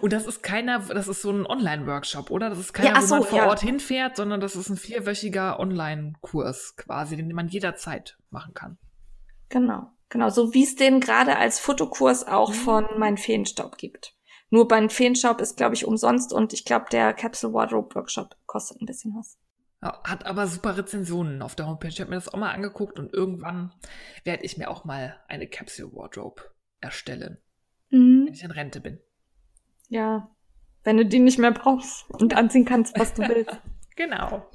Und das ist keiner, das ist so ein Online-Workshop, oder? Das ist keiner, Ja, ach wo man so, vor ja. Ort hinfährt, sondern das ist ein vierwöchiger Online-Kurs quasi, den man jederzeit machen kann. Genau. Genau, so wie es den gerade als Fotokurs auch von Mein Feenstaub gibt. Nur beim Feenshop ist, glaube ich, umsonst und ich glaube, der Capsule Wardrobe Workshop kostet ein bisschen was. Ja, hat aber super Rezensionen auf der Homepage. Ich habe mir das auch mal angeguckt und irgendwann werde ich mir auch mal eine Capsule Wardrobe erstellen, Mhm. wenn ich in Rente bin. Ja, wenn du die nicht mehr brauchst und anziehen kannst, was du willst. Genau.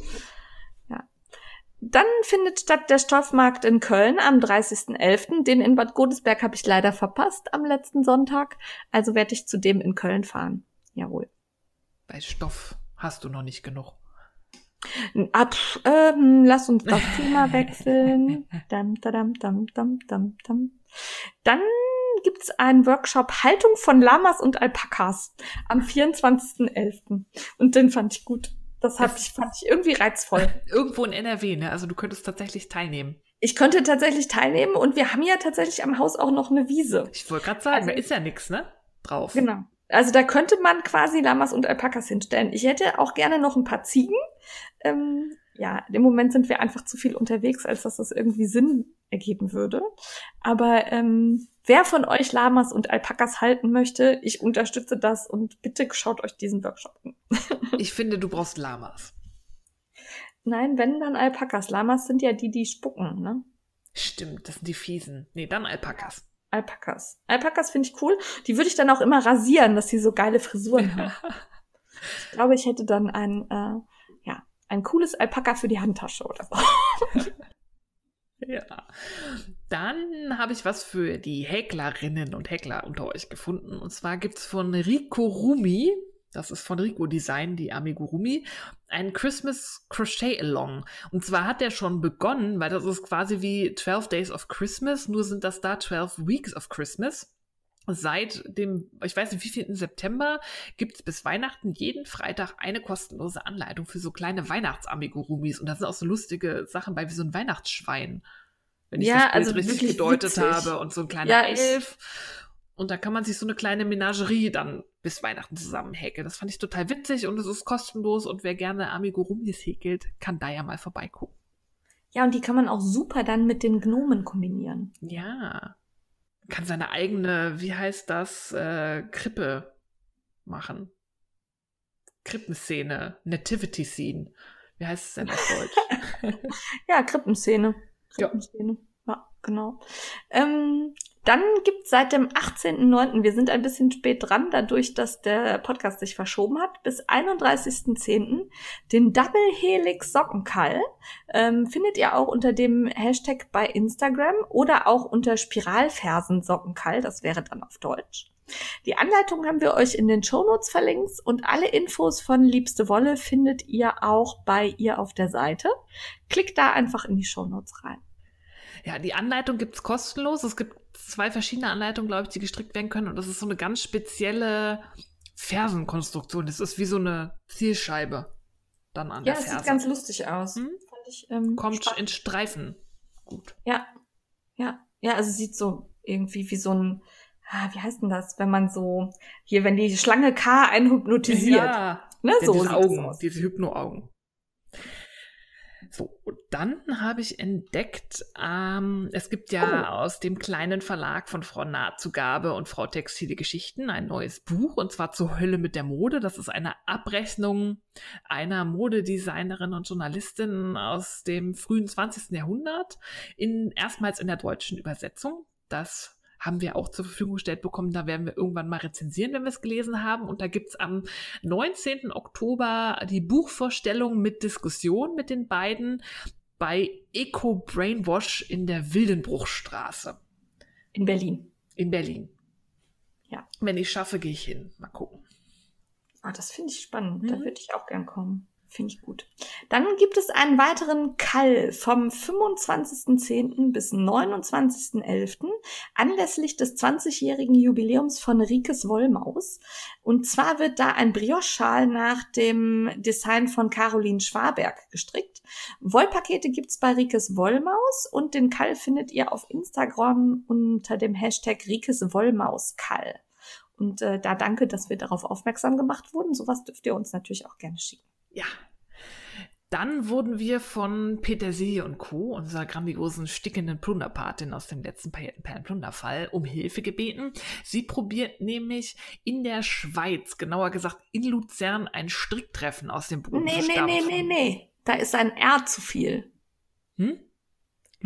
Dann findet statt der Stoffmarkt in Köln am 30.11. Den in Bad Godesberg habe ich leider verpasst am letzten Sonntag. Also werde ich zu dem in Köln fahren. Jawohl. Bei Stoff hast du noch nicht genug. Ab, ähm, lass uns das Thema wechseln. Dam, dam, dam, dam, dam, dam. Dann gibt's einen Workshop Haltung von Lamas und Alpakas am 24.11. Und den fand ich gut. Das ich, fand ich irgendwie reizvoll. Irgendwo in NRW, ne? Also du könntest tatsächlich teilnehmen. Ich könnte tatsächlich teilnehmen und wir haben ja tatsächlich am Haus auch noch eine Wiese. Ich wollte gerade sagen, Also- da ist ja nichts, ne? Drauf. Genau. Also da könnte man quasi Lamas und Alpakas hinstellen. Ich hätte auch gerne noch ein paar Ziegen. Ähm, ja, im Moment sind wir einfach zu viel unterwegs, als dass das irgendwie Sinn ergeben würde. Aber ähm, wer von euch Lamas und Alpakas halten möchte, ich unterstütze das und bitte schaut euch diesen Workshop an. Ich finde, du brauchst Lamas. Nein, wenn dann Alpakas. Lamas sind ja die, die spucken, ne? Stimmt, das sind die fiesen. Nee, dann Alpakas. Alpakas. Alpakas finde ich cool. Die würde ich dann auch immer rasieren, dass sie so geile Frisuren haben. Ich glaube, ich hätte dann ein, äh, ja, ein cooles Alpaka für die Handtasche oder so. Ja. Dann habe ich was für die Häklerinnen und Häkler unter euch gefunden. Und zwar gibt's von Rico Rumi, das ist von Rico Design, die Amigurumi, ein Christmas Crochet Along. Und zwar hat der schon begonnen, weil das ist quasi wie 12 Days of Christmas, nur sind das da 12 Weeks of Christmas. Seit dem, ich weiß nicht, wie viel September gibt's bis Weihnachten jeden Freitag eine kostenlose Anleitung für so kleine Weihnachtsamigurumis. Und da sind auch so lustige Sachen bei, wie so ein Weihnachtsschwein. Wenn ich Ja, das Bild also richtig wirklich gedeutet witzig. habe. Und so ein kleiner Ja, Elf. Und da kann man sich so eine kleine Menagerie dann bis Weihnachten zusammen häkeln. Das fand ich total witzig und es ist kostenlos. Und wer gerne Amigurumis häkelt, kann da ja mal vorbeigucken. Ja, und die kann man auch super dann mit den Gnomen kombinieren. Ja. Kann seine eigene, wie heißt das, äh, Krippe machen. Krippenszene, Nativity Scene. Wie heißt es denn auf Deutsch? Ja, Krippenszene. Ja. Krippenszene. Ja, genau. Ähm, dann gibt's seit dem 18.09., wir sind ein bisschen spät dran, dadurch, dass der Podcast sich verschoben hat, bis 31.10. den Double Helix Sockenkall. Ähm, findet ihr auch unter dem Hashtag bei Instagram oder auch unter Spiralfersen Sockenkall, das wäre dann auf Deutsch. Die Anleitung haben wir euch in den Shownotes verlinkt und alle Infos von Liebste Wolle findet ihr auch bei ihr auf der Seite. Klickt da einfach in die Shownotes rein. Ja, die Anleitung gibt's kostenlos. Es gibt zwei verschiedene Anleitungen, glaube ich, die gestrickt werden können. Und das ist so eine ganz spezielle Fersenkonstruktion. Das ist wie so eine Zielscheibe dann an Ja, der es Ferse. sieht ganz lustig aus. Hm? Fand ich, ähm, Kommt spannend. in Streifen. Gut. Ja, ja, ja, also sieht so irgendwie wie so ein, ah, wie heißt denn das, wenn man so, hier, wenn die Schlange K einen hypnotisiert. Ja, ne, so diese Augen, diese Hypno-Augen. So, und dann habe ich entdeckt, ähm, es gibt ja Oh. aus dem kleinen Verlag von Frau Nahtzugabe und Frau Textile Geschichten ein neues Buch und zwar zur Hölle mit der Mode. Das ist eine Abrechnung einer Modedesignerin und Journalistin aus dem frühen 20. Jahrhundert, in, erstmals in der deutschen Übersetzung. Das haben wir auch zur Verfügung gestellt bekommen. Da werden wir irgendwann mal rezensieren, wenn wir es gelesen haben. Und da gibt's am 19. Oktober die Buchvorstellung mit Diskussion mit den beiden bei Eco Brainwash in der Wildenbruchstraße In Berlin. in Berlin. Ja. Wenn ich schaffe, gehe ich hin. Mal gucken. Ah, das finde ich spannend. Da Mhm. würde ich auch gern kommen. Finde ich gut. Dann gibt es einen weiteren Kall vom 25.10. bis 29.11. anlässlich des 20-jährigen Jubiläums von Rikes Wollmaus. Und zwar wird da ein Brioche-Schal nach dem Design von Caroline Schwaberg gestrickt. Wollpakete gibt's bei Rikes Wollmaus und den Kall findet ihr auf Instagram unter dem Hashtag Rikes Wollmauskall. Und äh, da danke, dass wir darauf aufmerksam gemacht wurden. Sowas dürft ihr uns natürlich auch gerne schicken. Ja. Dann wurden wir von Petersilie und Co., unserer grandiosen stickenden Plunderpatin aus dem letzten Perlenplunderfall, um Hilfe gebeten. Sie probiert nämlich in der Schweiz, genauer gesagt in Luzern, ein Stricktreffen aus dem Boden Nee, zu nee, nee, stampfen. nee, nee. Da ist ein R zu viel. Hm?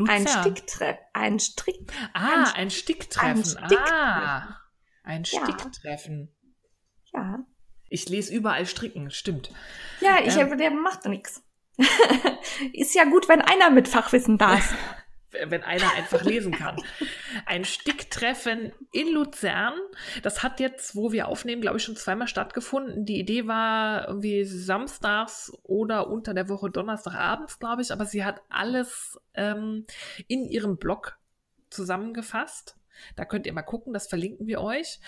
Ein Luzern. Sticktreff. Ein Strick. Ah, ein- ein Sticktreffen. ein Sticktreffen. Ah, ein Ja. Sticktreffen. Ja. Ich lese überall Stricken, stimmt. Ja, ich Ähm. der macht nichts. ist ja gut, wenn einer mit Fachwissen da ist. wenn einer einfach lesen kann. Ein Sticktreffen in Luzern. Das hat jetzt, wo wir aufnehmen, glaube ich, schon zweimal stattgefunden. Die Idee war irgendwie samstags oder unter der Woche Donnerstagabends, glaube ich, aber sie hat alles ähm, in ihrem Blog zusammengefasst. Da könnt ihr mal gucken, das verlinken wir euch.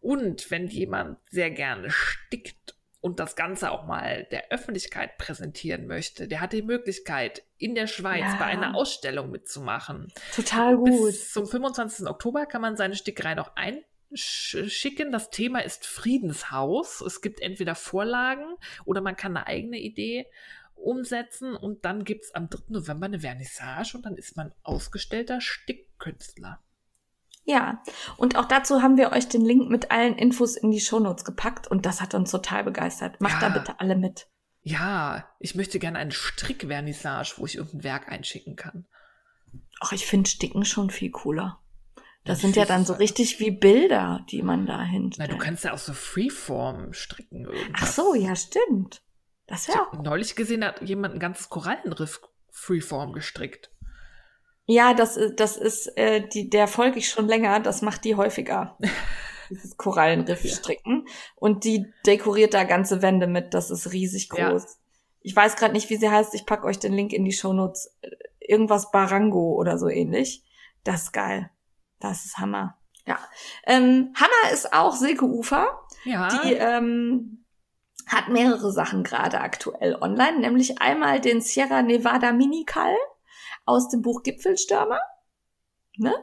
Und wenn jemand sehr gerne stickt und das Ganze auch mal der Öffentlichkeit präsentieren möchte, der hat die Möglichkeit, in der Schweiz Ja. bei einer Ausstellung mitzumachen. Total gut. Bis zum 25. Oktober kann man seine Stickerei noch einschicken. Das Thema ist Friedenshaus. Es gibt entweder Vorlagen oder man kann eine eigene Idee umsetzen und dann gibt es am 3. November eine Vernissage und dann ist man ausgestellter Stickkünstler. Ja, und auch dazu haben wir euch den Link mit allen Infos in die Shownotes gepackt und das hat uns total begeistert. Macht Ja. da bitte alle mit. Ja, ich möchte gerne eine Strickvernissage, wo ich irgendein Werk einschicken kann. Ach, ich finde Sticken schon viel cooler. Das Ja, sind ja ich dann so richtig wie Bilder, die man da Na, hinstellt. du kannst ja auch so Freeform stricken. Irgendwas. Ach so, ja, stimmt. Das Ich wäre hab neulich gesehen, hat jemand ein ganzes Korallenriff Freeform gestrickt. Ja, das, ist- das ist, äh, die, der folge ich schon länger, das macht die häufiger. Dieses Korallenriff Ja. stricken. Und die dekoriert da ganze Wände mit, das ist riesig Ja. groß. Ich weiß gerade nicht, wie sie heißt, ich pack euch den Link in die Shownotes. Äh, Irgendwas Barango oder so ähnlich. Das ist geil. Das ist Hammer. Ja. Ähm, Hanna ist auch Silke Ufer. Ja. Die ähm, hat mehrere Sachen gerade aktuell online, nämlich einmal den Sierra Nevada Minical aus dem Buch Gipfelstürmer. Ne?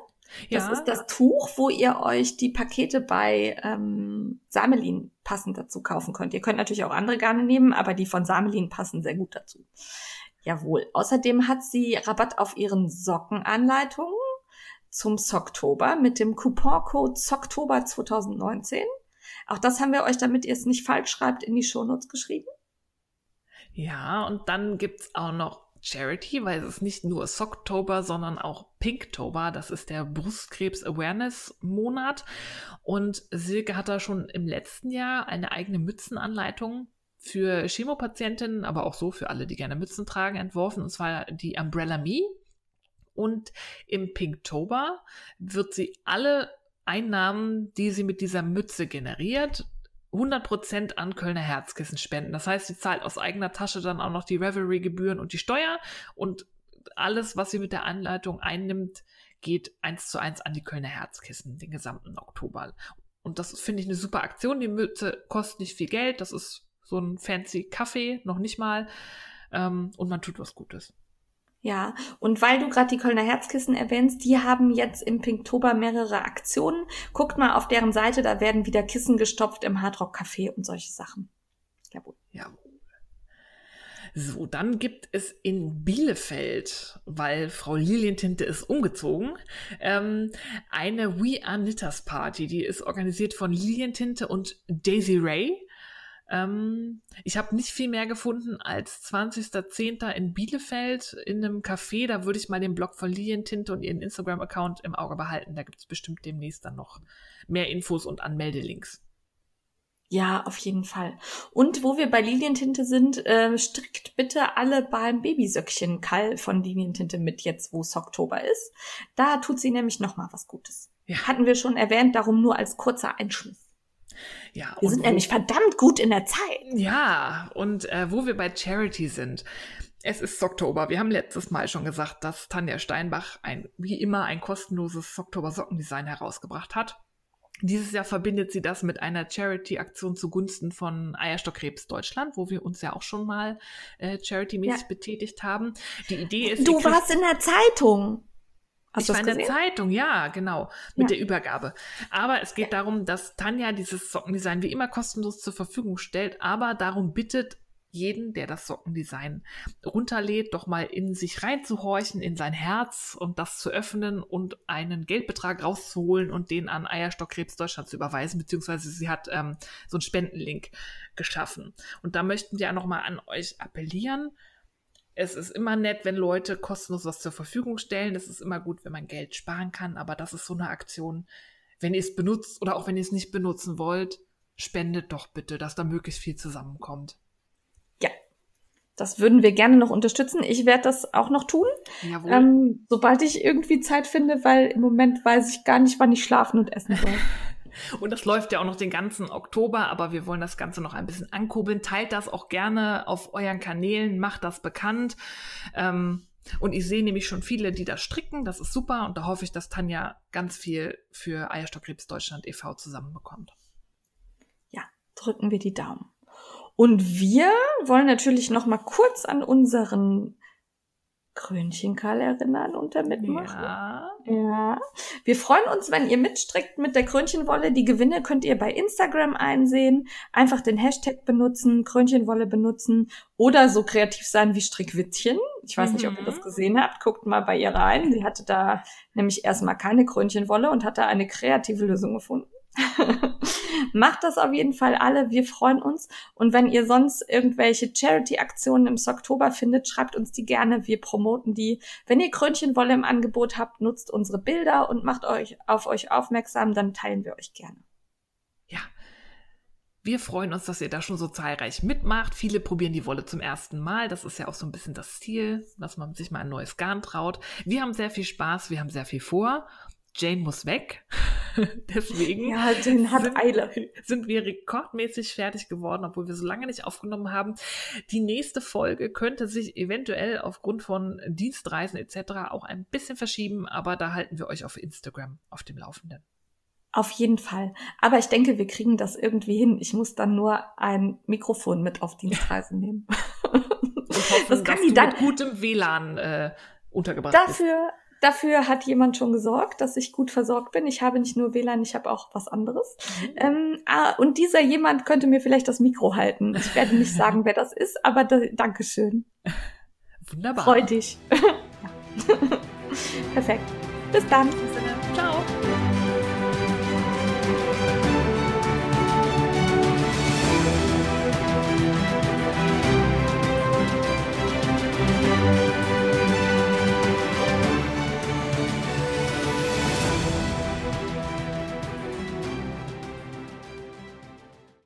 Das ja. ist das Tuch, wo ihr euch die Pakete bei ähm, Samelin passend dazu kaufen könnt. Ihr könnt natürlich auch andere Garne nehmen, aber die von Samelin passen sehr gut dazu. Jawohl. Außerdem hat sie Rabatt auf ihren Sockenanleitungen zum Socktober mit dem Couponcode Socktober 2019. Auch das haben wir euch, damit ihr es nicht falsch schreibt, in die Shownotes geschrieben. Ja, und dann gibt's auch noch Charity, weil es ist nicht nur Socktober, sondern auch Pinktober. Das ist der Brustkrebs Awareness Monat. Und Silke hat da schon im letzten Jahr eine eigene Mützenanleitung für Chemopatientinnen, aber auch so für alle, die gerne Mützen tragen, entworfen. Und zwar die Umbrella Me. Und im Pinktober wird sie alle Einnahmen, die sie mit dieser Mütze generiert, 100% an Kölner Herzkissen spenden. Das heißt, sie zahlt aus eigener Tasche dann auch noch die Revelry-Gebühren und die Steuer und alles, was sie mit der Anleitung einnimmt, geht eins zu eins an die Kölner Herzkissen den gesamten Oktober. Und das finde ich eine super Aktion. Die Mütze kostet nicht viel Geld. Das ist so ein fancy Kaffee, noch nicht mal. Ähm, und man tut was Gutes. Ja, und weil du gerade die Kölner Herzkissen erwähnst, die haben jetzt im Pinktober mehrere Aktionen. Guckt mal auf deren Seite, da werden wieder Kissen gestopft im Hardrock Café und solche Sachen. Jawohl. Jawohl. So, dann gibt es in Bielefeld, weil Frau Lilientinte ist umgezogen, ähm, eine We Are Knitters Party. Die ist organisiert von Lilientinte und Daisy Ray. Ähm, ich habe nicht viel mehr gefunden als 20.10. in Bielefeld in einem Café. Da würde ich mal den Blog von Lilientinte und ihren Instagram-Account im Auge behalten. Da gibt es bestimmt demnächst dann noch mehr Infos und Anmeldelinks. Ja, auf jeden Fall. Und wo wir bei Lilientinte sind, äh, strickt bitte alle beim Babysöckchen-Kall von Lilientinte mit jetzt, wo es Oktober ist. Da tut sie nämlich noch mal was Gutes. Ja. Hatten wir schon erwähnt, darum nur als kurzer Einschmiss. Ja, Wir sind wo- nämlich verdammt gut in der Zeit. Ja, und äh, wo wir bei Charity sind. Es ist Oktober. Wir haben letztes Mal schon gesagt, dass Tanja Steinbach ein, wie immer ein kostenloses Oktober Sockendesign herausgebracht hat. Dieses Jahr verbindet sie das mit einer Charity-Aktion zugunsten von Eierstockkrebs Deutschland, wo wir uns ja auch schon mal äh, charity-mäßig Ja. betätigt haben. Die Idee ist, Du warst in der Zeitung. Hast ich war in der? Zeitung, ja, genau, mit Ja. der Übergabe. Aber es geht darum, dass Tanja dieses Sockendesign wie immer kostenlos zur Verfügung stellt, aber darum bittet, jeden, der das Sockendesign runterlädt, doch mal in sich reinzuhorchen, in sein Herz und das zu öffnen und einen Geldbetrag rauszuholen und den an Eierstockkrebs Deutschland zu überweisen, beziehungsweise sie hat ähm, so einen Spendenlink geschaffen. Und da möchten wir nochmal an euch appellieren. Es ist immer nett, wenn Leute kostenlos was zur Verfügung stellen. Es ist immer gut, wenn man Geld sparen kann, aber das ist so eine Aktion, wenn ihr es benutzt oder auch wenn ihr es nicht benutzen wollt, spendet doch bitte, dass da möglichst viel zusammenkommt. Ja, das würden wir gerne noch unterstützen. Ich werde das auch noch tun, ähm, sobald ich irgendwie Zeit finde, weil im Moment weiß ich gar nicht, wann ich schlafen und essen soll. Und das läuft ja auch noch den ganzen Oktober, aber wir wollen das Ganze noch ein bisschen ankurbeln. Teilt das auch gerne auf euren Kanälen, macht das bekannt. Ähm, und ich sehe nämlich schon viele, die da stricken. Das ist super. Und da hoffe ich, dass Tanja ganz viel für Eierstockkrebs Deutschland e.V. zusammenbekommt. Ja, drücken wir die Daumen. Und wir wollen natürlich noch mal kurz an unseren Krönchenkarl erinnern und da mitmachen. Ja. ja. Wir freuen uns, wenn ihr mitstrickt mit der Krönchenwolle. Die Gewinne könnt ihr bei Instagram einsehen. Einfach den Hashtag benutzen, Krönchenwolle benutzen oder so kreativ sein wie Strickwitzchen. Ich weiß mhm. nicht, ob ihr das mhm. gesehen habt. Guckt mal bei ihr rein. Sie hatte da nämlich erstmal keine Krönchenwolle und hatte eine kreative Lösung gefunden. Macht das auf jeden Fall alle. Wir freuen uns. Und wenn ihr sonst irgendwelche Charity-Aktionen im Oktober findet, schreibt uns die gerne. Wir promoten die. Wenn ihr Krönchenwolle im Angebot habt, nutzt unsere Bilder und macht euch auf euch aufmerksam. Dann teilen wir euch gerne. Ja. Wir freuen uns, dass ihr da schon so zahlreich mitmacht. Viele probieren die Wolle zum ersten Mal. Das ist ja auch so ein bisschen das Ziel, dass man sich mal ein neues Garn traut. Wir haben sehr viel Spaß, wir haben sehr viel vor. Jane muss weg. Deswegen ja, Jane hat sind, Eile. sind wir rekordmäßig fertig geworden, obwohl wir so lange nicht aufgenommen haben. Die nächste Folge könnte sich eventuell aufgrund von Dienstreisen etc. auch ein bisschen verschieben, aber da halten wir euch auf Instagram auf dem Laufenden. Auf jeden Fall. Aber ich denke, wir kriegen das irgendwie hin. Ich muss dann nur ein Mikrofon mit auf Dienstreise nehmen. Hoffen, das kann die dann mit gutem WLAN äh, untergebracht Dafür Dafür hat jemand schon gesorgt, dass ich gut versorgt bin. Ich habe nicht nur WLAN, ich habe auch was anderes. Mhm. Ähm, ah, und dieser jemand könnte mir vielleicht das Mikro halten. Ich werde nicht sagen, wer das ist, aber da, Dankeschön. Wunderbar. Freu dich. Perfekt. Bis dann. Bis dann.